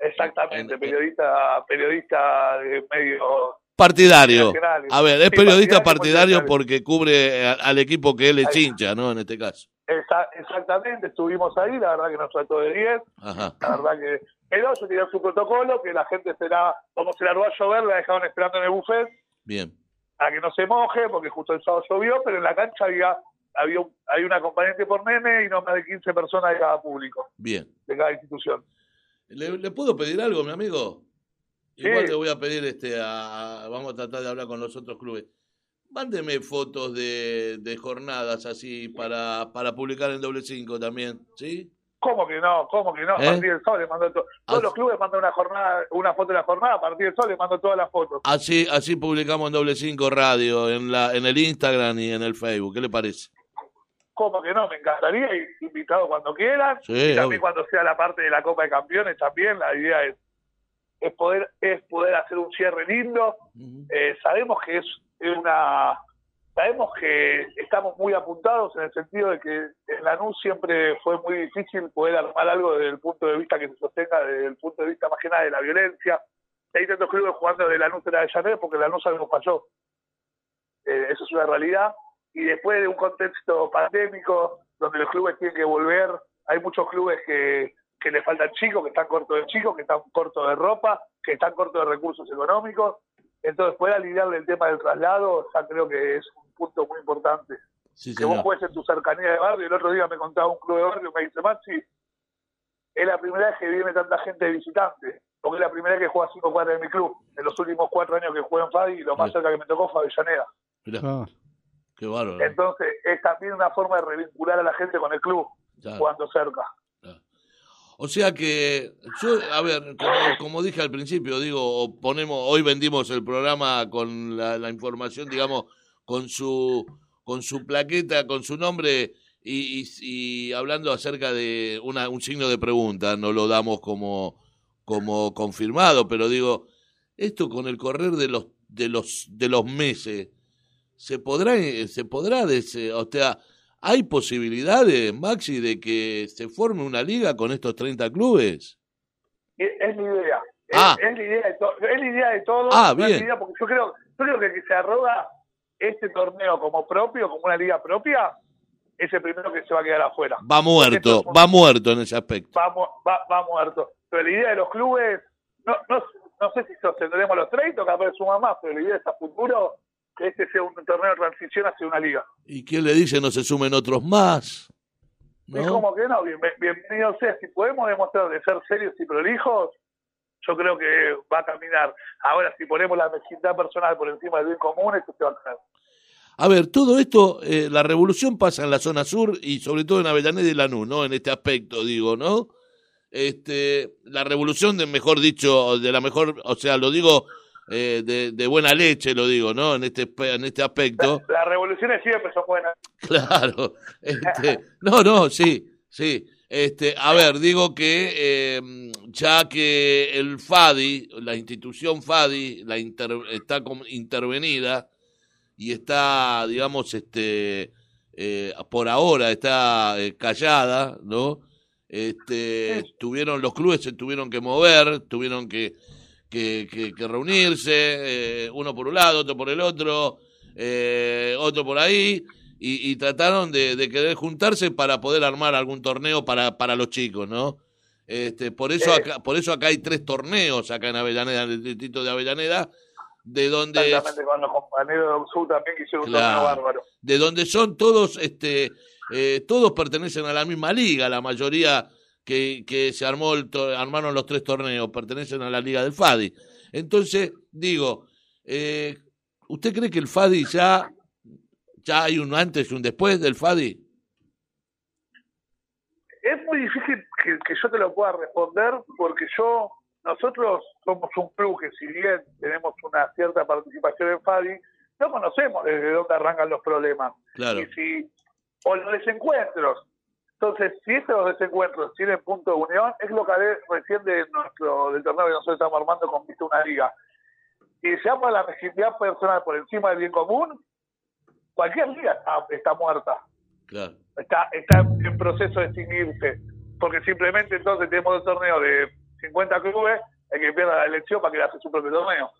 Exactamente, en- periodista periodista de medio partidario. A ver, es periodista partidario, porque cubre al equipo que él es hincha, ¿no? En este caso. Exa- exactamente, estuvimos ahí, la verdad que nos trató de 10. Ajá. La verdad que pero ellos tenían su protocolo, que la gente será, como se largó a llover, la dejaron esperando en el buffet. Bien. a que no se moje, porque justo el sábado llovió, pero en la cancha había había un, hay un acompañante por nene y no más de 15 personas de cada público, Bien. de cada institución. ¿Le, le puedo pedir algo, mi amigo? Sí. Igual le voy a pedir este a, vamos a tratar de hablar con los otros clubes. Mándeme fotos de, de jornadas así para, para publicar en doble cinco también, ¿sí? ¿Cómo que no? ¿Cómo que no? A ¿Eh? partir del sábado le mando to- todos Ah, los clubes mandan una jornada, una foto de la jornada, a partir del sábado le mando todas las fotos. Así, así publicamos en doble cinco radio, en la, en el Instagram y en el Facebook. ¿Qué le parece? ¿Cómo que no? Me encantaría invitado cuando quieran. Sí, y también obvio. cuando sea la parte de la Copa de Campeones también, la idea es, es poder es poder hacer un cierre lindo. Eh, sabemos que es una sabemos que estamos muy apuntados en el sentido de que en Lanús siempre fue muy difícil poder armar algo desde el punto de vista que se sostenga desde el punto de vista más que nada de la violencia. Hay tantos clubes jugando de Lanús en Avellaneda porque Lanús algo falló. Eh, eso es una realidad. Y después de un contexto pandémico donde los clubes tienen que volver, hay muchos clubes que, que le faltan chicos, que están cortos de chicos, que están cortos de ropa, que están cortos de recursos económicos. Entonces, poder alinearle el tema del traslado, ya creo que es un punto muy importante. Sí, que vos juegues en tu cercanía de barrio. El otro día me contaba un club de barrio, me dice, Maxi, es la primera vez que viene tanta gente de visitante, porque es la primera vez que juega cinco cuadras de mi club. En los últimos cuatro años que juego en Fadi, lo más Sí. cerca que me tocó fue Avellaneda. Ah, qué bárbaro. Entonces, es también una forma de revincular a la gente con el club, Claro. jugando cerca. O sea que, yo, a ver, como, dije al principio, digo, ponemos, hoy vendimos el programa con la, información, digamos, con su, con su plaqueta, con su nombre y, hablando acerca de una, un signo de pregunta, no lo damos como, como confirmado, pero digo, esto con el correr de los, de los, de los meses, se podrá, se podrá, o sea, ¿Hay posibilidades, Maxi, de que se forme una liga con estos 30 clubes? Y Es mi idea. Es, Ah. es la idea de to- es la idea de todos. Ah, es bien. idea, porque yo creo, yo creo que el que se arroga este torneo como propio, como una liga propia, es el primero que se va a quedar afuera. Va muerto, va muerto en ese aspecto. Va, va, va muerto. Pero la idea de los clubes, no, no, no sé si sostendremos los 30 o capaz suma más, pero la idea es a futuro que este sea un torneo de transición hacia una liga. ¿Y quién le dice no se sumen otros más? Es ¿No? como que no, bien- bienvenido sea. Si podemos demostrar de ser serios y prolijos, yo creo que va a caminar. Ahora, si ponemos la mezquindad personal por encima del bien común, esto se va a caer. A ver, todo esto, eh, la revolución pasa en la zona sur y sobre todo en Avellaneda y Lanús, ¿no? En este aspecto, digo, ¿no? Este, la revolución, de mejor dicho, de la mejor, o sea, lo digo eh, de, de buena leche, lo digo, ¿no? En este, en este aspecto. Las revoluciones siempre son buenas. Claro, este, no, no, sí, sí. Este, a ver, digo que eh, ya que el FADI, la institución FADI, la inter- está intervenida y está, digamos, este, eh, por ahora está eh, callada, ¿no? Este, tuvieron los clubes se tuvieron que mover, tuvieron que que, que, que reunirse, eh, uno por un lado, otro por el otro, eh, otro por ahí, y, y trataron de, de querer juntarse para poder armar algún torneo para, para los chicos, ¿no? Este, por eso Eh. acá, por eso acá hay tres torneos acá en Avellaneda, en el distrito de Avellaneda, de donde Exactamente con los compañeros de Oxu también que hicieron un torneo bárbaro. de donde son todos, este, eh, todos pertenecen a la misma liga, la mayoría que, que se armó el armaron los tres torneos, pertenecen a la liga del FADI. Entonces, digo, eh, ¿usted cree que el FADI ya, ya hay un antes y un después del FADI? Es muy difícil que, que yo te lo pueda responder porque yo, nosotros somos un club que si bien tenemos una cierta participación en FADI, no conocemos desde dónde arrancan los problemas. Claro. Y si, o los desencuentros. Entonces, si estos desencuentros tienen punto de unión, es lo que haré recién de nuestro, del torneo que nosotros estamos armando con Vista una Liga. Si se llama la legitimidad personal por encima del bien común, cualquier liga está, está muerta Claro. está, está en proceso de extinguirse, porque simplemente entonces tenemos un torneo de 50 clubes, el que pierda la elección para que hace su propio torneo.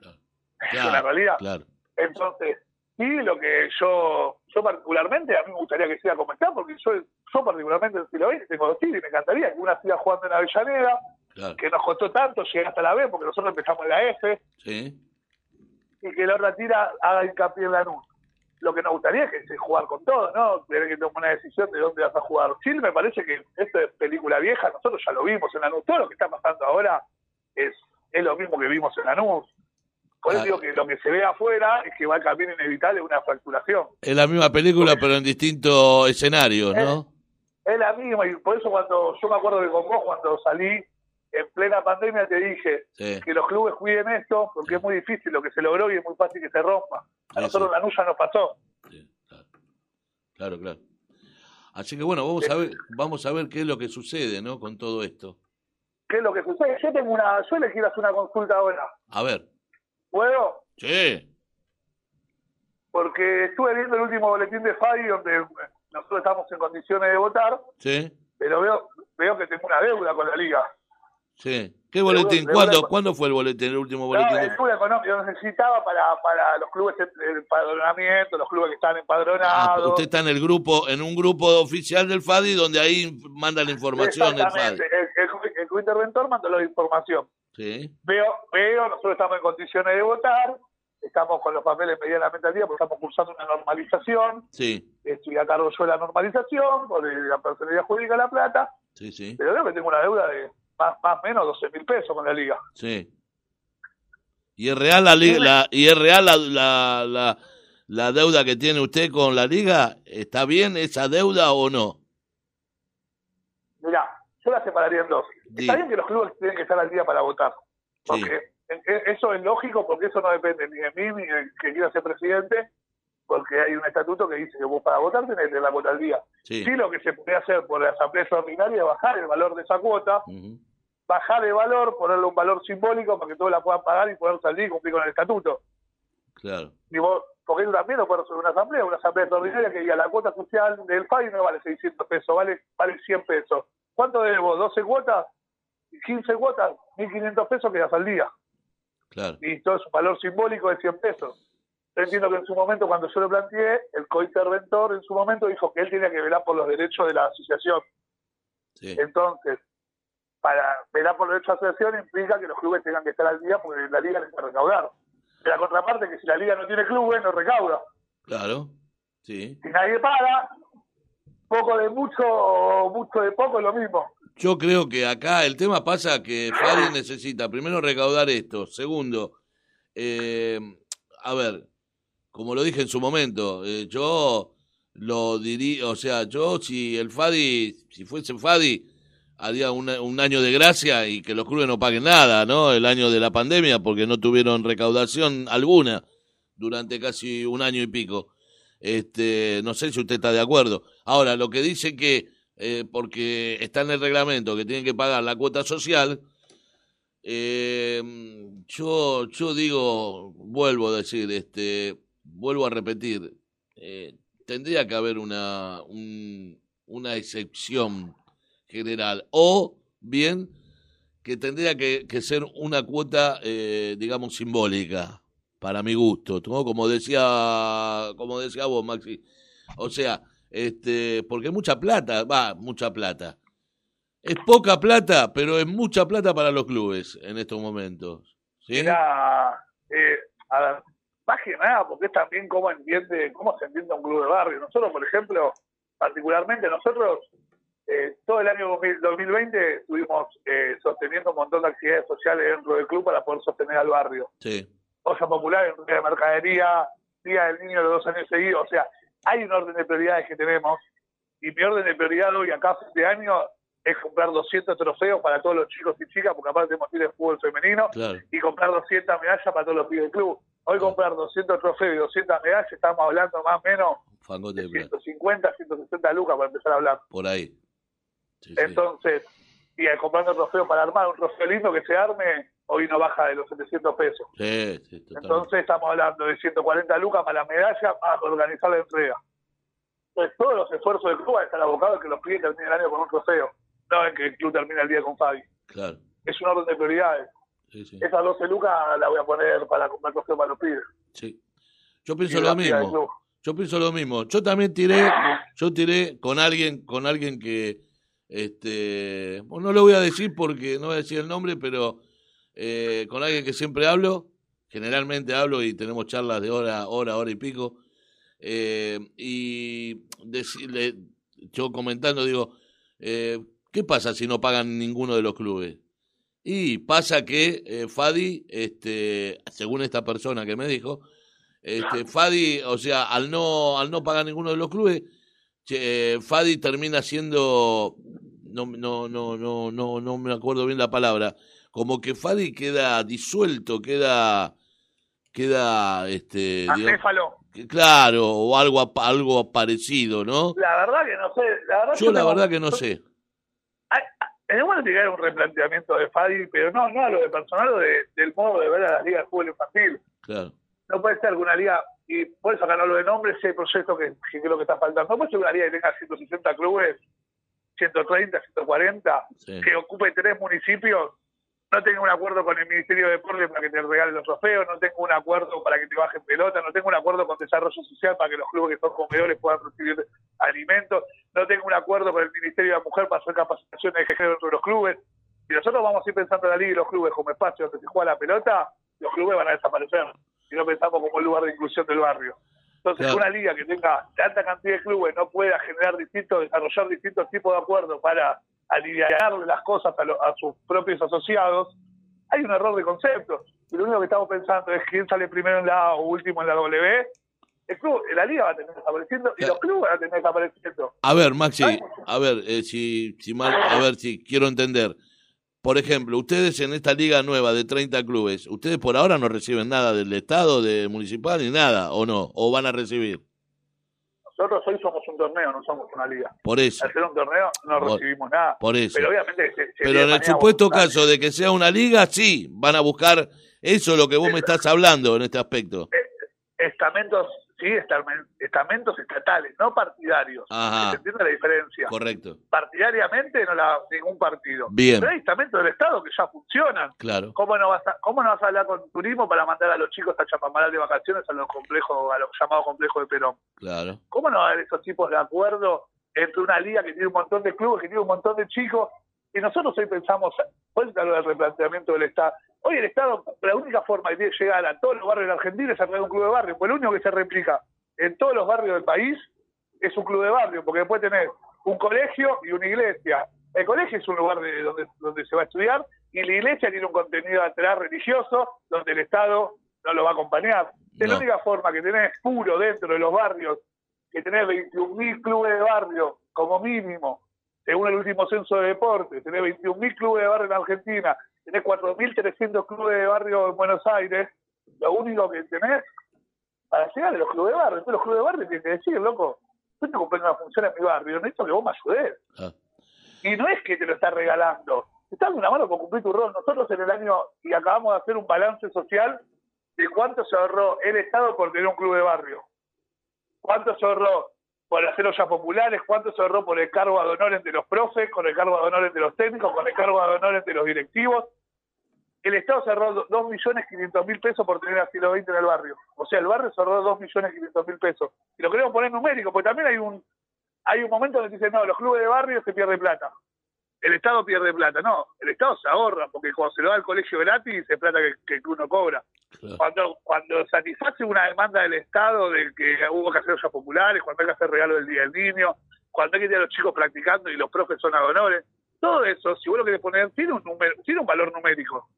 Es Claro, una realidad. Claro. Entonces, sí, lo que yo, yo particularmente, a mí me gustaría que siga como está, porque yo, yo particularmente en el siglo XX tengo dos tigres y me encantaría que una siga jugando en Avellaneda, Claro. que nos costó tanto llegar hasta la B, porque nosotros empezamos en la F, Sí. y que la otra tira haga hincapié en la NUS. Lo que nos gustaría es que se jugar con todo, ¿no? Tener que tomar una decisión de dónde vas a jugar. Sí, me parece que esto es película vieja, nosotros ya lo vimos en la NUS. Todo lo que está pasando ahora es, es lo mismo que vimos en la NUS. Por eso Ah. digo que lo que se ve afuera es que va a camino inevitable una fracturación. Es la misma película, pero en distintos escenarios, ¿no? Es la misma, y por eso cuando yo me acuerdo que con vos, cuando salí en plena pandemia, te dije Sí. que los clubes cuiden esto, porque es muy difícil lo que se logró y es muy fácil que se rompa. A nosotros la NUS ya nos pasó. Claro, claro. Así que bueno, vamos a ver, vamos a ver qué es lo que sucede, ¿no? Con todo esto. ¿Qué es lo que sucede? Yo tengo una, yo quiero hacer una consulta ahora. A ver. ¿Puedo? Sí. porque estuve viendo el último boletín de FAI donde eh, nosotros estamos en condiciones de votar, Sí, pero veo veo que tengo una deuda con la liga. sí. ¿Qué boletín? de ¿Cuándo, bola- ¿Cuándo fue el boletín, el último No, boletín? el deuda yo necesitaba para, para los clubes de empadronamiento, los clubes que están Ah, empadronados. usted está en el grupo, en un grupo oficial del FADI donde ahí manda la información el FADI. Exactamente, el, el, el cointerventor mandó la información. Sí, Veo, veo, nosotros estamos en condiciones de votar, estamos con los papeles medianamente al día porque estamos cursando una normalización, sí, estoy a cargo yo de la normalización, por la personalidad jurídica de La Plata, sí, sí, pero veo que tengo una deuda de más más o menos 12 mil pesos con la liga. sí. ¿Y es real la, li- la- y es real la, la, la, la deuda que tiene usted con la liga? ¿Está bien esa deuda o no? Mirá, yo la separaría en dos. Está bien que los clubes tienen que estar al día para votar, porque e- e- eso es lógico, porque eso no depende ni de mí ni de que quiera ser presidente, porque hay un estatuto que dice que vos para votar tenés que tener la cuota al día. sí. Sí, lo que se puede hacer por la asamblea extraordinaria es bajar el valor de esa cuota, bajar el valor, ponerle un valor simbólico para que todos la puedan pagar y poder salir y cumplir con el estatuto. Claro, Y vos, porque eso también lo puede resolver una asamblea, una asamblea extraordinaria que diga la cuota social del FAI no vale 600 pesos, vale, vale 100 pesos. ¿Cuánto debo? ¿12 cuotas? ¿15 cuotas? 1.500 pesos que das al día. claro. Y todo es un valor simbólico de 100 pesos. Yo entiendo que en su momento, cuando yo lo planteé, el cointerventor en su momento dijo que él tenía que velar por los derechos de la asociación. Sí, Entonces, para velar por los derechos de la asociación implica que los clubes tengan que estar al día porque la liga que recaudar. De la contraparte, que si la liga no tiene clubes, no recauda. claro. Sí. Si nadie paga, poco de mucho o mucho de poco es lo mismo. Yo creo que acá el tema pasa que Fadi necesita primero recaudar esto, segundo, eh, a ver, como lo dije en su momento, eh, yo lo diría, o sea, yo si el Fadi, si fuese Fadi, haría un, un año de gracia y que los clubes no paguen nada, ¿no? El año de la pandemia porque no tuvieron recaudación alguna durante casi un año y pico. Este, no sé si usted está de acuerdo. Ahora, lo que dice que eh, porque está en el reglamento que tienen que pagar la cuota social, eh, yo, yo digo, vuelvo a decir, este, vuelvo a repetir, eh, tendría que haber una, un- una excepción general, o bien que tendría que, ser una cuota, eh, digamos, simbólica, para mi gusto, ¿no? como decía, como decía vos, Maxi. O sea, este, porque es mucha plata, va, mucha plata. Es poca plata, pero es mucha plata para los clubes en estos momentos. ¿sí? Era, eh, a ver, más que nada, porque es también cómo entiende, cómo se entiende un club de barrio. Nosotros, por ejemplo, particularmente nosotros, eh, todo el año 2000 2020 estuvimos eh, sosteniendo un montón de actividades sociales dentro del club para poder sostener al barrio. Sí, Olla Popular, en de mercadería, Día del Niño los dos años seguidos. O sea, hay un orden de prioridades que tenemos y mi orden de prioridad hoy acá este año es comprar 200 trofeos para todos los chicos y chicas, porque aparte ir de fútbol femenino, claro. y comprar 200 medallas para todos los pibes del club. Hoy comprar 200 trofeos y 200 medallas, estamos hablando más o menos Fangote de de plata. 150, 160 lucas para empezar a hablar. Por ahí. Sí, sí. Entonces, y eh, comprando trofeos para armar un trofeo lindo que se arme, hoy no baja de los 700 pesos. Sí, sí. Entonces estamos hablando de 140 lucas para la medalla para organizar la entrega. Entonces todos los esfuerzos del club van a estar abocados en que los pibes terminen el año con un trofeo, no en que el club termine el día con Fabi. Claro. Es un orden de prioridades. Sí. Esas 12 lucas las voy a poner para comprar trofeo para los pibes. sí. Yo pienso lo mismo. Yo pienso lo mismo. Yo también tiré, yo tiré con alguien, con alguien que, este, no lo voy a decir porque no voy a decir el nombre, pero eh, con alguien que siempre hablo, generalmente hablo y tenemos charlas de hora, hora, hora y pico, eh, y decirle, yo comentando digo, eh, ¿qué pasa si no pagan ninguno de los clubes? Y pasa que eh, Fadi, este, según esta persona que me dijo, este, Fadi, o sea, al no, al no pagar ninguno de los clubes, che, eh, Fadi termina siendo, no, no, no, no, no, no me acuerdo bien la palabra, como que Fadi queda disuelto, queda, queda, este, digamos, claro, o algo, algo parecido, ¿no? La verdad que no sé. La verdad Yo la tengo- verdad que no sé. En el momento tiene que haber un replanteamiento de Fadi, pero no, no a lo de personal o de- del modo de ver a las ligas de fútbol infantil. Claro, No puede ser que una liga, y puedes sacarlo de nombre ese proyecto que, que creo que está faltando. No puede ser una liga que tenga 160 clubes, 130, 140, Sí. que ocupe tres municipios, no tenga un acuerdo con el Ministerio de Deportes para que te regalen los trofeos, no tenga un acuerdo para que te bajen pelota, no tenga un acuerdo con desarrollo social para que los clubes que son comedores puedan recibir alimentos, no tenga un acuerdo con el Ministerio de la Mujer para hacer capacitaciones de género dentro de los clubes. Si nosotros vamos a ir pensando en la liga y los clubes como espacio donde se juega la pelota, los clubes van a desaparecer. Si no pensamos como el lugar de inclusión del barrio. Entonces, Claro. una liga que tenga tanta cantidad de clubes no pueda generar distintos, desarrollar distintos tipos de acuerdos para aliviarle las cosas a, lo- a sus propios asociados, hay un error de concepto. Y lo único que estamos pensando es quién sale primero en la A o último en la W. El club, la liga va a tener desapareciendo y los clubes van a tener desapareciendo. A ver, Maxi, a ver, eh, si, si mal, a ver si quiero entender. Por ejemplo, ustedes en esta liga nueva de 30 clubes, ustedes por ahora no reciben nada del Estado, de municipal, ni nada, ¿o no? ¿O van a recibir? Nosotros hoy somos torneo, no somos una liga. Por eso, Al ser un torneo no Por- recibimos nada. por eso. Pero obviamente... se- se Pero en el supuesto caso de que sea una liga, sí, van a buscar eso lo que vos me estás hablando en este aspecto. Estamentos, sí, estamen- estamentos estatales, no partidarios. Ajá. ¿Se entiende la diferencia? Correcto, partidariamente no la ningún partido. Bien. Pero hay estamentos del Estado que ya funcionan. claro. ¿Cómo no, vas a, ¿Cómo no vas a hablar con turismo para mandar a los chicos a Chapamaral de vacaciones a los complejos, a los llamados complejos de Perón? Claro, ¿Cómo no va a haber esos tipos de acuerdo entre una liga que tiene un montón de clubes, que tiene un montón de chicos? Y nosotros hoy pensamos, eso hablo del replanteamiento del Estado. Hoy el Estado, la única forma que tiene que llegar a todos los barrios de la Argentina es a través de un club de barrio, pues lo único que se replica en todos los barrios del país es un club de barrio, porque después tener un colegio y una iglesia. El colegio es un lugar de donde, donde se va a estudiar y la iglesia tiene un contenido atrás religioso donde el Estado no lo va a acompañar. Es la única forma que tenés puro dentro de los barrios, que tenés 21.000 clubes de barrio como mínimo, según el último censo de deporte, tenés 21.000 clubes de barrio en Argentina, tenés 4.300 clubes de barrio en Buenos Aires, lo único que tenés para llegar a los clubes de barrio. Entonces los clubes de barrio tienen que decir, loco, yo te compré una función en mi barrio, necesito que vos me ayudes. Ah. Y no es que te lo estás regalando, te estás dando una mano por cumplir tu rol. Nosotros en el año, y acabamos de hacer un balance social de cuánto se ahorró el Estado por tener un club de barrio. ¿Cuánto se ahorró por hacer ollas populares? ¿Cuánto se ahorró por el cargo ad honor entre los profes, con el cargo ad honor entre los técnicos, con el cargo ad honor entre los directivos? El Estado se ahorró 2.500.000 pesos por tener a siglo XX en el barrio. O sea, el barrio se ahorró 2.500.000 pesos. Y lo queremos poner numérico, porque también hay un hay un momento donde dicen, no, los clubes de barrio se pierde plata. El Estado pierde plata. No, el Estado se ahorra, porque cuando se lo da al colegio gratis es plata que, que uno cobra. Claro. Cuando, cuando satisface una demanda del Estado de que hubo que hacer ollas populares, cuando hay que hacer regalo del Día del Niño, cuando hay que tener a los chicos practicando y los profes son honores, todo eso, si vos lo querés poner, tiene un, número, tiene un valor numérico.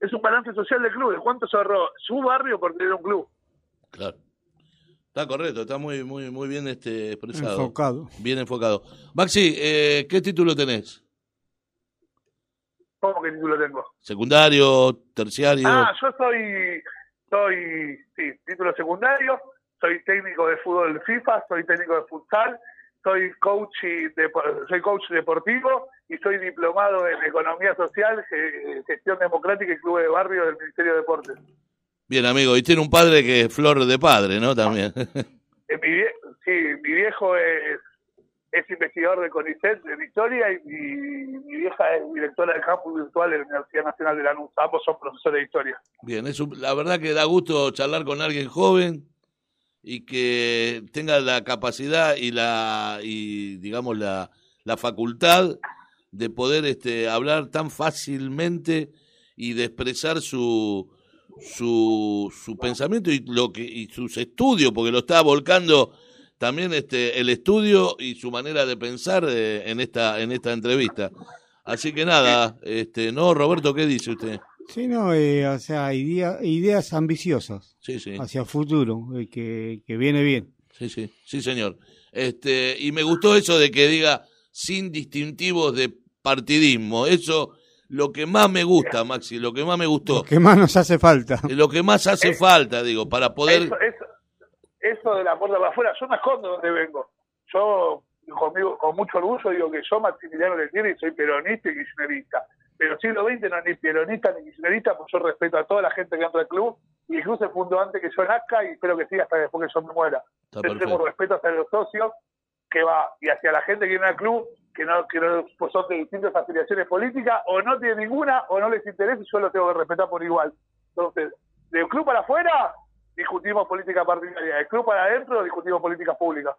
Es un balance social del club, de cuánto se ahorró su barrio por tener un club. Claro. Está correcto, está muy muy muy bien este expresado. Enfocado. Bien enfocado. Maxi, eh, ¿qué título tenés? ¿Cómo que título tengo? ¿Secundario, terciario? Ah, yo soy, soy, sí, título secundario, soy técnico de fútbol FIFA, soy técnico de futsal, soy coach, y depo- soy coach deportivo y soy diplomado en economía social, ge- gestión democrática y club de barrio del Ministerio de Deportes. Bien, amigo, y tiene un padre que es flor de padre, ¿no? También. Eh, mi vie- sí, mi viejo es, es investigador de CONICET de Victoria y, mi vieja es directora del campus virtual de la Universidad Nacional de Lanús. Ambos son profesores de historia. Bien, es un- la verdad que da gusto charlar con alguien joven y que tenga la capacidad y la y digamos la, la facultad de poder este hablar tan fácilmente y de expresar su su, su pensamiento y lo que y sus estudios porque lo está volcando también este el estudio y su manera de pensar eh, en esta en esta entrevista así que nada este no Roberto qué dice usted Sí, no, eh, o sea, idea- ideas ambiciosas sí sí hacia el futuro, eh, que, que viene bien. Sí, sí, sí, señor. Este, y me gustó eso de que diga sin distintivos de partidismo. Eso, lo que más me gusta, Maxi, lo que más me gustó. ¿Qué más nos hace falta? Lo que más hace falta, digo, para poder. Eso, eso, eso de la puerta para afuera, yo me escondo donde vengo. Yo, conmigo, con mucho orgullo, digo que yo, Maximiliano Letieri, soy peronista y kirchnerista. pero siglo XX no es ni peronista ni kirchnerista, pues yo respeto a toda la gente que entra al club, y incluso se fundó antes que yo nazca y espero que siga hasta después que yo me muera. Entonces tengo respeto hacia los socios que va y hacia la gente que viene al club que no, que no pues son de distintas afiliaciones políticas o no tienen ninguna o no les interesa y yo lo tengo que respetar por igual. Entonces, del club para afuera discutimos política partidaria, del club para adentro discutimos políticas públicas.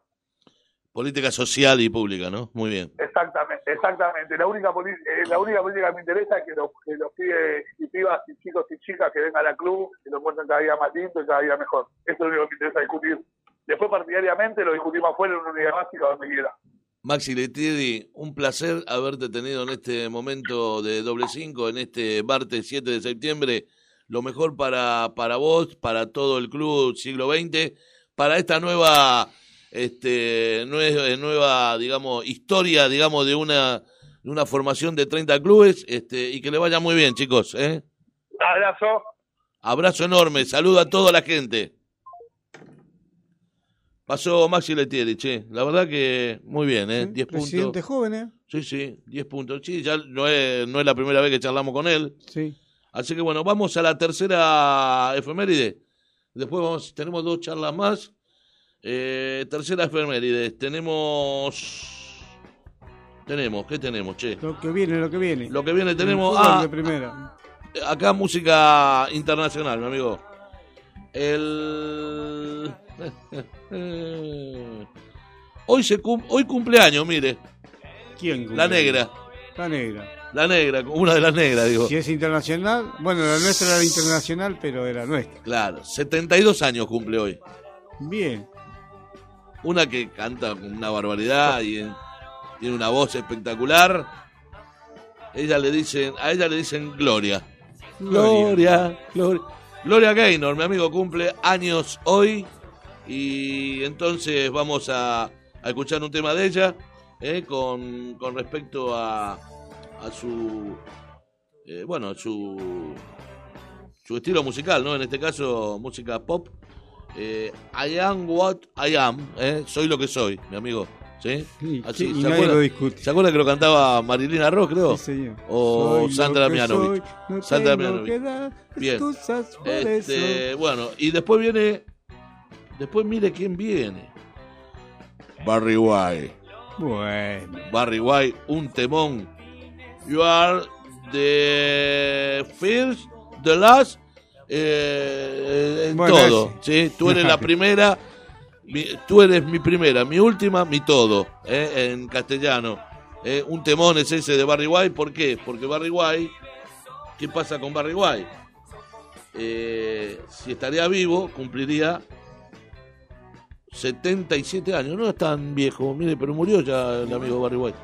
Política social y pública, ¿no? Muy bien. Exactamente, exactamente. La única, eh, la única política que me interesa es que los, que los pibes y pibas y chicos y chicas que vengan al club que lo encuentren cada día más lindo y cada día mejor. Eso es lo único que me interesa discutir. Después partidariamente lo discutimos afuera en una unidad básica donde quiera. Maxi Letieri, un placer haberte tenido en este momento de doble cinco, en este martes 7 de septiembre. Lo mejor para, para vos, para todo el club siglo XX, para esta nueva, este, nueva, nueva digamos, historia, digamos, de una, de una formación de 30 clubes, este, y que le vaya muy bien, chicos, ¿eh? Abrazo. Abrazo enorme, saludo a toda la gente. Pasó Maxi Letieri, che. La verdad que muy bien, ¿eh? 10 Presidente puntos. joven, ¿eh? Sí, sí, 10 puntos. Sí, ya no es, no es la primera vez que charlamos con él. Sí. Así que bueno, vamos a la tercera efeméride. Después vamos, tenemos dos charlas más. Eh, tercera efeméride. Tenemos. Tenemos, ¿qué tenemos, che? Lo que viene, lo que viene. Lo que viene tenemos. Ah, de primera. acá música internacional, mi amigo. El. Hoy se cum- hoy cumpleaños, mire. ¿Quién? La cumple? negra. La negra. La negra, una de las negras, digo. Si es internacional, bueno, la nuestra era internacional, pero era nuestra. Claro, 72 años cumple hoy. Bien. Una que canta con una barbaridad y en- tiene una voz espectacular. Ella le dicen, a ella le dicen Gloria. Gloria, Gloria. Gloria Gaynor, mi amigo, cumple años hoy. Y entonces vamos a, escuchar un tema de ella eh, con, con respecto a, a su. eh, bueno, su. su estilo musical, ¿no? En este caso, música pop. Eh, I am what I am, ¿eh? soy lo que soy, mi amigo. ¿Sí? Sí, Así, y ¿se nadie acuerda- lo discute. ¿Se acuerda que lo cantaba Marilina Ross, creo? Sí, señor. O Soy Sandra Mianovich. no Sandra Mianovich. Bien. Este, bueno, y después viene. Después mire quién viene. Barry White. Bueno. Barry White, un temón. You are the first, the last, eh, en Bueno, todo. ¿sí? Tú eres la primera, mi- tú eres mi primera, mi última, mi todo, eh, en castellano. Eh, un temón es ese de Barry White, ¿por qué? Porque Barry White, ¿qué pasa con Barry White? Eh, si estaría vivo, cumpliría 77 años, no es tan viejo, mire, pero murió ya el amigo Barry White.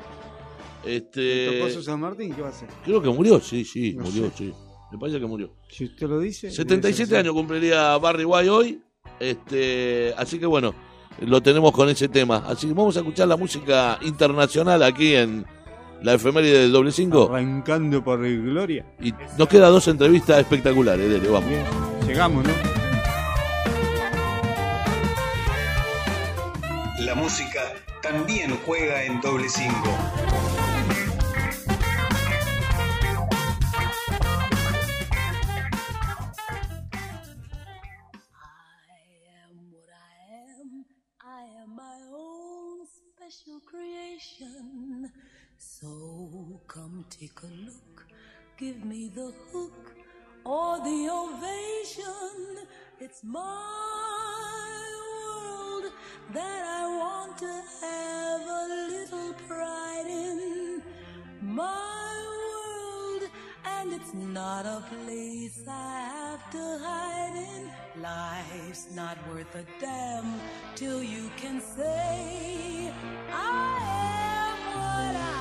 ¿Le Este, tocó San Martín? ¿Qué va a hacer? creo que murió, sí, sí, No murió, sé. sí. Me parece que murió. Si usted lo dice. 77 debe ser años cumpliría Barry White hoy, este, así que bueno, lo tenemos con ese tema. Así que vamos a escuchar la música internacional aquí en la efeméride del doble así. 5 Arrancando por Gloria. y nos queda dos entrevistas espectaculares, dele, vamos. Bien. Llegamos, ¿no? La música también juega en doble 5. Special creation. So come take a look, give me the hook or the ovation. It's my world that I want to have a little pride in. My world, and it's not a place I have to hide in. Life's not worth a damn till you can say, I am what I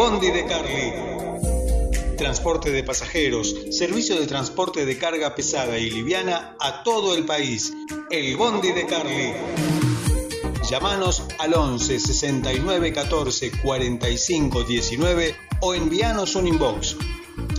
Bondi de Carly. Transporte de pasajeros, servicio de transporte de carga pesada y liviana a todo el país. El Bondi de Carly. Llámanos al 11 69 14 45 19 o envíanos un inbox.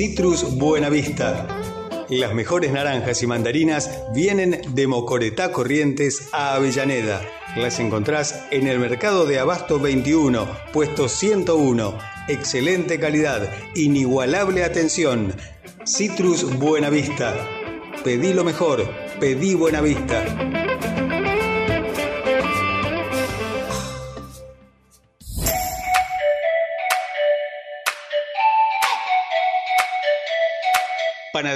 Citrus Buenavista. Las mejores naranjas y mandarinas vienen de Mocoretá Corrientes a Avellaneda. Las encontrás en el mercado de Abasto 21, puesto 101. Excelente calidad, inigualable atención. Citrus Buenavista. Pedí lo mejor, pedí Buenavista.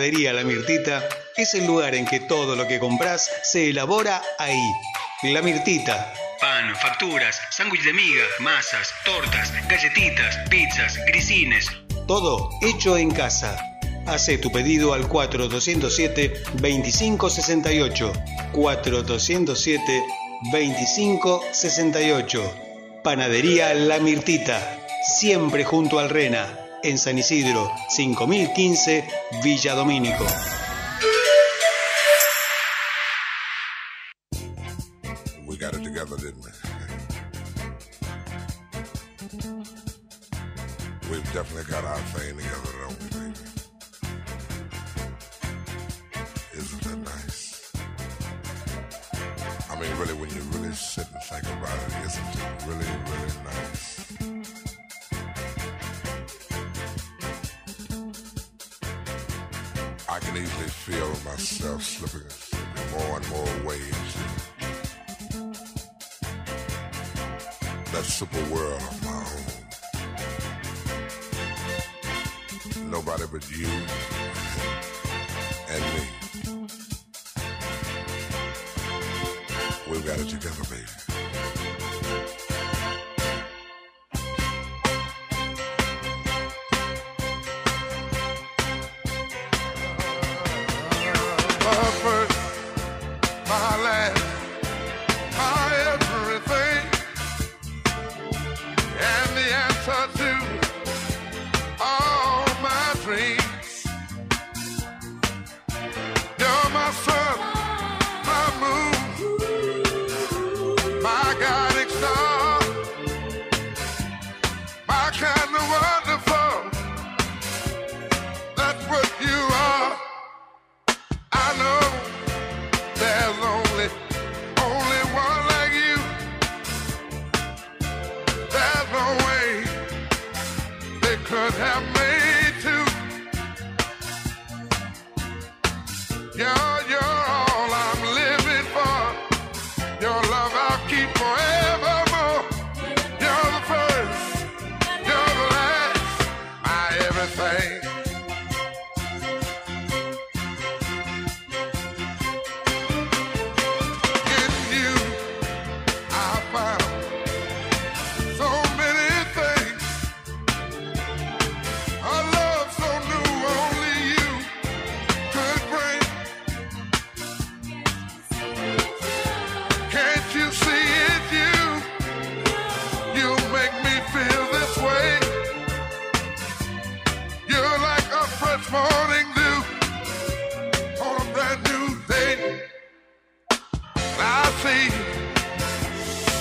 Panadería La Mirtita es el lugar en que todo lo que compras se elabora ahí. La Mirtita. Pan, facturas, sándwich de miga, masas, tortas, galletitas, pizzas, grisines. Todo hecho en casa. Hace tu pedido al 4207-2568. 4207-2568. Panadería La Mirtita. Siempre junto al Rena en San Isidro, 5015, Villa Domínico. We got it together, didn't we? We've definitely got our thing together, don't we, baby? Isn't that nice? I mean, really, when you really sit and think about it, isn't it really, really nice? Feel myself slipping, slipping more and more waves. That super world of my own. Nobody but you and me. We've got it together, baby.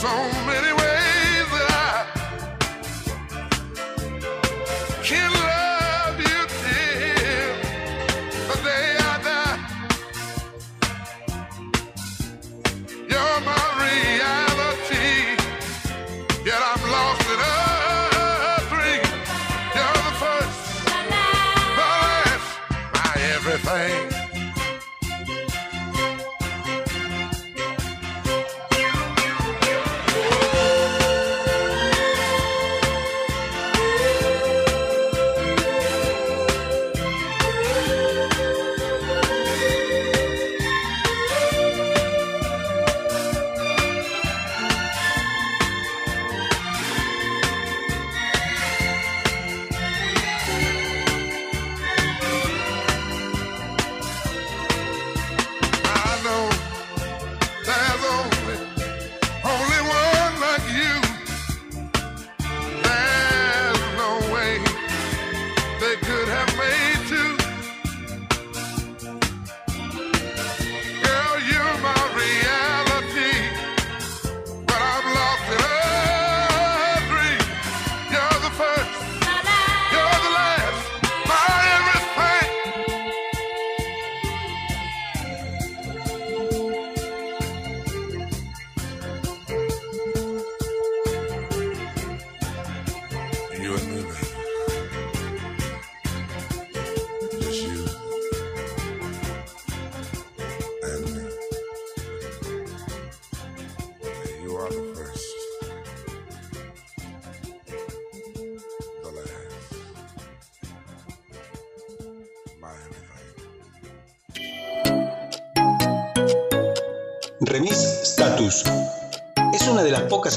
So many ways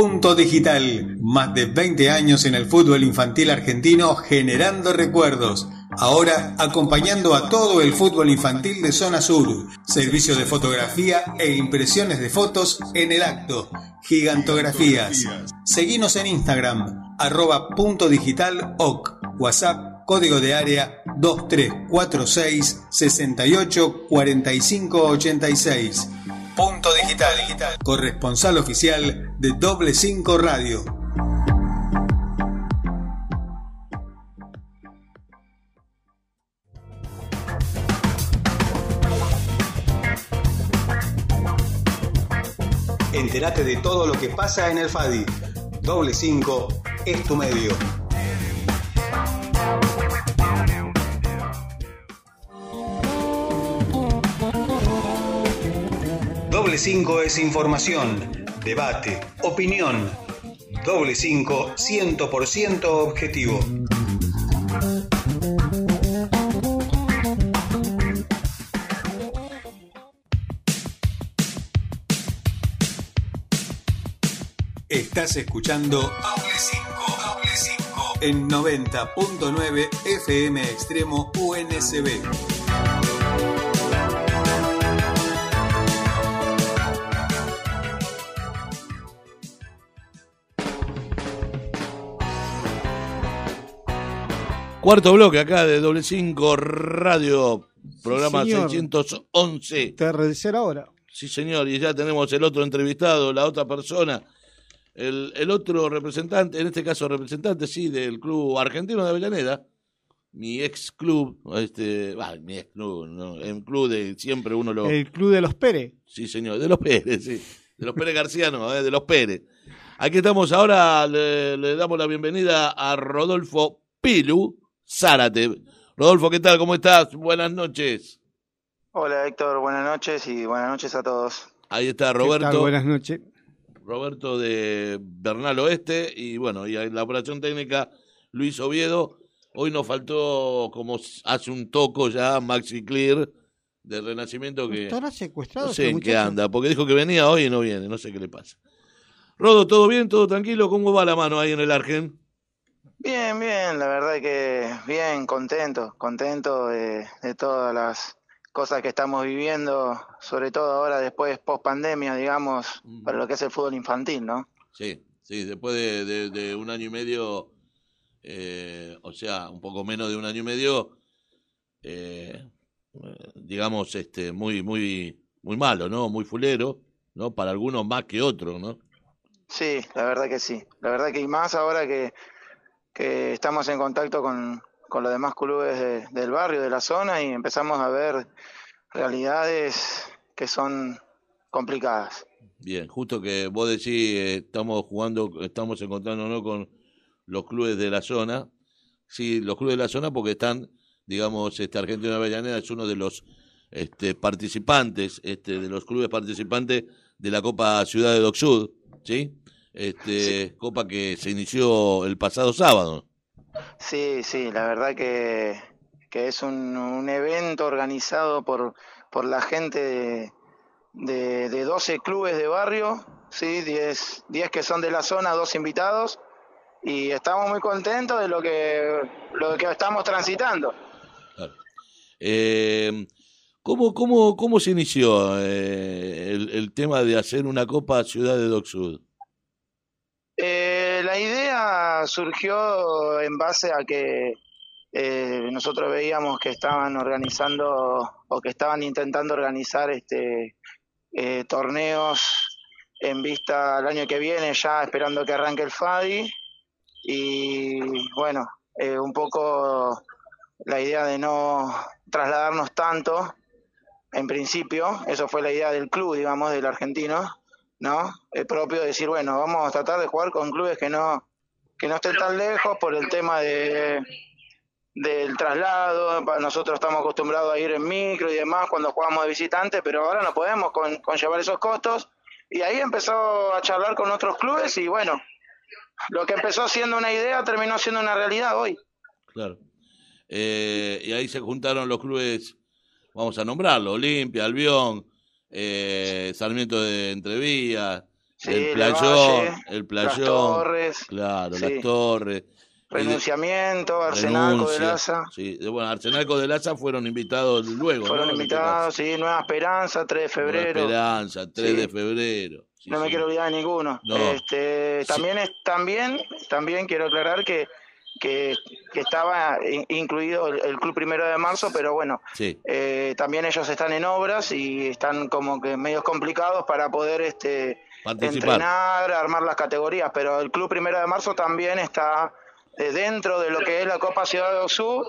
Punto Digital. Más de 20 años en el fútbol infantil argentino generando recuerdos. Ahora acompañando a todo el fútbol infantil de Zona Sur. Servicio de fotografía e impresiones de fotos en el acto. Gigantografías. Seguinos en Instagram. Arroba punto digital oc. WhatsApp código de área 2346 68 45 86. Punto digital, corresponsal oficial de Doble 5 Radio. Entérate de todo lo que pasa en el FADI. Doble 5 es tu medio. Doble 5 es información, debate, opinión. Doble 5 100% objetivo. Estás escuchando Doble 5, Doble 5 en 90.9 FM Extremo UNSB. Cuarto bloque acá de Doble 5 Radio, programa señor. 611. Tercera hora. Sí, señor, y ya tenemos el otro entrevistado, la otra persona, el, el otro representante, en este caso representante, sí, del club argentino de Avellaneda, mi ex club, este, bah, mi ex club, no, el club de siempre uno lo... El Club de los Pérez. Sí, señor, de los Pérez, sí, de los Pérez Garciano, eh, de los Pérez. Aquí estamos ahora, le, le damos la bienvenida a Rodolfo Pilu Zárate. Rodolfo, ¿qué tal? ¿Cómo estás? Buenas noches. Hola Héctor, buenas noches y buenas noches a todos. Ahí está ¿Qué Roberto. tal? Buenas noches. Roberto de Bernal Oeste y bueno, y en la operación técnica Luis Oviedo. Hoy nos faltó, como hace un toco ya, Maxi Clear de Renacimiento que ¿Estará secuestrado no sé este en qué anda, porque dijo que venía hoy y no viene, no sé qué le pasa. Rodo, ¿todo bien? ¿Todo tranquilo? ¿Cómo va la mano ahí en el Argen? Bien, bien, la verdad que bien, contento, contento de, de todas las cosas que estamos viviendo, sobre todo ahora después post pandemia, digamos, para lo que es el fútbol infantil, ¿no? Sí, sí, después de, de- de un año y medio, eh, o sea, un poco menos de un año y medio, eh, digamos, este, muy, muy, muy malo, ¿no? Muy fulero, ¿no? Para algunos más que otros, ¿no? Sí, la verdad que sí. La verdad que y más ahora que, que estamos en contacto con, con los demás clubes de- del barrio, de la zona y empezamos a ver realidades que son complicadas. Bien, justo que vos decís, eh, estamos jugando, estamos encontrándonos con los clubes de la zona. Sí, los clubes de la zona porque están, digamos, este Argentino de Avellaneda es uno de los este, participantes, este, de los clubes participantes de la Copa Ciudad de Doc Sud, ¿sí? Este, Copa que se inició el pasado sábado. Sí, sí, la verdad que, que es un, un evento organizado por, por la gente de, de, de 12 clubes de barrio, sí, 10, 10 que son de la zona, dos invitados, y estamos muy contentos de lo que, lo que estamos transitando. Eh, ¿cómo, cómo, ¿Cómo se inició eh, el, el tema de hacer una Copa Ciudad de Doc Sud? La idea surgió en base a que eh, nosotros veíamos que estaban organizando o que estaban intentando organizar este eh, torneos en vista al año que viene, ya esperando que arranque el FADI. Y bueno, eh, un poco la idea de no trasladarnos tanto, en principio, eso fue la idea del club, digamos, del argentino, ¿no? El propio decir, bueno, vamos a tratar de jugar con clubes que no, que no estén tan lejos por el tema de del traslado, nosotros estamos acostumbrados a ir en micro y demás cuando jugamos de visitante, pero ahora no podemos con, con llevar esos costos. Y ahí empezó a charlar con otros clubes y bueno, lo que empezó siendo una idea terminó siendo una realidad hoy. Claro. Eh, y ahí se juntaron los clubes, vamos a nombrarlo, Olimpia, Albión, eh, Sarmiento de Entrevías, Sí, el Playón, el Las Torres, claro, sí. las Torres. Renunciamiento, Arsenal, Codelaza. Sí, bueno, Arsenal de Laza fueron invitados luego, Fueron este invitados, sí, Nueva Esperanza, 3 de. Nueva febrero. Esperanza, 3 Sí. de febrero. Sí, no me quiero olvidar de ninguno. No. Este, también es, también, también quiero aclarar que, que, que estaba in- incluido el, el club primero de marzo, pero bueno, Sí, eh, también ellos están en obras y están como que medios complicados para poder este participar. entrenar, armar las categorías, pero el club primero de marzo también está eh, dentro de lo que es la Copa Ciudad de Osu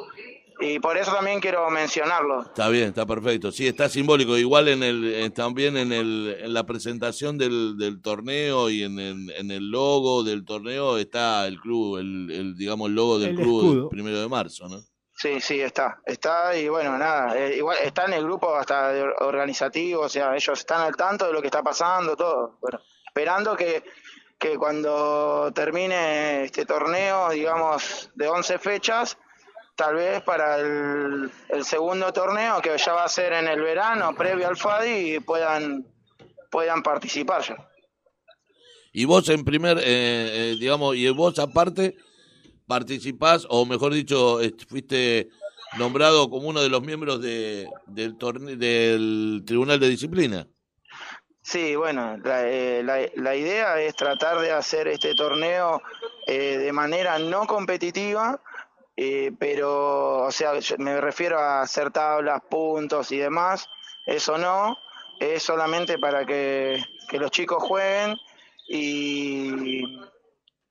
y por eso también quiero mencionarlo. Está bien, está perfecto. Sí, está simbólico. Igual en el, eh, también en, el, en la presentación del, del torneo y en el, en el logo del torneo está el club, el, el digamos, el logo del El club escudo. del primero de marzo, ¿no? Sí, sí, está. Está y bueno, nada, eh, igual está en el grupo hasta organizativo, o sea, ellos están al tanto de lo que está pasando, todo. Bueno, esperando que, que cuando termine este torneo, digamos, de 11 fechas, tal vez para el, el segundo torneo, que ya va a ser en el verano, previo al FADI, y puedan, puedan participar ya. Y vos en primer, eh, eh, digamos, y vos aparte participás, o mejor dicho, est- fuiste nombrado como uno de los miembros de, del, torne- del Tribunal de Disciplina. Sí, bueno, la, eh, la, la idea es tratar de hacer este torneo eh, de manera no competitiva, eh, pero, o sea, me refiero a hacer tablas, puntos y demás, eso no, es solamente para que, que los chicos jueguen y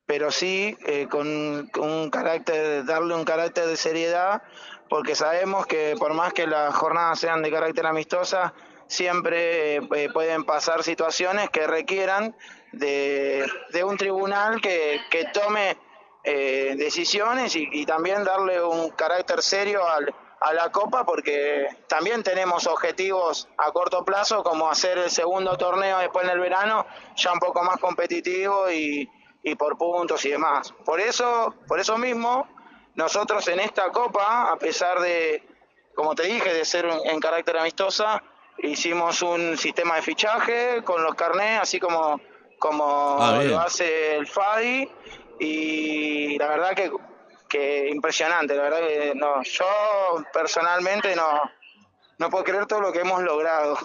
pero sí eh, con, con un carácter, darle un carácter de seriedad, porque sabemos que por más que las jornadas sean de carácter amistosa, siempre eh, pueden pasar situaciones que requieran de, de un tribunal que, que tome eh, decisiones y, y también darle un carácter serio al, a la Copa, porque también tenemos objetivos a corto plazo, como hacer el segundo torneo después en el verano, ya un poco más competitivo y, y por puntos y demás. Por eso, por eso mismo, nosotros en esta Copa, a pesar de, como te dije, de ser en carácter amistosa, hicimos un sistema de fichaje con los carnés, así como, como Ah, lo hace el FADI, y la verdad que, que impresionante, la verdad que no, yo personalmente no, no puedo creer todo lo que hemos logrado.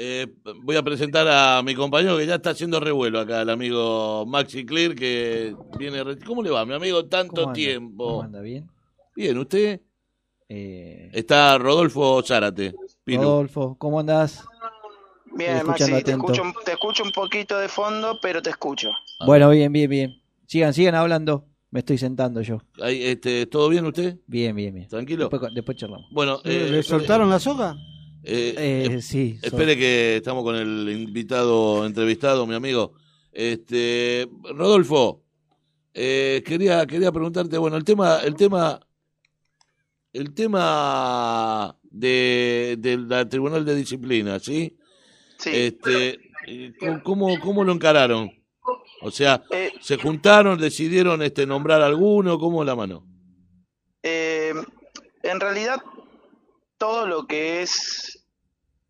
Eh, voy a presentar a mi compañero que ya está haciendo revuelo acá, el amigo Maxi Clear, que viene... re- ¿Cómo le va, mi amigo? Tanto ¿Cómo anda? tiempo. ¿Cómo anda? ¿Bien? Bien, ¿usted? Eh, Está Rodolfo Zárate. Rodolfo, ¿cómo andás? Bien, Maxi, escuchando te atento. escucho, te escucho un poquito de fondo, pero te escucho. Ah. Bueno, bien, bien, bien. Sigan, sigan hablando. Me estoy sentando yo. Ahí, este, ¿Todo bien usted? Bien, bien, bien. ¿Tranquilo? Después, después charlamos. Bueno, ¿Le- eh, ¿Le soltaron la soga? eh, Eh, eh, sí. Espere que estamos con el invitado entrevistado, mi amigo. Este, Rodolfo, eh, quería quería preguntarte, bueno, el tema el tema el tema de del Tribunal de Disciplina, ¿sí? Sí. Este, eh, ¿cómo cómo lo encararon? O sea, Eh, se juntaron, decidieron este nombrar alguno, ¿cómo la mano? Eh, en realidad, todo lo que es,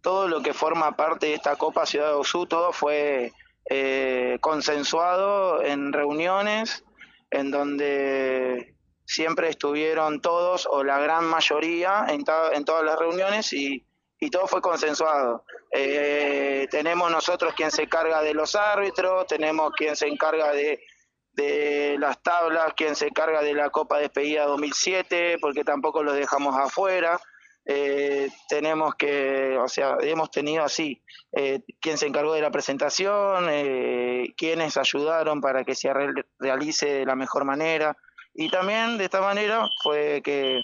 todo lo que forma parte de esta Copa Ciudad de Osú, todo fue eh, consensuado en reuniones en donde siempre estuvieron todos o la gran mayoría en todas las reuniones y, y todo fue consensuado. Eh, tenemos nosotros quien se encarga de los árbitros, tenemos quien se encarga de, de las tablas, quien se encarga de la Copa Despedida 2007, porque tampoco los dejamos afuera. Eh, tenemos que, o sea, hemos tenido así, eh, quien se encargó de la presentación, eh, quienes ayudaron para que se re- realice de la mejor manera. Y también de esta manera fue que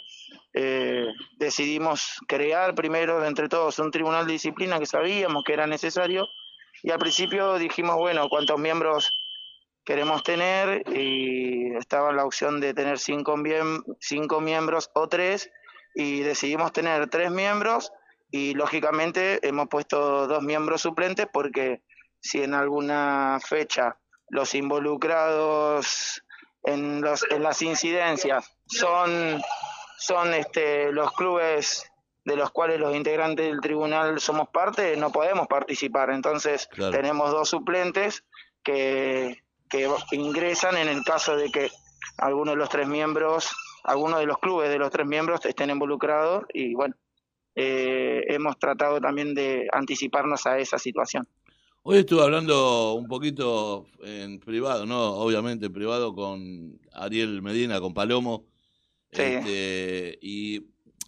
eh, decidimos crear primero entre todos un tribunal de disciplina que sabíamos que era necesario. Y al principio dijimos, bueno, ¿cuántos miembros queremos tener? Y estaba la opción de tener cinco miembros o tres. Y decidimos tener tres miembros y lógicamente hemos puesto dos miembros suplentes porque si en alguna fecha los involucrados en, los, en las incidencias son, son este, los clubes de los cuales los integrantes del tribunal somos parte, no podemos participar. Entonces Claro. tenemos dos suplentes que, que ingresan en el caso de que alguno de los tres miembros, alguno de los clubes de los tres miembros estén involucrados y bueno, eh, hemos tratado también de anticiparnos a esa situación. Hoy estuve hablando un poquito en privado, no, obviamente en privado con Ariel Medina, con Palomo, Sí. este, y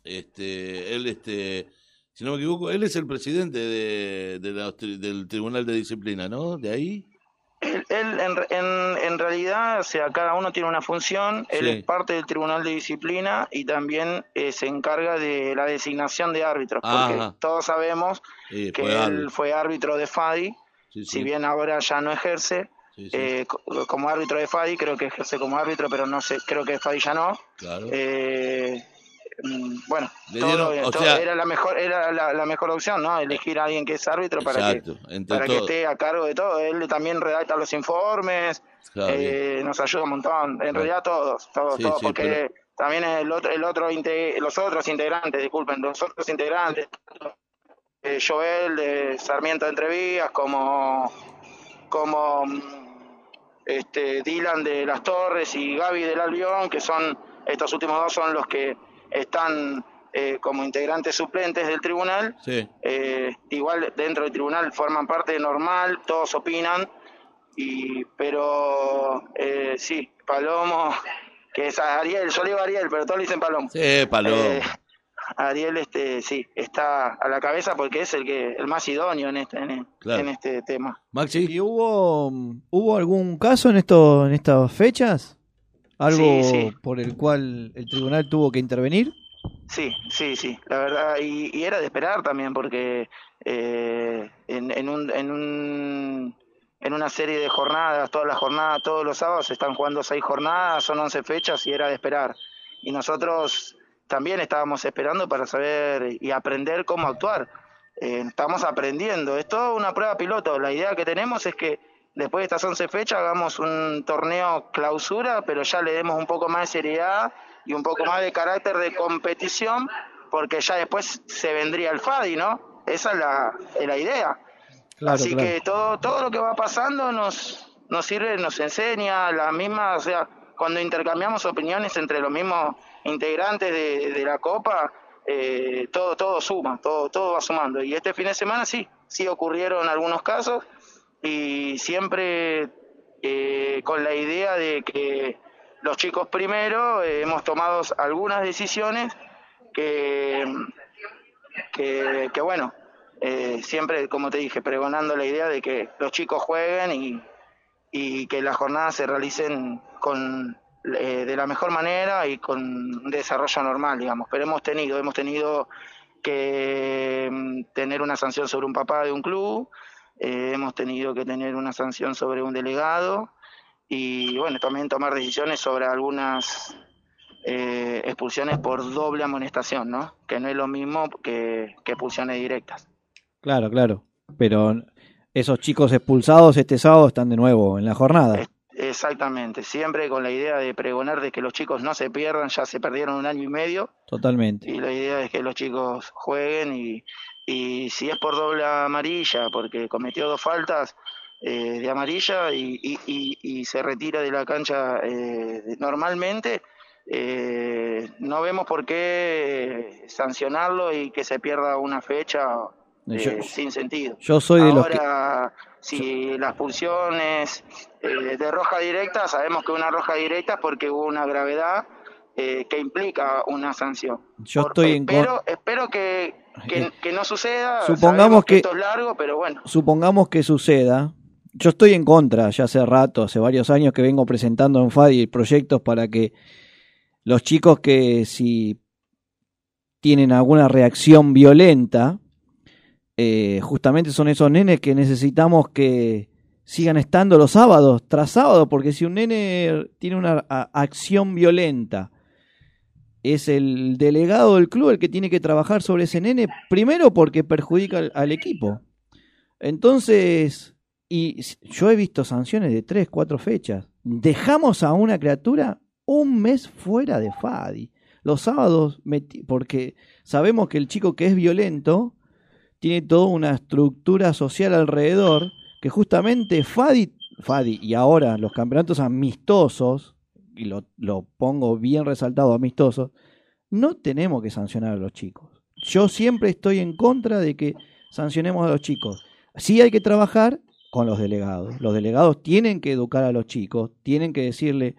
este, él, este, si no me equivoco, él es el presidente de, de la- del Tribunal de Disciplina, ¿no? De ahí. Él, él en, en, en realidad, o sea, cada uno tiene una función, él Sí. es parte del Tribunal de Disciplina y también eh, se encarga de la designación de árbitros, porque Ajá. todos sabemos Sí, que él árbitro. fue árbitro de FADI, Sí, sí. si bien ahora ya no ejerce, Sí, sí, eh, co- como árbitro de FADI, creo que ejerce como árbitro, pero no sé, creo que FADI ya no. claro. Eh, mm, bueno, todo- o todo- sea- era la mejor era la, la mejor opción, ¿no? Elegir a alguien que es árbitro para que para que esté a cargo de todo. Él también redacta los informes, Claro, eh, nos ayuda un montón. En realidad todos, todos, Sí, todos, porque pero- también el otro, el otro los otros integrantes, disculpen, los otros integrantes, Joel de Sarmiento de Entrevías, como como mm, este Dylan de Las Torres y Gaby del Albión, que son estos últimos dos son los que están eh, como integrantes suplentes del tribunal. Sí. Eh, igual dentro del tribunal forman parte normal, todos opinan, y pero eh, sí, Palomo, que es Ariel, yo le digo Ariel, pero todos le dicen Palomo. Sí, Palomo. Ariel este sí está a la cabeza porque es el que el más idóneo en este en, Claro. en este tema. Maxi. ¿Y hubo, hubo algún caso en, esto, en estas fechas? ¿Algo Sí, sí. por el cual el tribunal tuvo que intervenir? Sí, sí, sí, la verdad, y, y era de esperar también, porque eh, en, en, un, en, un, en una serie de jornadas, todas las jornadas, todos los sábados se están jugando seis jornadas, son 11 fechas y era de esperar. Y nosotros también estábamos esperando para saber y aprender cómo actuar. Eh, estamos aprendiendo, es toda una prueba piloto. La idea que tenemos es que después de estas 11 fechas hagamos un torneo clausura, pero ya le demos un poco más de seriedad y un poco más de carácter de competición, porque ya después se vendría el FADI, ¿no? Esa es la, es la idea. Claro, Así claro. que todo, todo lo que va pasando nos, nos sirve, nos enseña la misma, o sea, cuando intercambiamos opiniones entre los mismos integrantes de, la Copa, eh, todo, todo suma, todo, todo va sumando. Y este fin de semana sí, sí ocurrieron algunos casos y siempre eh, con la idea de que los chicos primero eh, hemos tomado algunas decisiones que, que, que bueno, siempre, como te dije, pregonando la idea de que los chicos jueguen y, y que las jornadas se realicen con eh, de la mejor manera y con un desarrollo normal, digamos. Pero hemos tenido, hemos tenido que mm, tener una sanción sobre un papá de un club, eh, hemos tenido que tener una sanción sobre un delegado y bueno, también tomar decisiones sobre algunas eh, expulsiones por doble amonestación, ¿no? Que no es lo mismo que, que expulsiones directas. Claro, claro. Pero esos chicos expulsados este sábado están de nuevo en la jornada. Exactamente, siempre con la idea de pregonar de que los chicos no se pierdan, ya se perdieron un año y medio, Totalmente. y la idea es que los chicos jueguen y, y si es por doble amarilla, porque cometió dos faltas eh, de amarilla y, y- y- y se retira de la cancha eh, normalmente, eh, no vemos por qué sancionarlo y que se pierda una fecha eh, sin sentido. yo soy de los que- Ahora, si las pulsiones eh, de roja directa, sabemos que una roja directa es porque hubo una gravedad eh, que implica una sanción. Yo estoy en Espero, contra. espero que, que, que no suceda. Supongamos que- esto es largo, pero bueno. Supongamos que suceda. Yo estoy en contra, ya hace rato, hace varios años que vengo presentando en FADI proyectos para que los chicos que si tienen alguna reacción violenta, eh, justamente son esos nenes que necesitamos que sigan estando los sábados tras sábado, porque si un nene tiene una acción violenta, es el delegado del club el que tiene que trabajar sobre ese nene, primero porque perjudica al, equipo. Entonces, y yo he visto sanciones de tres, cuatro fechas. Dejamos a una criatura un mes fuera de FADI. Los sábados, porque sabemos que el chico que es violento tiene toda una estructura social alrededor que justamente FADI, FADI y ahora los campeonatos amistosos, y lo, lo pongo bien resaltado amistosos, no tenemos que sancionar a los chicos. Yo siempre estoy en contra de que sancionemos a los chicos. Sí hay que trabajar con los delegados. Los delegados tienen que educar a los chicos, tienen que decirle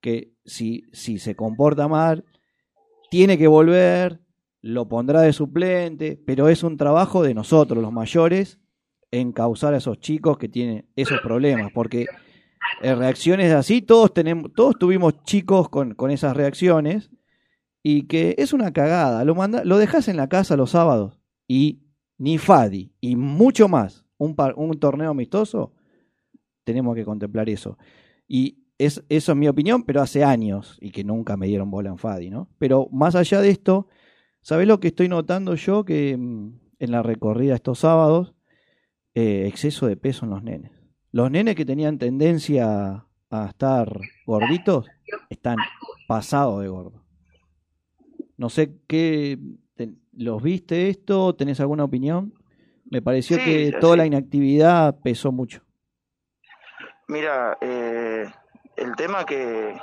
que si, si se comporta mal, tiene que volver, lo pondrá de suplente, pero es un trabajo de nosotros, los mayores, encauzar a esos chicos que tienen esos problemas, porque eh, reacciones así, todos tenemos, todos tuvimos chicos con, con esas reacciones, y que es una cagada, lo manda, lo dejas en la casa los sábados, y ni Fadi, y mucho más, un, par- un torneo amistoso, tenemos que contemplar eso. Y es, eso es mi opinión, pero hace años, y que nunca me dieron bola en Fadi, ¿no? Pero más allá de esto, ¿sabés lo que estoy notando yo? Que mm, en la recorrida estos sábados, eh, exceso de peso en los nenes. Los nenes que tenían tendencia a estar gorditos, están pasados de gordo. No sé qué, te- ¿los viste esto? ¿Tenés alguna opinión? Me pareció Sí, que toda sí. la inactividad pesó mucho. Mira, eh, el tema que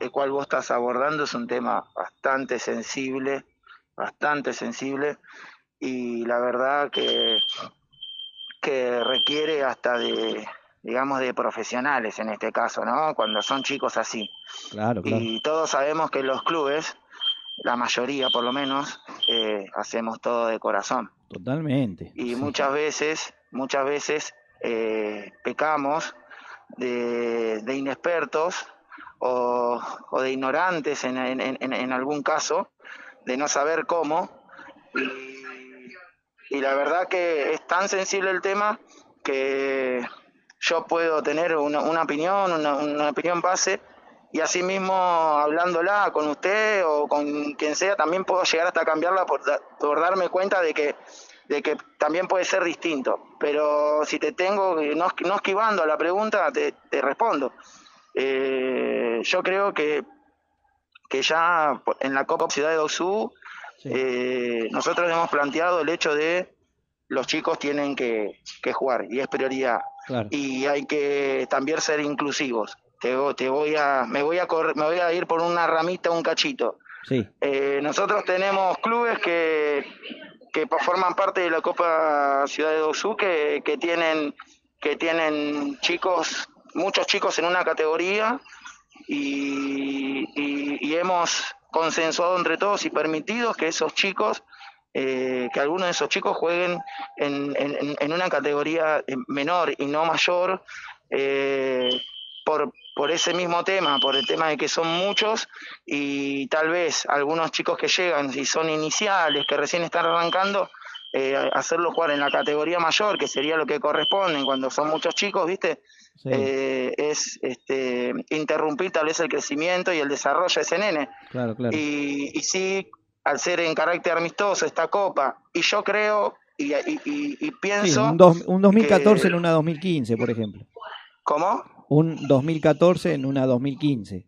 el cual vos estás abordando es un tema bastante sensible, bastante sensible y la verdad que que requiere hasta de digamos de profesionales en este caso, ¿no? Cuando son chicos así. Claro, claro. Y todos sabemos que los clubes, la mayoría por lo menos, eh, hacemos todo de corazón Totalmente. y muchas veces, muchas veces eh, pecamos de, de inexpertos o, o de ignorantes en, en- en- en algún caso, de no saber cómo. Y, la verdad que es tan sensible el tema que yo puedo tener una, una opinión, una, opinión base, y así mismo hablándola con usted o con quien sea, también puedo llegar hasta cambiarla por, da- por darme cuenta de que de que también puede ser distinto. Pero si te tengo, no, no esquivando la pregunta, te, te respondo. Eh, yo creo que, que ya en la Copa Ciudad de Dosu eh, nosotros hemos planteado el hecho de los chicos tienen que, que jugar y es prioridad. Claro. Y hay que también ser inclusivos. Te, te voy a, me voy a correr- me voy a ir por una ramita, un cachito. Sí. Eh, nosotros tenemos clubes que, que forman parte de la Copa Ciudad de Dosu que, que tienen que tienen chicos, muchos chicos en una categoría y, hemos consensuado entre todos y permitido que esos chicos, eh, que algunos de esos chicos jueguen en, en- una categoría eh, menor y no mayor, eh, por por ese mismo tema, por el tema de que son muchos y tal vez algunos chicos que llegan, si son iniciales, que recién están arrancando, eh, hacerlo jugar en la categoría mayor, que sería lo que corresponde cuando son muchos chicos, ¿viste? Sí. Eh, es este, interrumpir tal vez el crecimiento y el desarrollo de ese nene. Claro, claro. Y, y sí, al ser en carácter amistoso esta copa, y yo creo y, y- y- y Sí, pienso... un, dos- un 2014 que- en una 2015, por ejemplo. ¿Cómo? Un 2014 en una 2015.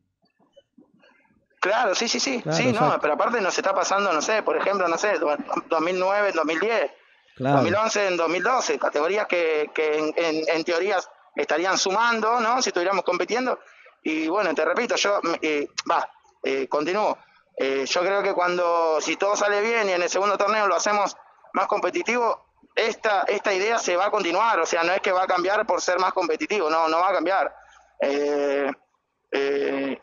Claro, sí, sí, sí, Claro, sí, no, pero aparte nos está pasando, no sé, por ejemplo, no sé, do- 2009, 2010, Claro. 2011, en 2012, categorías que, que en, en, en teoría estarían sumando, ¿no? Si estuviéramos compitiendo. Y bueno, te repito, yo, eh, va, eh, continúo. Eh, yo creo que cuando, si todo sale bien y en el segundo torneo lo hacemos más competitivo, esta, esta idea se va a continuar, o sea, no es que va a cambiar por ser más competitivo, no, no va a cambiar. Eh,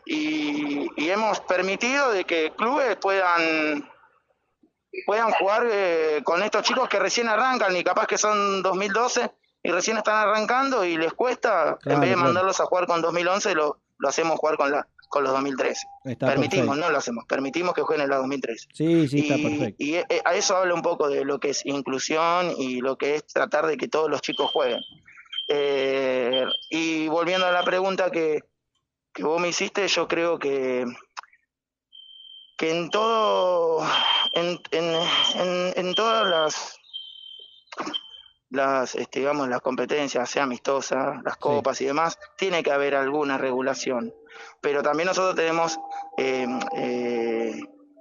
y, y hemos permitido de que clubes puedan puedan jugar con estos chicos que recién arrancan y capaz que son 2012 y recién están arrancando y les cuesta, Claro, en vez de claro. mandarlos a jugar con 2011, lo, lo hacemos jugar con la con los 2013. Está permitimos, perfecto. no lo hacemos, permitimos que jueguen en la 2013. Sí, sí, está y, perfecto. y, eh, a eso habla un poco de lo que es inclusión y lo que es tratar de que todos los chicos jueguen. Eh, y volviendo a la pregunta que, que vos me hiciste, yo creo que, que en todo, en, en, en, en todas las las este, digamos las competencias, sea amistosa, las copas y demás, tiene que haber alguna regulación. Pero también nosotros tenemos eh, eh,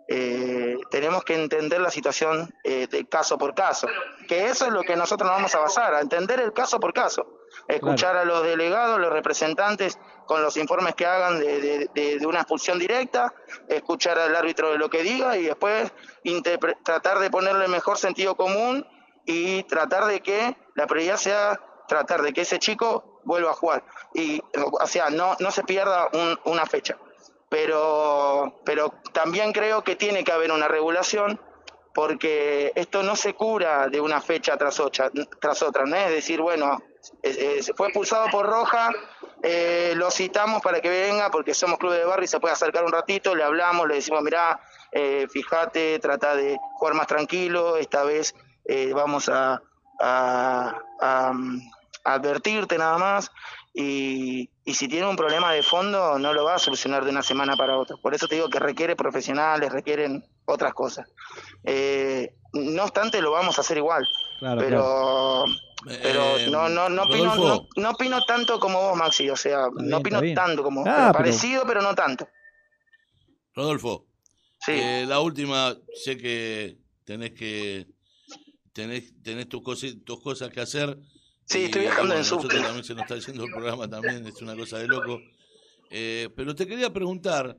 eh, tenemos que entender la situación eh, de caso por caso, que eso es lo que nosotros nos vamos a basar, a entender el caso por caso, escuchar a los delegados, los representantes con los informes que hagan de, de- de- de una expulsión directa, escuchar al árbitro de lo que diga y después tratar de ponerle mejor sentido común y tratar de que la prioridad sea tratar de que ese chico vuelva a jugar y o sea no no se pierda un- una fecha pero pero también creo que tiene que haber una regulación porque esto no se cura de una fecha tras otra, tras otra ¿no? es decir bueno se fue expulsado por roja eh, lo citamos para que venga porque somos club de barrio y se puede acercar un ratito le hablamos le decimos mirá eh, fíjate trata de jugar más tranquilo esta vez eh, vamos a, a- a, mm, advertirte nada más y, y si tiene un problema de fondo no lo va a solucionar de una semana para otra. Por eso te digo que requiere profesionales, requieren otras cosas. Eh, no obstante, lo vamos a hacer igual. Claro, pero pero Eh, no no no opino, no, no opino tanto como vos Maxi o sea bien, no opino tanto como vos, Ah, pero pero- parecido pero no tanto Rodolfo, eh, la última, sé que tenés que tenés, tenés tus, cosi- tus cosas que hacer. Sí, y, estoy viajando en nosotros subte. también se nos está haciendo el programa también, es una cosa de loco. Eh, pero te quería preguntar,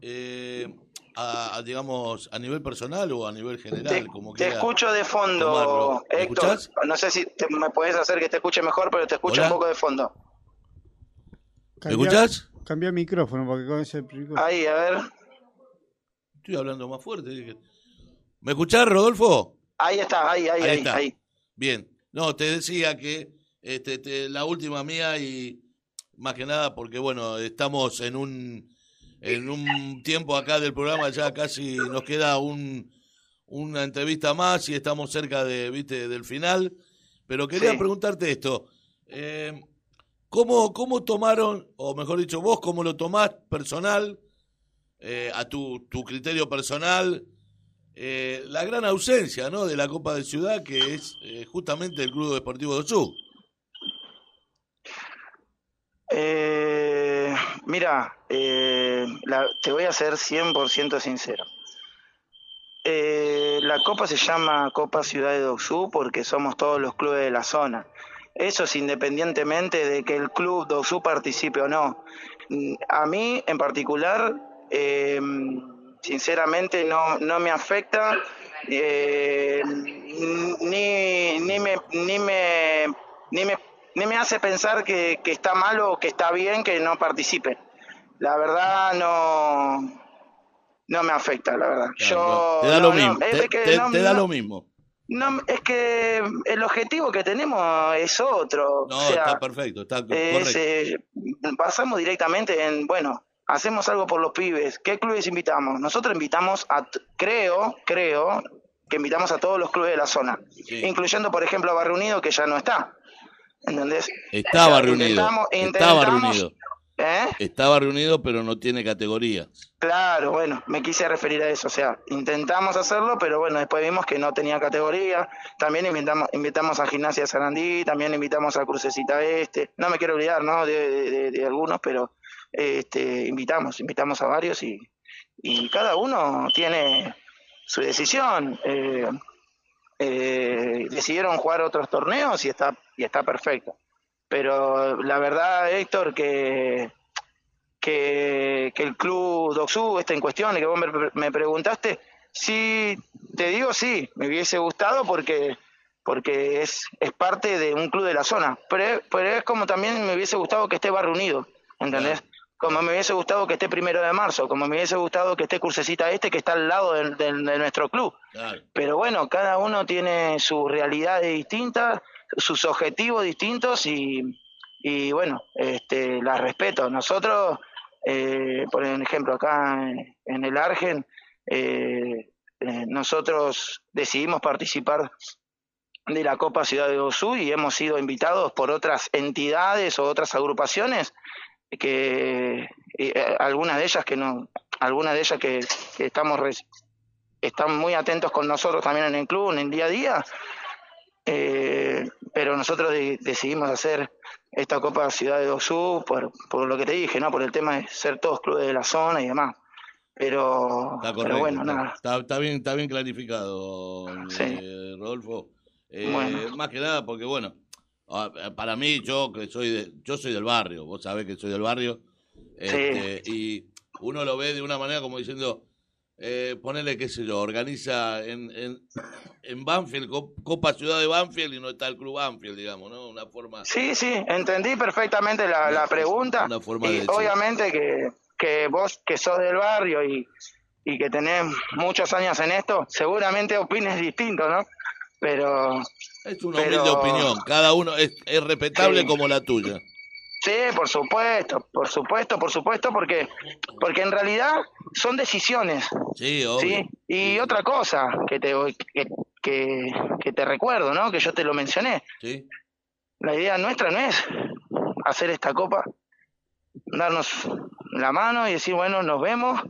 eh, a, a, digamos, a nivel personal o a nivel general, como te quiera escucho de fondo tomarlo. ¿Me Héctor escuchás? no sé si te- me puedes hacer que te escuche mejor pero te escucho Hola. un poco de fondo ¿Me escuchás? Cambia el micrófono porque con ese micrófono- ahí a ver Estoy hablando más fuerte. dije. ¿Me escuchás, Rodolfo? Ahí está ahí ahí ahí, está. ahí. Bien. No, te decía que este, te- la última mía y más que nada porque, bueno, estamos en un, en un tiempo acá del programa, ya casi nos queda un, una entrevista más y estamos cerca de, ¿viste, del final. Pero quería Sí. preguntarte esto. Eh, ¿cómo, ¿Cómo tomaron, o mejor dicho, vos cómo lo tomás personal, eh, a tu, tu criterio personal, eh, la gran ausencia ¿no? de la Copa de Ciudad, que es eh, justamente el Club Deportivo de Osu. Eh, mira, eh, te voy a ser 100% sincero. La copa se llama Copa Ciudad de Doxú porque somos todos los clubes de la zona. Eso es independientemente de que el club Doxú participe o no. Mm, A mí en particular, sinceramente no, no me afecta eh, ni, ni, me, ni, me, ni, me, ni me hace pensar que, que está mal o que está bien que no participe. La verdad no, no me afecta, la verdad. Yo, te da no, lo mismo. es te de que te- no- te da no- lo mismo. No, es que el objetivo que tenemos es otro. No, o sea, está perfecto, está es, correcto. eh, pasamos directamente en, bueno, hacemos algo por los pibes. ¿Qué clubes invitamos? Nosotros invitamos a, creo, creo, que invitamos a todos los clubes de la zona, incluyendo, por ejemplo, a Barrio Unido, que ya no está. ¿Entendés? Estaba O sea, reunido. intentamos- Estaba reunido. ¿Eh? Estaba reunido, pero no tiene categoría. Claro, bueno, me quise referir a eso, o sea, intentamos hacerlo, pero bueno, después vimos que no tenía categoría, también invitamos, invitamos a Gimnasia Sarandí, también invitamos a Crucecita Este, no me quiero olvidar, ¿no?, de, de- de- de algunos, pero este, invitamos, invitamos a varios y, y cada uno tiene su decisión, eh, eh, decidieron jugar otros torneos y está, y está perfecto, pero la verdad, Héctor, que que, que el club Doxú está en cuestión y que vos me, preguntaste, sí, te digo sí, me hubiese gustado porque porque es, es parte de un club de la zona, pero, pero es como también me hubiese gustado que esté Barrio Unido, ¿entendés? Como me hubiese gustado que esté primero de marzo, como me hubiese gustado que esté Cursecita Este, que está al lado del- del- de, nuestro club. Pero bueno, cada uno tiene sus realidades distintas, sus objetivos distintos y, y bueno, este, las respeto. Nosotros, eh, por ejemplo, acá en, en el Argen, eh, eh, nosotros decidimos participar de la Copa Ciudad de Osú y hemos sido invitados por otras entidades o otras agrupaciones que eh, algunas de ellas que no algunas de ellas que, que estamos res- están muy atentos con nosotros también en el club en el día a día eh, pero nosotros de- decidimos hacer esta Copa Ciudad de Osú por, por lo que te dije, ¿no? Por el tema de ser todos clubes de la zona y demás. Pero, Está pero bueno, está, nada. está- está bien, está bien clarificado, Sí. eh, Rodolfo. Eh, Bueno. Más que nada porque, bueno, para mí, yo que soy de, yo soy del barrio, vos sabés que soy del barrio, este, y uno lo ve de una manera como diciendo, eh, ponele, qué sé yo, organiza en, en, en Banfield, Co- Copa Ciudad de Banfield y no está el Club Banfield, digamos, ¿no? Una forma... Sí, sí, entendí perfectamente la, la pregunta. Una forma y de obviamente que, que vos que sos del barrio y, y que tenés muchos años en esto, seguramente opines distinto, ¿no? Pero... Es una humilde opinión, cada uno es, es respetable Sí. como la tuya. Sí, por supuesto, por supuesto, por supuesto, porque porque en realidad son decisiones. Sí, obvio. ¿sí? Y otra cosa que te que, que, que te recuerdo, ¿no? Que yo te lo mencioné. Sí. La idea nuestra no es hacer esta copa, darnos la mano y decir, bueno, nos vemos.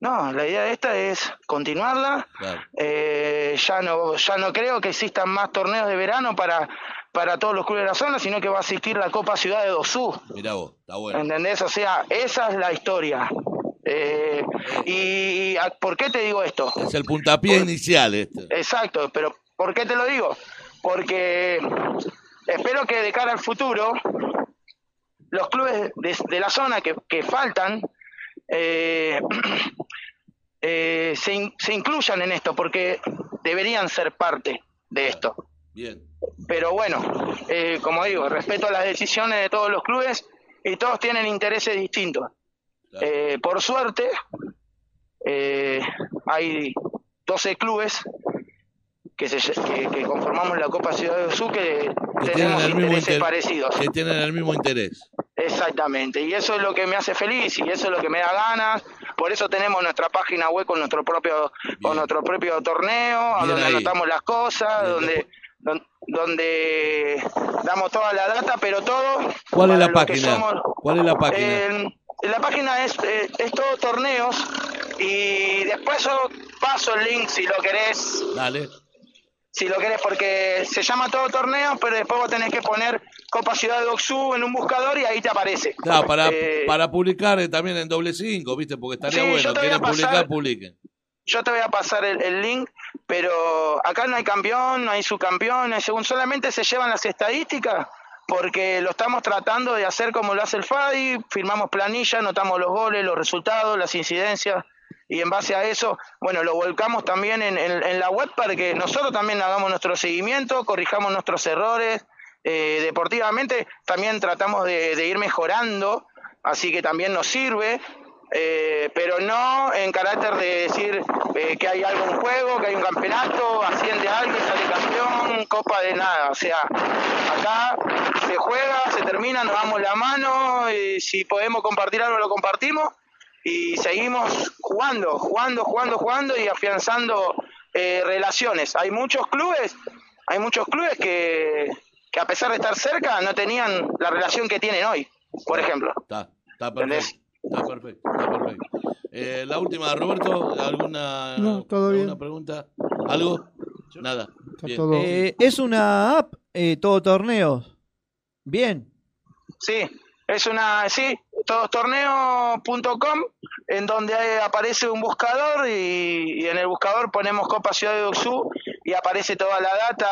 No, la idea de esta es continuarla. Claro. Eh, ya no ya no creo que existan más torneos de verano para para todos los clubes de la zona, sino que va a asistir la Copa Ciudad de Dosú. Mirá vos, está bueno. ¿Entendés? O sea, esa es la historia. Eh, y, ¿a- ¿por qué te digo esto? Es el puntapié inicial este. Exacto, pero ¿por qué te lo digo? Porque espero que de cara al futuro los clubes de, de la zona que, que faltan eh, eh, se, in- se incluyan en esto, porque deberían ser parte de esto. Bien. Pero bueno, eh, como digo, respeto las decisiones de todos los clubes y todos tienen intereses distintos. Eh, por suerte, eh, hay 12 clubes que, se, que, que conformamos la Copa Ciudad de Osú que, Que tienen tenemos el mismo intereses inter- parecidos. Que tienen el mismo interés. Exactamente, y eso es lo que me hace feliz y eso es lo que me da ganas. Por eso tenemos nuestra página web con nuestro propio con nuestro propio torneo, Bien donde ahí. anotamos las cosas, donde don- donde damos toda la data, pero todo ¿Cuál es la página? somos. ¿Cuál es la página? Eh, la página es, eh, es todo torneos y después yo paso el link si lo querés Dale. si lo querés, porque se llama todo torneo, pero después vos tenés que poner Copa Ciudad de Oxú en un buscador y ahí te aparece. Claro, para, Eh, para publicar eh, también en doble cinco, ¿viste? Porque estaría Sí, bueno. Quieren publicar, pasar- publiquen. Yo te voy a pasar el, el link, pero acá no hay campeón, no hay subcampeón, según, solamente se llevan las estadísticas, porque lo estamos tratando de hacer como lo hace el FADI, firmamos planilla, anotamos los goles, los resultados, las incidencias, y en base a eso, bueno, lo volcamos también en, en- en la web para que nosotros también hagamos nuestro seguimiento, corrijamos nuestros errores. Eh, deportivamente también tratamos de, ir mejorando, así que también nos sirve, eh, pero no en carácter de decir eh, que hay algo en juego, que hay un campeonato, asciende alguien, sale copa de nada. O sea, acá se juega, se termina, nos damos la mano, y si podemos compartir algo lo compartimos y seguimos jugando, jugando, jugando, jugando y afianzando eh, relaciones. Hay muchos clubes, hay muchos clubes que, que a pesar de estar cerca no tenían la relación que tienen hoy, por ejemplo. Está, está perfecto. Está perfecto, está perfecto. Eh, la última, Roberto, ¿alguna, No, todo bien. alguna pregunta? ¿Algo? Nada. Bien. Eh, es una app, eh, todo torneos. Bien. Sí, es una, sí, todostorneos.com, en donde aparece un buscador y, y en el buscador ponemos Copa Ciudad de Oxú y aparece toda la data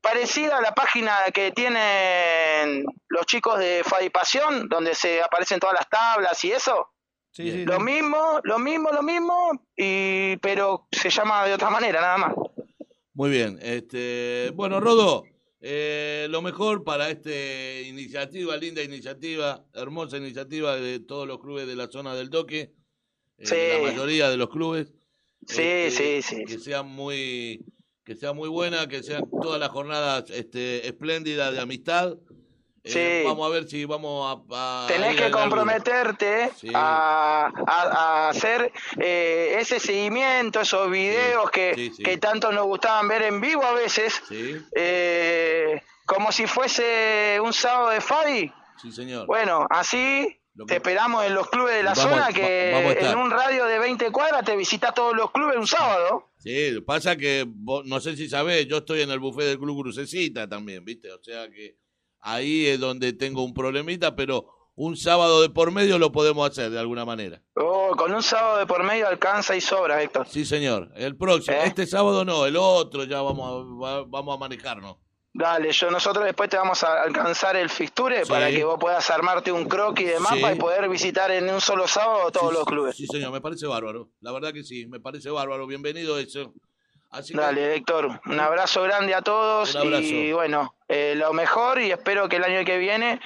parecida a la página que tienen los chicos de Fadi Pasión, donde se aparecen todas las tablas y eso. lo mismo, lo mismo, lo mismo, y pero se llama de otra manera, nada más. Muy bien. Este, bueno, Rodo, eh, lo mejor para esta iniciativa, linda iniciativa, hermosa iniciativa de todos los clubes de la zona del Doque, eh, Sí. la mayoría de los clubes. Sí, Este, sí, sí. Que sea muy que sea muy buena, que sean todas las jornadas este, espléndidas de amistad. Eh, Sí. Vamos a ver si vamos a... a Tenés que comprometerte Sí. a, a- a hacer eh, ese seguimiento, esos videos que, sí, que tanto nos gustaban ver en vivo a veces, Sí, eh, como si fuese un sábado de Fadi. sí, señor. Bueno, así te esperamos en los clubes de la Vamos- zona que en un radio de 20 cuadras te visitas todos los clubes un sábado. Sí, pasa que vos- no sé si sabés, yo estoy en el buffet del Club Crucecita también, ¿viste? O sea que ahí es donde tengo un problemita, pero un sábado de por medio lo podemos hacer de alguna manera. Oh, con un sábado de por medio alcanza y sobra, Héctor. Sí, señor. El próximo, ¿Eh? este sábado no, el otro ya vamos a, vamos a manejarnos. Dale, yo nosotros después te vamos a alcanzar el fixture Sí. para que vos puedas armarte un croquis de mapa Sí. y poder visitar en un solo sábado todos los clubes. Sí, señor, me parece bárbaro. La verdad que sí, me parece bárbaro. Bienvenido eso. Así que- Dale, Héctor, un abrazo grande a todos Un abrazo. y bueno, eh, lo mejor y espero que el año que viene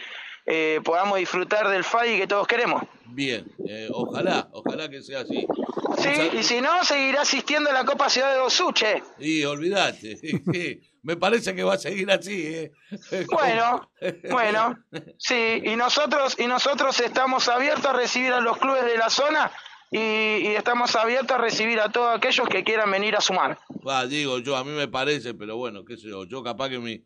eh, podamos disfrutar del FAI que todos queremos. Bien, eh, ojalá, ojalá que sea así. Sí, y si no, seguirá asistiendo a la Copa Ciudad de Osuche. Y olvídate, me parece que va a seguir así. ¿eh? Bueno, bueno, sí, y nosotros y nosotros estamos abiertos a recibir a los clubes de la zona y, y estamos abiertos a recibir a todos aquellos que quieran venir a sumar. Va, digo yo, a mí me parece, pero bueno, qué sé yo, yo capaz que mi,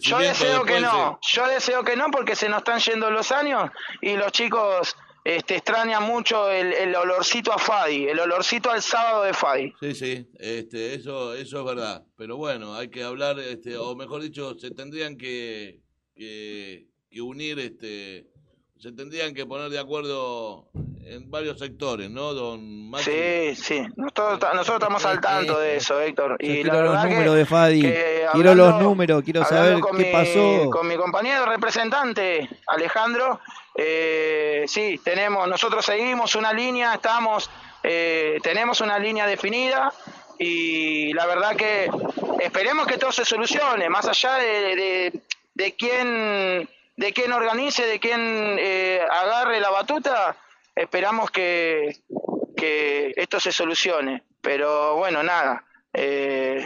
Yo deseo que no, yo deseo que no porque se nos están yendo los años y los chicos este, extrañan mucho el, el olorcito a Fadi, el olorcito al sábado de Fadi. Sí, sí, este, eso, eso es verdad. Pero bueno, hay que hablar, este, o mejor dicho, se tendrían que, que, que unir, este, se tendrían que poner de acuerdo en varios sectores, ¿no, don Maxi? Sí, sí, nosotros, nosotros estamos al tanto de eso, Héctor. Yo Y quiero la los que- números de Fadi. quiero los números, quiero saber qué mi- pasó. Con mi compañero representante, Alejandro, eh, sí, tenemos, nosotros seguimos una línea, estamos, eh, tenemos una línea definida y la verdad que esperemos que todo se solucione, más allá de, quién de quién organice, de quién eh, agarre la batuta, esperamos que, que esto se solucione. Pero bueno, nada, eh,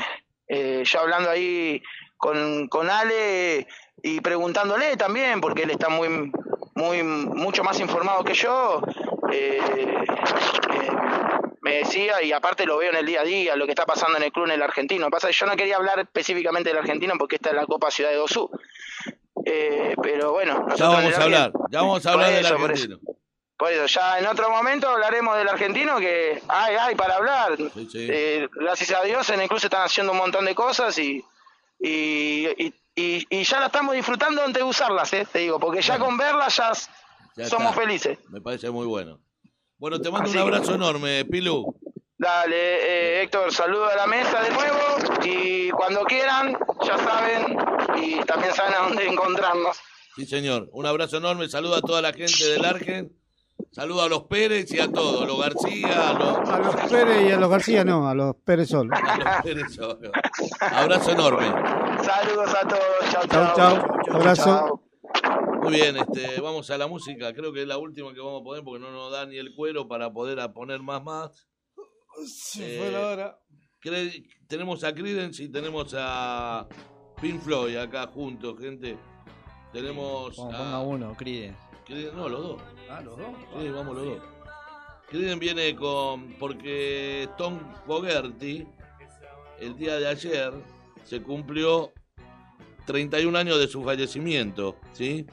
eh, ya hablando ahí con, con Ale y preguntándole también, porque él está muy, muy mucho más informado que yo, eh, eh, me decía, y aparte lo veo en el día a día, lo que está pasando en el club en el argentino. Lo que Pasa es que yo no quería hablar específicamente del argentino porque esta es la Copa Ciudad de Osú. Eh, pero bueno, Ya vamos a hablar, ya vamos a hablar del eso, por eso. argentino. Por eso, ya en otro momento hablaremos del argentino que hay, hay para hablar. Eh, gracias a Dios en el club se están haciendo un montón de cosas y, y, y, y- y ya la estamos disfrutando antes de usarlas, eh, te digo, porque ya con verlas ya, somos está. felices. Me parece muy bueno. Bueno, te mando Así un que- abrazo enorme, Pilu. Dale, eh, Héctor, saludo a la mesa de nuevo y cuando quieran, ya saben, y también saben a dónde encontrarnos. Sí, señor. Un abrazo enorme. Saluda a toda la gente del Argen. Saluda a los Pérez y a todos. A los García, a los, A los Pérez y a los García no, a los Pérez solo. a los Pérez. solo. Abrazo enorme. Saludos a todos, chau, Chau, chau. chau. Abrazo. Chau. Muy bien, este, vamos a la música. Creo que es la última que vamos a poner porque no nos da ni el cuero para poder a poner más más. Se Eh, fue la hora. Tenemos a Creedence y tenemos a Pink Floyd acá juntos, gente. Tenemos Ponga, a ponga uno, Creedence. No, los dos. Ah, los dos. Sí, vamos los dos. Creedence viene con. Porque Tom Fogerty, el día de ayer, se cumplió 31 años de su fallecimiento, ¿sí?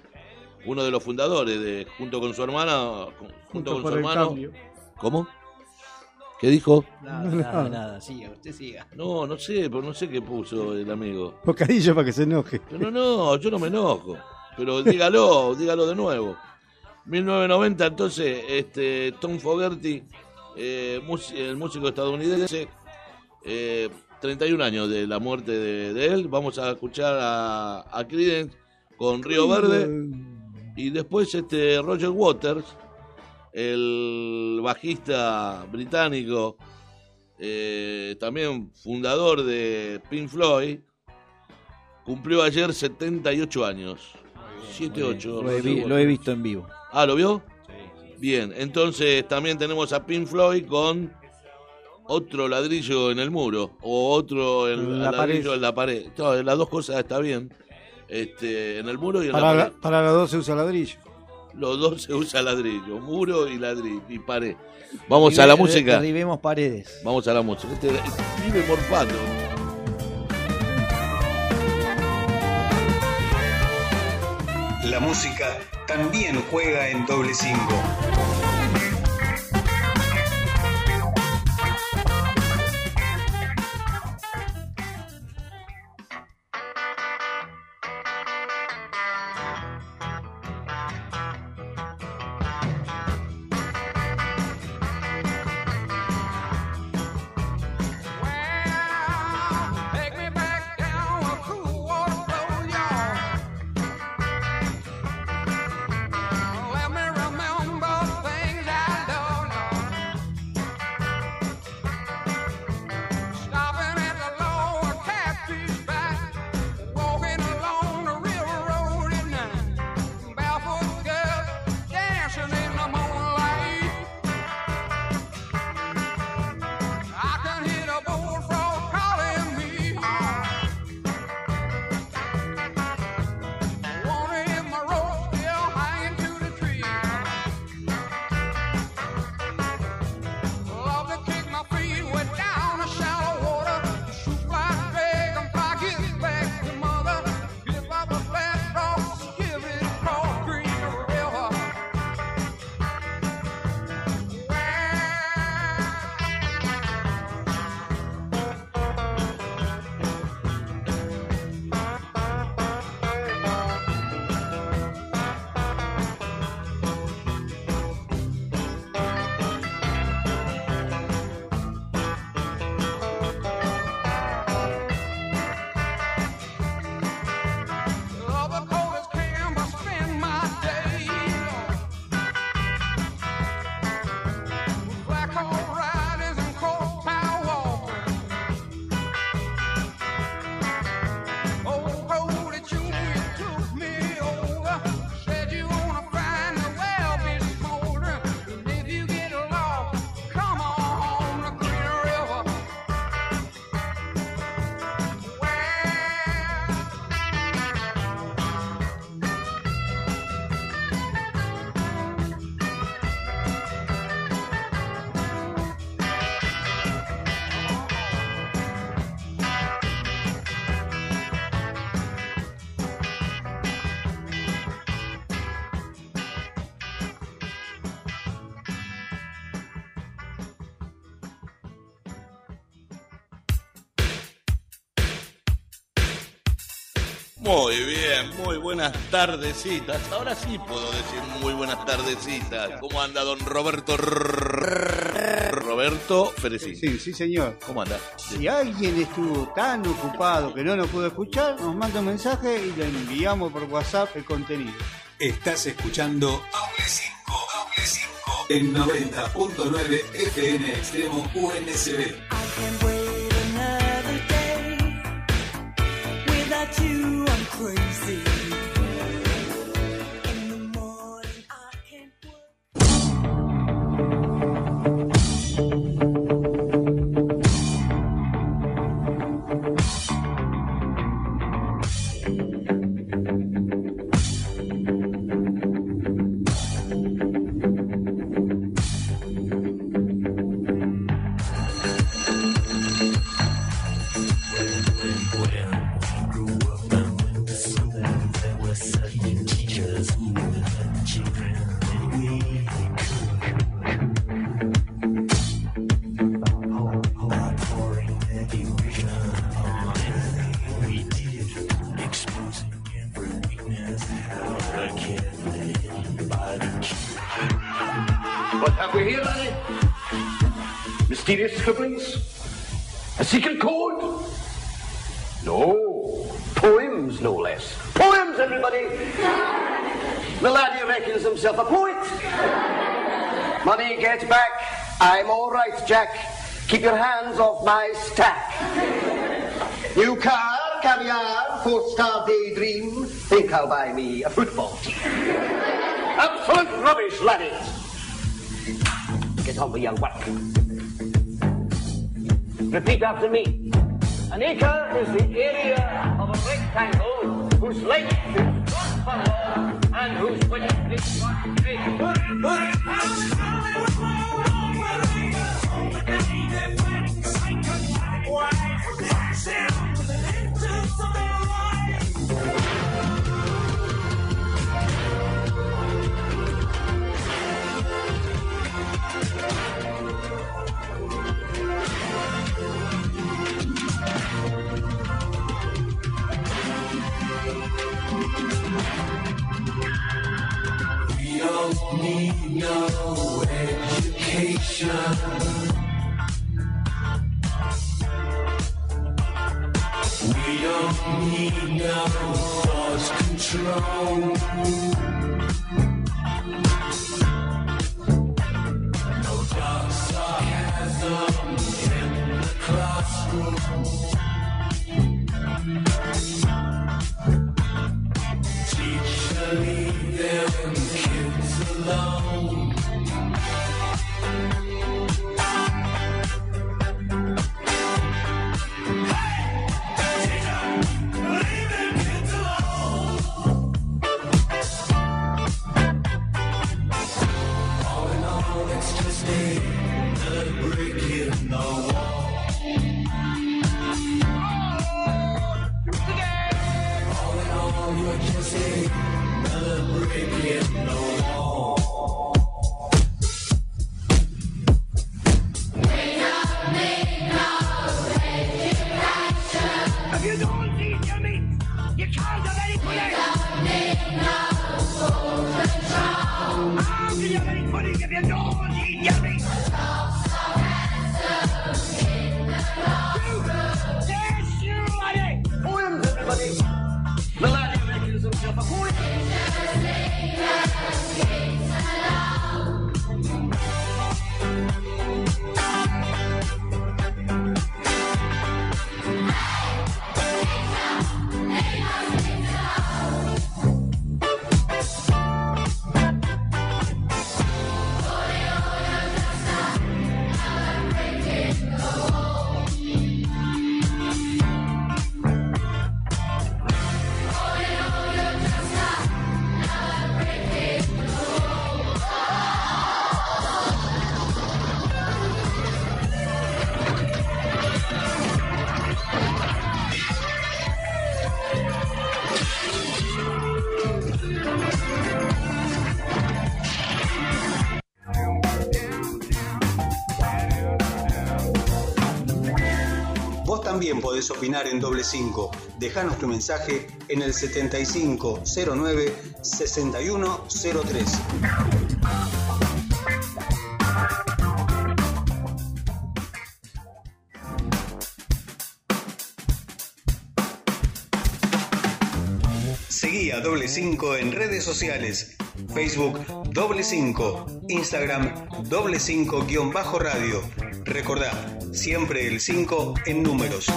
Uno de los fundadores, de junto con su hermana, junto, con por su el hermano. cambio. ¿Cómo? ¿Qué dijo? Nada, nada, nada. Siga, usted siga. No, no sé, pero no sé qué puso el amigo. Bocadillo para que se enoje. No, no, yo no me enojo. Pero dígalo, dígalo de nuevo. 1990, entonces, este, Tom Fogerty, eh, el músico estadounidense, eh, 31 años de la muerte de, de él. Vamos a escuchar a, a Creedence con Río Verde. Y después este Roger Waters, el bajista británico, eh, también fundador de Pink Floyd, cumplió ayer 78 años. 7, 8. Lo he, vi- lo he visto en vivo. Ah, ¿lo vio? Bien, entonces también tenemos a Pink Floyd con otro ladrillo en el muro o otro en la ladrillo pared. en la pared. No, las dos cosas está bien. Este, en el muro y en Para, la la- pared. para los dos se usa ladrillo. Los dos se usa ladrillo, muro y ladrillo y pared. Vamos a la música. Derribemos paredes. Vamos a la música. Este vive morfando. La música también juega en doble cinco. Bien, muy buenas tardecitas. Ahora sí puedo decir muy buenas tardecitas. ¿Cómo anda don Roberto? Roberto Ferecín. Sí, sí, señor. ¿Cómo anda? Si alguien estuvo tan ocupado que no nos pudo escuchar, nos manda un mensaje y le enviamos por WhatsApp el contenido. Estás escuchando Doble 5, Doble 5 en 90.9 FM Extremo UNSB. I'll buy me a football team. Absolute rubbish, laddies. Get on with your work. Repeat after me. An acre is the area of a rectangle whose length is one furlong and whose width is one We need no force control. Podés opinar en doble 5. Dejanos tu mensaje en el 7509 6103. Seguí a doble 5 en redes sociales. Facebook doble 5, Instagram doble 5 guion bajo radio. Recordá, siempre el 5 en números.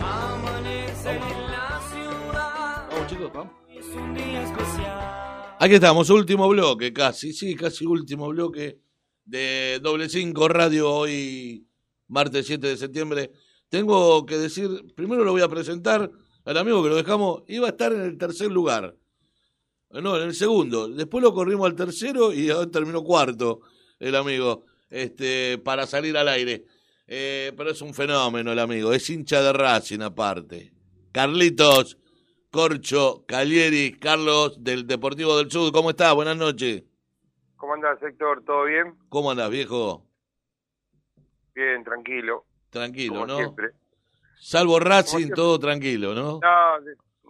Amanecer en la ciudad. Vamos, chicos, vamos. Es un día especial. Aquí estamos, último bloque, casi, sí, casi último bloque de doble 5 radio hoy, martes 7 de septiembre. Tengo que decir, primero lo voy a presentar al amigo que lo dejamos, iba a estar en el tercer lugar. No, en el segundo. Después lo corrimos al tercero y ahora terminó cuarto el amigo, este, para salir al aire. Eh, pero es un fenómeno el amigo, es hincha de Racing aparte. Carlitos, Corcho, Calieri, Carlos del Deportivo del Sur, ¿cómo estás? Buenas noches. ¿Cómo andás, Héctor? ¿Todo bien? ¿Cómo andás, viejo? Bien, tranquilo. Tranquilo, como ¿no? siempre. Salvo Racing, todo tranquilo, ¿no? No,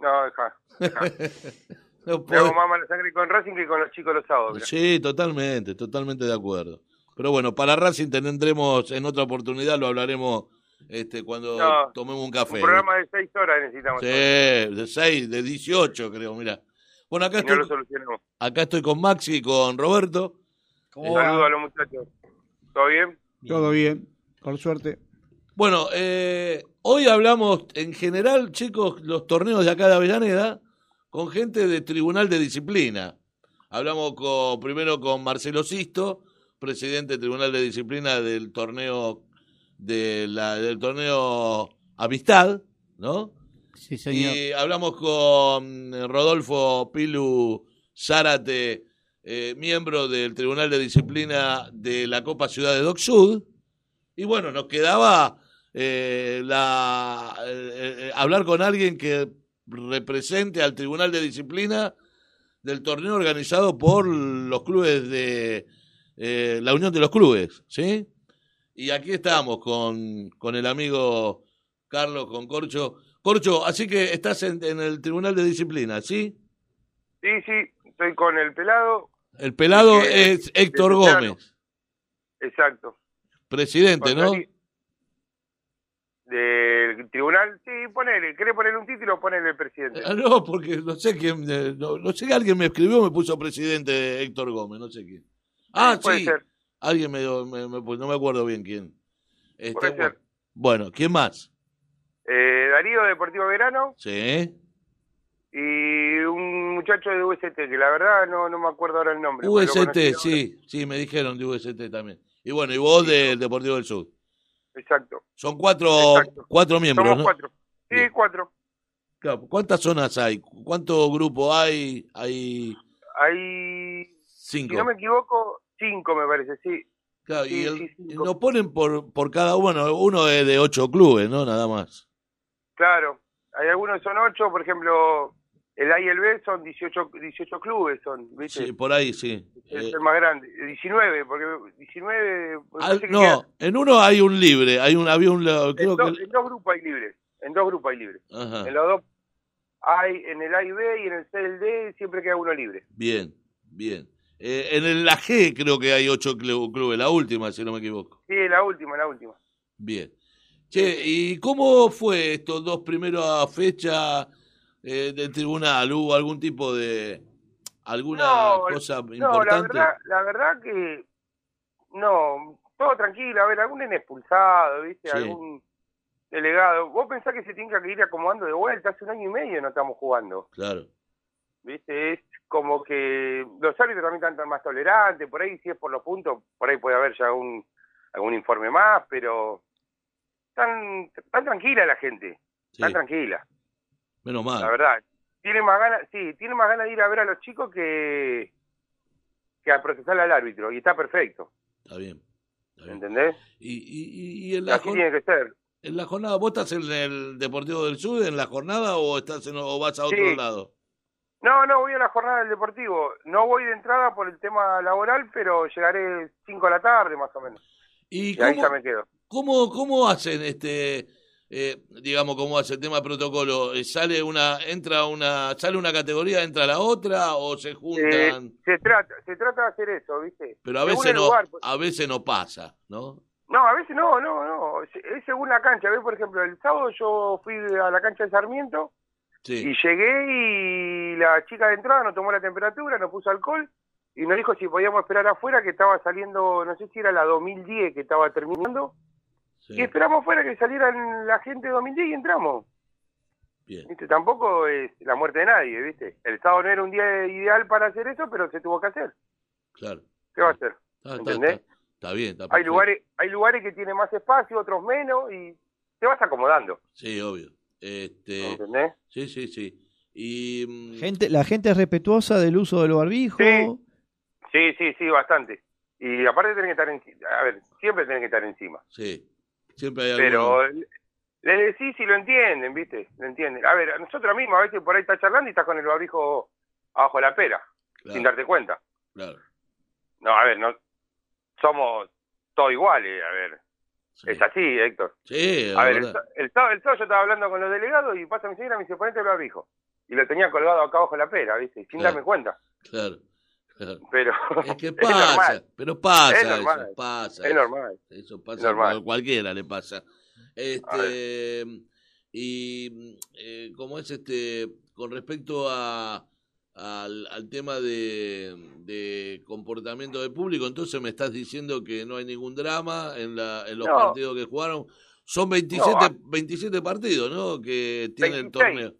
no, deja. No hago más mala sangre con Racing que con los chicos los sábados. mirá. Sí, totalmente, totalmente de acuerdo. Pero bueno, para Racing tendremos en otra oportunidad, lo hablaremos este, cuando No, tomemos un café. Un programa de seis horas necesitamos. Sí, de 6, de 18 creo, mira. Bueno, acá Y no lo estoy, acá estoy con Maxi y con Roberto. Un saludo a los muchachos. ¿Todo bien? Todo bien, por suerte. Bueno, eh, hoy hablamos en general, chicos, los torneos de acá de Avellaneda, con gente de Tribunal de Disciplina. Hablamos con, primero con Marcelo Sisto, presidente del Tribunal de Disciplina del torneo de la, del torneo Amistad, ¿no? Sí, señor. Y hablamos con Rodolfo Pilu Zárate, eh, miembro del Tribunal de Disciplina de la Copa Ciudad de Doc Sud. Y bueno, nos quedaba eh, la, eh, eh, hablar con alguien que represente al Tribunal de Disciplina del torneo organizado por los clubes de eh, la Unión de los Clubes, ¿sí? Y aquí estamos con, con el amigo Carlos, con Corcho. Corcho, así que estás en, en el Tribunal de Disciplina, ¿sí? Sí, sí, estoy con el pelado. El pelado es Héctor. Gómez, Exacto. presidente, ¿no? Del tribunal, sí, ponele. ¿Querés ponerle un título? Ponele el presidente. Ah, No, porque no sé quién, eh, no, no sé que alguien me escribió, me puso presidente Héctor Gómez, no sé quién. Ah, puede sí, ser. alguien me, me- me puso, no me acuerdo bien quién. Este, Puede ser. Bueno, ¿quién más? Eh, Darío, Deportivo Verano. Sí. Y un muchacho de UST, que la verdad no, no me acuerdo ahora el nombre. UST, ahora. sí, sí, me dijeron de UST también. Y bueno, y vos del Deportivo del Sur. Exacto. Son cuatro, Exacto. cuatro miembros, Somos ¿no? cuatro. Sí, cuatro. Claro, ¿Cuántas zonas hay? ¿Cuántos grupos hay? Hay Hay, cinco. si no me equivoco, cinco me parece, sí. Claro, Sí, y, el- sí, nos ponen por, por cada uno, uno es de ocho clubes, ¿no? Nada más. Claro. Hay algunos que son ocho, por ejemplo, el A y el B son 18, 18 clubes, son, ¿viste? Sí, por ahí, sí. Es Eh, el más grande. 19, porque 19... porque al- parece que no, queda- en uno hay un libre, hay un, había un, en, creo dos, que... en dos grupos hay libres. En dos grupos hay libres. Ajá, En los dos hay, en el A y B y en el C y el D siempre queda uno libre. bien, bien. Eh, en el, la G creo que hay ocho clu- clubes, la última, si no me equivoco. Sí, la última, la última. Bien. Che, ¿y cómo fue estos dos primeras fechas eh, del tribunal? ¿Hubo algún tipo de... alguna No, cosa No, la importante? verdad, la verdad que no, todo tranquilo. A ver, algún expulsado, ¿viste? Sí. Algún delegado. Vos pensás que se tiene que ir acomodando de vuelta. Hace un año y medio no estamos jugando, Claro, ¿viste? Es como que los árbitros también están más tolerantes. Por ahí, si es por los puntos, por ahí puede haber ya un, algún informe más, pero tan, tan tranquila la gente. sí, Tan tranquila. Menos mal. La verdad. Tiene más ganas, sí, tiene más ganas de ir a ver a los chicos que, que a procesar al árbitro. Y está perfecto. Está bien. está bien. ¿Entendés? Y, y, y en, la Así tiene que ser. en la jornada, ¿vos estás en el Deportivo del Sur en la jornada o estás en, o vas a otro Sí. lado? No, no, voy a la jornada del Deportivo. No voy de entrada por el tema laboral, pero llegaré 5 de la tarde más o menos. ¿Y Y ahí cómo, ya me quedo. cómo, cómo hacen este, eh, digamos, cómo hace el tema de protocolo? Eh, ¿Sale una, entra una, sale una categoría, entra la otra o se Eh, juntan? se trata se trata de hacer eso, ¿viste? Pero a veces no, lugar, pues. a veces no pasa, ¿no? No, a veces no, no, no. Es según la cancha. ¿Ves? Por ejemplo, el sábado yo fui a la cancha de Sarmiento Sí. y llegué y la chica de entrada nos tomó la temperatura, nos puso alcohol y nos dijo si podíamos esperar afuera que estaba saliendo, no sé si era la 2010 que estaba terminando. Sí. Y esperamos afuera que salieran la gente de 2010 y entramos. Bien. ¿Viste? Tampoco es la muerte de nadie, ¿viste? El sábado no era un día ideal para hacer eso, pero se tuvo que hacer. Claro. ¿Qué va a hacer? Está, está, ¿Entendés? está- está bien, está Hay lugares, hay lugares que tienen más espacio, otros menos, y te vas acomodando. Sí, obvio. Este, ¿Entendés? sí, sí, sí. Y mm, Gente, la gente es respetuosa del uso del barbijo. Sí. Sí, sí, sí, bastante. Y aparte tenés que estar encima. A ver, siempre tenés que estar encima. sí, siempre hay Pero alguno. le decís si lo entienden, ¿viste? Lo entienden. A ver, a nosotros mismos a veces por ahí estás charlando y estás con el barbijo abajo de la pera, Claro, sin darte cuenta. claro. No, a ver, no somos todos iguales, a ver. Es así, Héctor. Sí, A ver, el, el sábado, el sábado yo estaba hablando con los delegados y pasa mi señora y me dice, ponete el barbijo. Y lo tenía colgado acá abajo de la pera, ¿viste? Sin Claro. darme cuenta. Claro. Pero Es que pasa, pero pasa, Es normal. eso, pasa. Es normal. Eso pasa, normal. a cualquiera le pasa. Este, y eh, como es este, con respecto a, al, al tema de, de comportamiento del público, entonces me estás diciendo que no hay ningún drama en, la, en los No. partidos que jugaron. Son 27, No, ah. 27 partidos, ¿no? Que tiene el 26. torneo.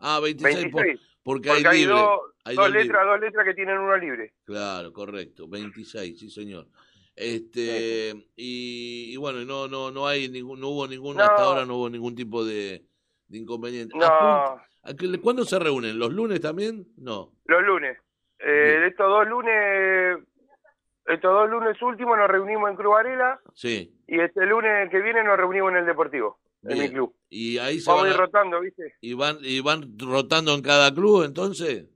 Ah, 26, por- 26. porque, Porque hay hay libre. dos, hay dos dos libres. letras, dos letras que tienen uno libre. Claro, correcto, 26, sí señor. Este y, y bueno, no no no hay ningún no hubo ningún No. hasta ahora no hubo ningún tipo de, de inconveniente. No. Apun- ¿a qué- ¿Cuándo se reúnen? ¿Los lunes también? No. Los lunes. Eh, estos dos lunes, estos dos lunes últimos nos reunimos en Cruz Varela Sí. y este lunes que viene nos reunimos en el Deportivo, en mi club. Y ahí se Vamos van a ir a- rotando, ¿viste? y van y van rotando en cada club, entonces.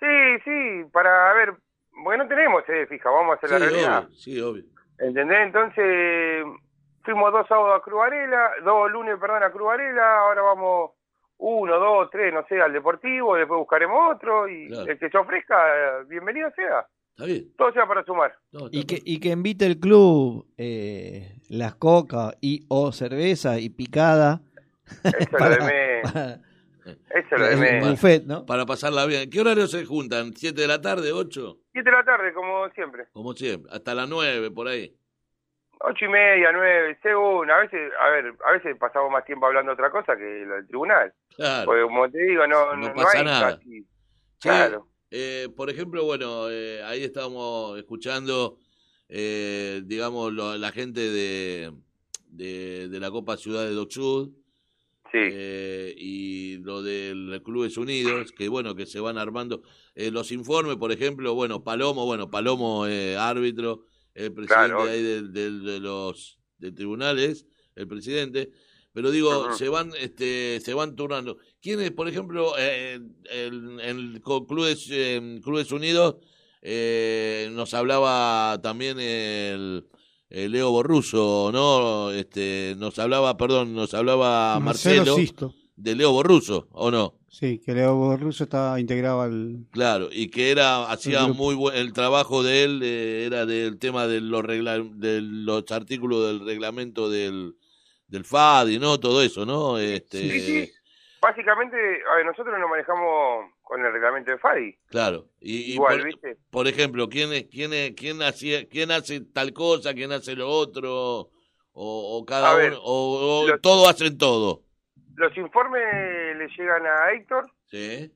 Sí, sí, para ver, bueno, no tenemos sede fija, vamos a hacer Sí, la realidad. obvio, sí, obvio. ¿Entendés? Entonces, fuimos dos sábados a Cruz Varela, dos lunes, perdón, a Cruz Varela, ahora vamos uno, dos, tres, no sé, al Deportivo, después buscaremos otro, y Claro. el que se ofrezca, bienvenido sea. Está bien. Todo sea para sumar. Y que, y que invite el club eh, las coca y o cerveza y picada. Eso es lo de menos. para- Eso es lo de el menos. buffet, ¿no? Para pasarla bien. ¿Qué horario se juntan? ¿7 de la tarde, 8? Siete de la tarde, como siempre. Como siempre, hasta las 9 por ahí. Ocho y media, nueve, según. A veces, a ver, a veces pasamos más tiempo hablando de otra cosa que lo del tribunal. Claro. Porque como te digo, no, No no, pasa hay nada. casi- Sí, Claro. eh, por ejemplo, bueno, eh, ahí estábamos escuchando, eh, digamos, lo- la gente de, de, de la Copa Ciudad de Dock Sud, eh, y lo del Clubes Unidos, que bueno, que se van armando eh, los informes, por ejemplo, bueno, Palomo, bueno, Palomo, eh, árbitro, el presidente Claro. ahí del- de, los de tribunales, el presidente, pero digo, se van este se van turnando. ¿Quiénes, por ejemplo, eh, el- en el co- Clubes, Clubes Unidos eh, nos hablaba también el, el Leo Borruso, ¿no? Este, nos hablaba, perdón, nos hablaba Marcelo Marcelo, Sisto. de Leo Borruso, ¿o no? Sí, que Leo Borruso está integrado al... Claro, y que era hacía muy buen el trabajo de él eh, era del tema de los regla, de los artículos del reglamento del del FADI, ¿no? Todo eso, ¿no? Este, Sí, sí. Básicamente, a ver, nosotros nos manejamos con el reglamento de FADI. Claro. Y, Igual, por, ¿viste? por ejemplo, ¿quién quién quién hacía, quién hace tal cosa, quién hace lo otro o, o cada ver, uno o, o los- todo hacen todo. Los informes le llegan a Héctor Sí.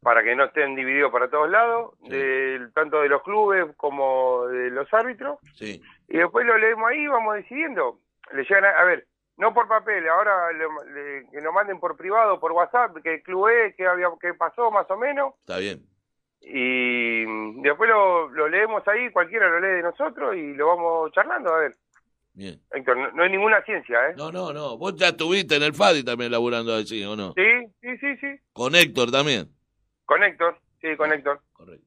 para que no estén divididos para todos lados, del, tanto de los clubes como de los árbitros. Sí. Y después lo leemos ahí y vamos decidiendo. Le llegan a, a ver, no por papel, ahora le- le- que nos manden por privado, por WhatsApp, que club es, que, había, que pasó más o menos. Está bien. Y después lo, lo leemos ahí, cualquiera lo lee de nosotros y lo vamos charlando, a ver. Bien. Héctor, no, no hay ninguna ciencia, ¿eh? No, no, no. Vos ya estuviste en el FADI también laburando así, ¿o no? Sí, sí, sí, sí. Con Héctor también. Con Héctor, sí, con Héctor. Correcto.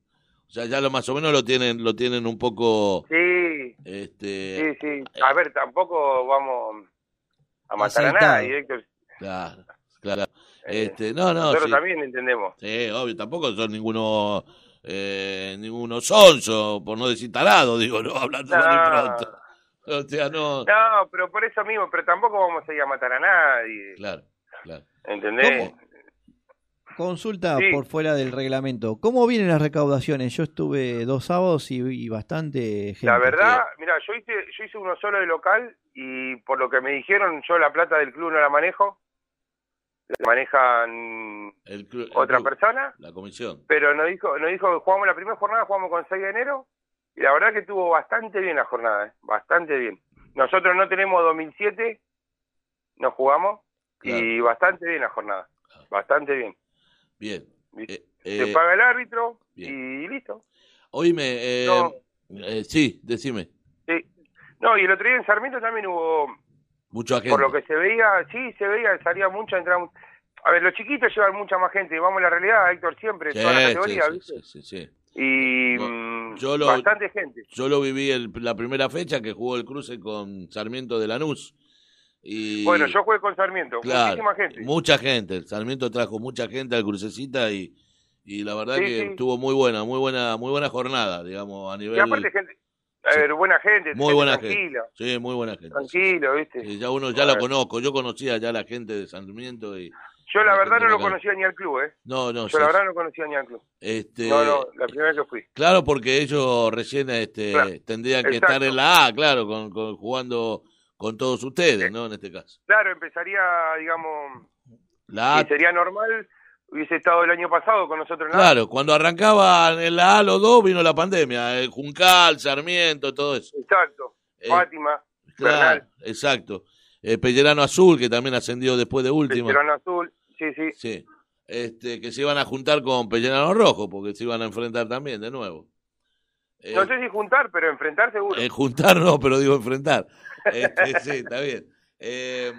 O sea, ya lo más o menos lo tienen, lo tienen un poco, Sí, este, sí, sí. A ver, tampoco vamos a matar a Aceitado. nadie, Héctor. claro, claro. Este, no, no, Nosotros sí. también entendemos. Sí, obvio, tampoco son ninguno, eh, ninguno sonso, por no decir tarado, digo, no, hablando No. pronto. O sea, no, No, pero por eso mismo, pero tampoco vamos a ir a matar a nadie. claro, claro. ¿Entendés? Consulta Sí. por fuera del reglamento. ¿Cómo vienen las recaudaciones? Yo estuve dos sábados y vi bastante gente. La verdad, mira, yo hice, yo hice uno solo de local y por lo que me dijeron, yo la plata del club no la manejo. La manejan El clu- el otra club, persona, La comisión. pero nos dijo, nos dijo que jugamos la primera jornada, jugamos con 6 de enero y la verdad que estuvo bastante bien la jornada, ¿eh? bastante bien. Nosotros no tenemos 2007, no jugamos y bastante bien la jornada, bastante bien. Bien. Eh, Se eh, paga el árbitro bien. y listo. Oíme, eh, No. eh, sí, decime, Sí. No, y el otro día en Sarmiento también hubo mucha gente. Por lo que se veía, sí, se veía, salía mucha, entraba... A ver, los chiquitos llevan mucha más gente, vamos a la realidad, Héctor, siempre, Sí, toda la categoría, sí, ¿viste? sí, sí, sí. Y mm, yo lo- bastante gente. Yo lo viví el- la primera fecha que jugó el cruce con Sarmiento de Lanús. Y, Bueno, yo jugué con Sarmiento, claro, muchísima gente. Mucha gente. Sarmiento trajo mucha gente al crucecita y, y la verdad Sí, que sí. estuvo muy buena, muy buena, muy buena jornada, digamos, a nivel. Y aparte gente, a ver, buena gente, muy gente buena tranquila, gente. Sí, muy buena gente. tranquilo, ¿viste? Sí, ya uno ya la conozco, yo conocía ya la gente de Sarmiento y Yo la verdad no lo conocía ni al club, ¿eh? no, no, Yo sí, la verdad no conocía ni al club. este No, no, la primera vez que fui. Claro, porque ellos recién este, Claro, tendrían que exacto. estar en la A, claro, con, con- jugando con todos ustedes, ¿no? En este caso. Claro, empezaría, digamos, La A, y sería normal, hubiese estado el año pasado con nosotros en la claro, cuando arrancaban en la A los dos vino la pandemia, el Juncal, Sarmiento, todo eso. Exacto, Eh, Fátima, Claro, Bernal, exacto. Eh, Pellerano Azul, que también ascendió después de último. Veterano Azul, sí, sí. Sí. Este, que se iban a juntar con Pellerano Rojo, porque se iban a enfrentar también de nuevo. Eh, No sé si juntar, pero enfrentar seguro. Eh, juntar no, pero digo enfrentar. Este, sí, está bien. Eh,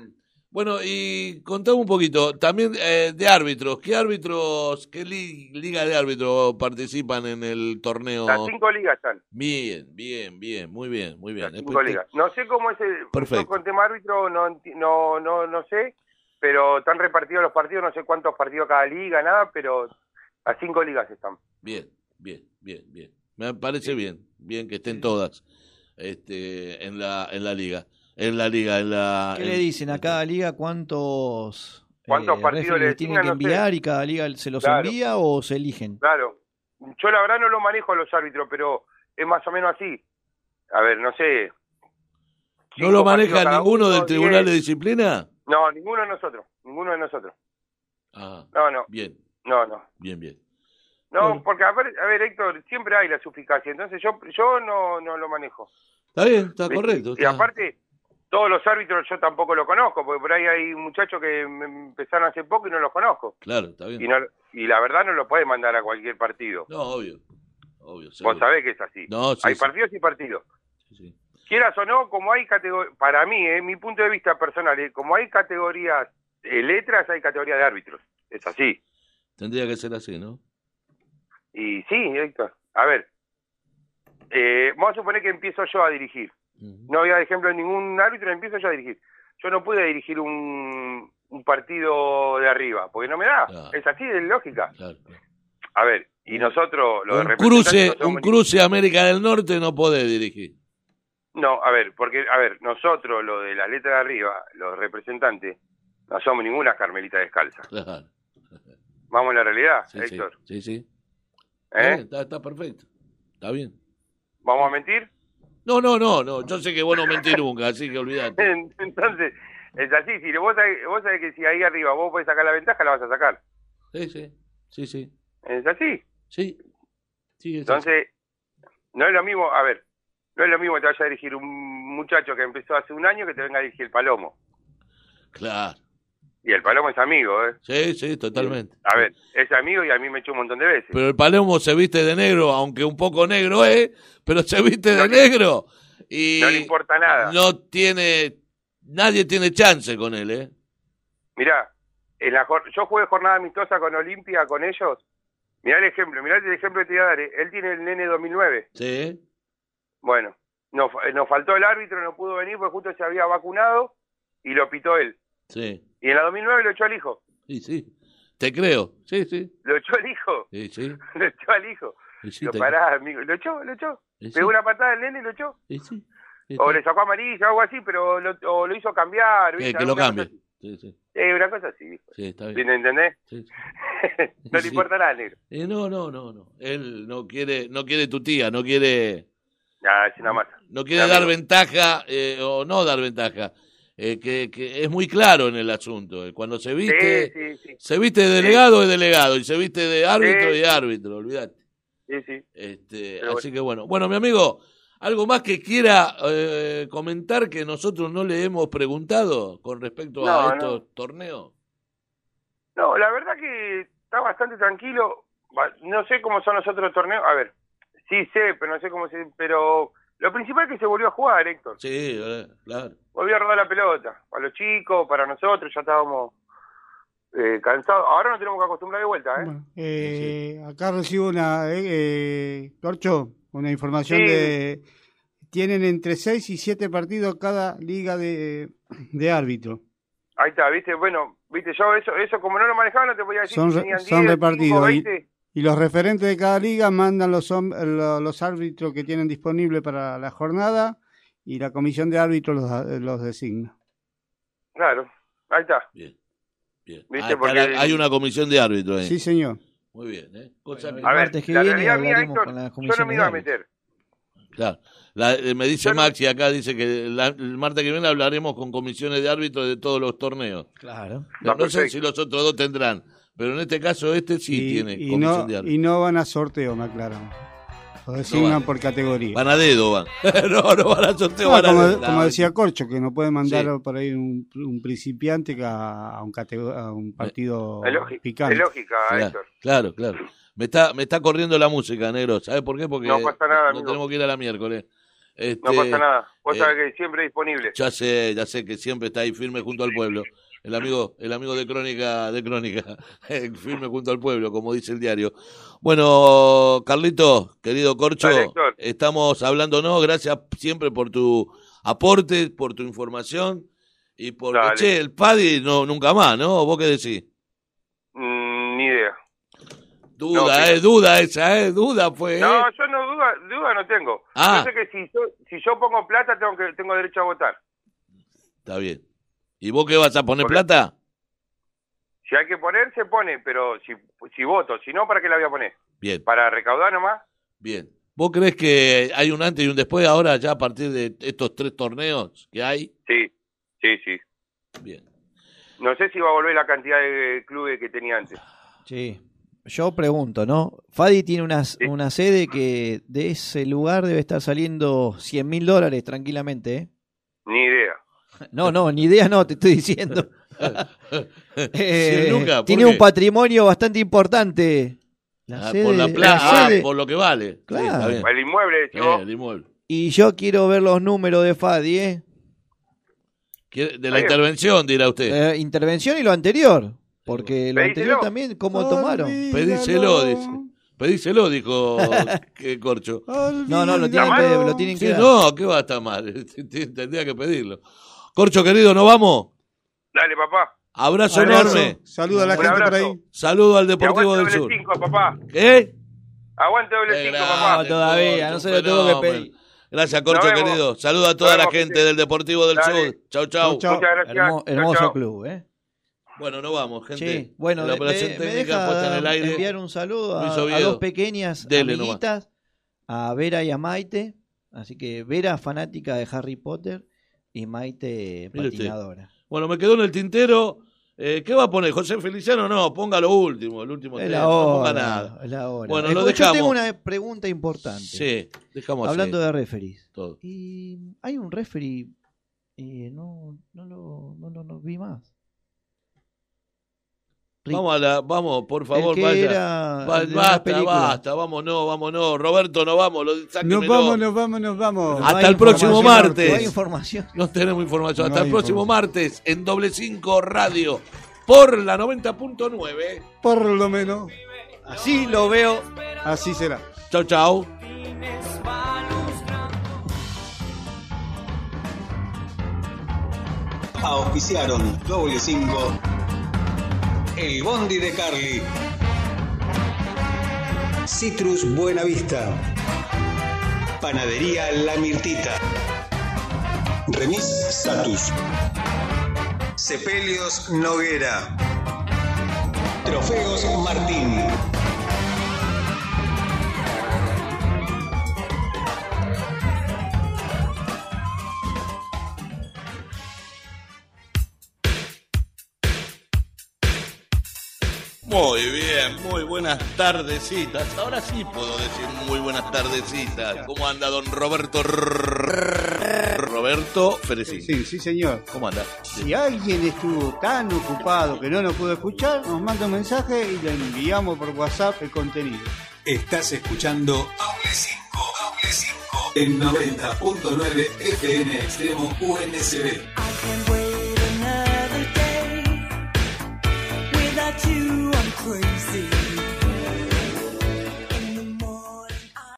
bueno, y contame un poquito, también eh, de árbitros, ¿qué árbitros, qué li- liga de árbitros participan en el torneo? Las cinco ligas están, Bien, bien, bien, muy bien, muy bien. cinco ligas. No sé cómo es el... Perfecto. yo con tema árbitro no, no, no, no sé, pero están repartidos los partidos, no sé cuántos partidos cada liga, nada, pero las cinco ligas están. Bien, bien, bien, bien. Me parece bien, bien que estén todas este, en la en la liga, en la liga, en la. ¿Qué en- le dicen a cada liga cuántos, ¿Cuántos eh, partidos referees le tienen que No sé. enviar y cada liga se los Claro. envía o se eligen? Claro. Yo la verdad no lo manejo a los árbitros, pero es más o menos así. A ver, no sé. ¿No lo maneja partidos ninguno uno, del Tribunal de. Disciplina? No, ninguno de nosotros. Ninguno de nosotros. Ah, No, no. bien, No, no. bien, bien. No, porque a ver, a ver, Héctor, siempre hay la suficacia. Entonces yo yo no, no lo manejo. Está bien, está correcto. Y aparte, todos los árbitros yo tampoco lo conozco, porque por ahí hay muchachos que me- empezaron hace poco y no los conozco. Claro, está bien. Y, no, y la verdad no lo puedes mandar a cualquier partido. No, obvio, obvio. Vos seguro. sabés que es así. No, sí, hay sí. partidos y partidos. Sí, sí. Quieras o no, como hay categorías, para mí, eh, mi punto de vista personal, eh, como hay categorías de letras, hay categorías de árbitros. Es así. Tendría que ser así, ¿no? Y sí, Héctor. A ver, eh, vamos a suponer que empiezo yo a dirigir. No había ejemplo de ningún árbitro, empiezo yo a dirigir. Yo no pude dirigir un, un partido de arriba, porque no me da. Es así de lógica. A ver, y nosotros, los Un cruce, no un cruce América del Norte no podés dirigir. No, a ver, porque, a ver, nosotros, lo de la letra de arriba, los representantes, no somos ninguna carmelita descalza. Claro. Vamos a la realidad, Sí, sí, Héctor. sí, sí. ¿Eh? Está, está perfecto. Está bien. ¿Vamos a mentir? No, no, no, no. Yo sé que vos no mentís nunca, así que olvidate. Entonces, es así. Si vos sabés, vos sabés que si ahí arriba vos podés sacar la ventaja, la vas a sacar. Sí, sí, sí, sí. Es así. Sí. Sí, es Entonces, no es lo mismo, a ver, no es lo mismo que te vaya a dirigir un muchacho que empezó hace un año que te venga a dirigir el Palomo. Claro. Y el Palomo es amigo, ¿eh? Sí, sí, totalmente. A ver, es amigo y a mí me echó un montón de veces. Pero el Palermo se viste de negro, aunque un poco negro es, pero se viste de negro. Y no le importa nada. no tiene, nadie tiene chance con él, ¿eh? Mirá, en la, yo jugué jornada amistosa con Olimpia, con ellos. Mirá el ejemplo, mirá el ejemplo que te voy a dar. eh. Él tiene el nene 2009. Sí. Bueno, nos, fa- nos faltó el árbitro, no pudo venir porque justo se había vacunado y lo pitó él. Sí. Y en la 2009 lo echó al hijo. Sí, sí. Te creo. Sí, sí. Lo echó al hijo. Sí, sí. Lo echó al hijo. Sí, sí, lo pará, amigo. Lo echó, lo echó. Sí. Pegó una patada al nene y lo echó. Sí, O le sacó amarilla o algo así, pero lo, o lo hizo cambiar. ¿viste? que lo cambie. Sí, sí. Eh, una cosa así. dijo. Sí, está bien. ¿Entendés? No le importa nada, negro. Eh, no, no, no, no. Él no quiere, no quiere tu tía, no quiere, Nada, es una masa. no quiere dar ventaja eh, o no dar ventaja. Eh, que, que es muy claro en el asunto. eh, Cuando se viste, Sí, sí, sí. se viste de delegado es delegado y se viste de árbitro y árbitro, olvídate. Sí, sí. Este, así que bueno. Bueno, mi amigo, ¿algo más que quiera eh, comentar que nosotros no le hemos preguntado con respecto No, a no. estos torneos? No, la verdad que está bastante tranquilo. No sé cómo son los otros torneos. A ver, sí sé, pero no sé cómo se... Pero lo principal es que se volvió a jugar, Héctor. Sí, eh, claro. Volvió a rodar la pelota. Para los chicos, para nosotros, ya estábamos... eh, cansado. Ahora nos tenemos que acostumbrar de vuelta, ¿eh? Eh, Acá recibo una, eh, eh, Torcho, una información Sí. de... Tienen entre 6 y 7 partidos cada liga de, de árbitro. Ahí está, ¿viste? Bueno, ¿viste? Yo eso, eso como no lo manejaba, no te podía decir Son, tenían son 10, repartidos. 5, y, 20. Y los referentes de cada liga mandan los, los árbitros que tienen disponible para la jornada y la comisión de árbitros los, los designa. Claro, ahí está. Bien. ¿Viste? Ah, está Porque- la- hay una comisión de árbitros ahí. Sí, señor. Muy bien, ¿eh? Cosa A ver, que la viene realidad mía, hablaremos Héctor, con la yo no me iba a de meter. Claro. La- eh, me dice Maxi acá, dice que la- el martes que viene hablaremos con comisiones de árbitros de todos los torneos. Claro. No, no sé si los otros dos tendrán, pero en este caso este sí y, tiene y comisión no, de y no van a sorteo, me aclaran. Los designan van. por categoría. Van a dedo, van. no, no van a sorteo, No, van a como, dedo. como No, decía Corcho, que no puede mandar Sí. por ahí un, un principiante a, a un, catego- a un partido Es lógica, picante. es lógica, Claro, Héctor. claro, claro. Me está, me está corriendo la música, negro. ¿Sabes por qué? Porque No pasa nada, no amigo. tenemos que ir a la miércoles. Este, No pasa nada. Vos eh, sabés que siempre disponible. Ya sé, ya sé que siempre está ahí firme junto al pueblo. El amigo, el amigo de Crónica, de Crónica, eh, firme junto al pueblo, como dice el diario. Bueno, Carlito, querido Corcho, Dale, estamos hablándonos. Gracias siempre por tu aporte, por tu información y por Dale. che, el Paddy no nunca más, ¿no? ¿Vos qué decís? Mm, ni idea. Duda, No, eh, pero- duda esa, eh, duda fue. No, eh. yo no duda, duda no tengo. Ah. Yo sé que si yo, si yo pongo plata tengo que tengo derecho a votar. Está bien. ¿Y vos qué vas a poner Porque- plata? Si hay que poner, se pone, pero si, si voto, si no, ¿para qué la voy a poner? Bien, ¿Para recaudar nomás? bien. ¿Vos crees que hay un antes y un después ahora ya a partir de estos tres torneos que hay? Sí, sí, sí. Bien. No sé si va a volver la cantidad de clubes que tenía antes. Sí. Yo pregunto, ¿no? Fadi tiene una, una sede que de ese lugar debe estar saliendo 100 mil dólares tranquilamente, ¿eh? Ni idea. No, no, ni idea no, te estoy diciendo. Eh, Sí, Luca, ¿por tiene qué? un patrimonio bastante importante. La Ah, sede- por la la plata, sede- por lo que vale. Sí, Claro. está bien. El inmueble, Eh, vos. el inmueble. Y yo quiero ver los números de Fadi, ¿eh? ¿Quiere- De la intervención, dirá usted. Eh, intervención y lo anterior. Porque lo Pedíselo. anterior también, ¿cómo tomaron? Pedíselo, dice. Pedíselo, dijo que Corcho. No, no, lo tienen, que, lo tienen que Sí, dar. no, ¿qué va a estar mal? Tendría que pedirlo. Corcho, querido, ¿nos vamos? Dale, papá. Abrazo, Abrazo. enorme. Saluda a la Un gente por ahí. Saludo al Deportivo aguante del doble Sur. cinco, papá. ¿Eh? Aguante doble Qué cinco, grande, papá. No, todavía, no se lo tengo que pedir. Gracias, Corcho, querido. Saluda a toda la gente del Deportivo del Dale. Sur. Chau, chau. Chau, Muchas gracias. Hermo- hermoso club, ¿eh? Bueno, nos vamos, gente. Sí, bueno, la me, operación me técnica deja puesta en el aire. enviar un saludo a, dos pequeñas Dele amiguitas, a Vera y a Maite. Así que Vera, fanática de Harry Potter, y Maite, usted. patinadora. Bueno, me quedó en el tintero. Eh, ¿Qué va a poner? ¿José Feliciano? No, ponga lo último, el último Es tema. la No ponga nada. es la hora. Bueno, lo Yo dejamos. tengo una pregunta importante. Sí, dejamos Hablando así, de referees. todo. Y hay un referee, eh, no, no, lo, no, lo- no vi más. Vamos, a la, vamos, por favor, vaya. era Va- la basta, película. basta, vámonos, vámonos. Roberto, no vamos, lo, Nos vamos, nos vamos, nos vamos. No Hasta el próximo martes. No hay información. No tenemos información. No Hasta el próximo martes en doble 5 Radio por la 90.9. Por lo menos, Así lo veo. así será. Chau, chau. Auspiciaron W5 El Bondi de Carly. Citrus Buenavista. Panadería La Mirtita. Remis Satus. Sepelios Noguera. Trofeos Martín Muy bien, muy buenas tardecitas. Ahora sí puedo decir muy buenas tardecitas. ¿Cómo anda don Roberto? Roberto Ferecín. Sí, sí, señor. ¿Cómo anda? Si alguien estuvo tan ocupado que no nos pudo escuchar, nos manda un mensaje y le enviamos por WhatsApp el contenido. Estás escuchando Doble 5 Doble 5 en 90.9 FM Extremo UNSB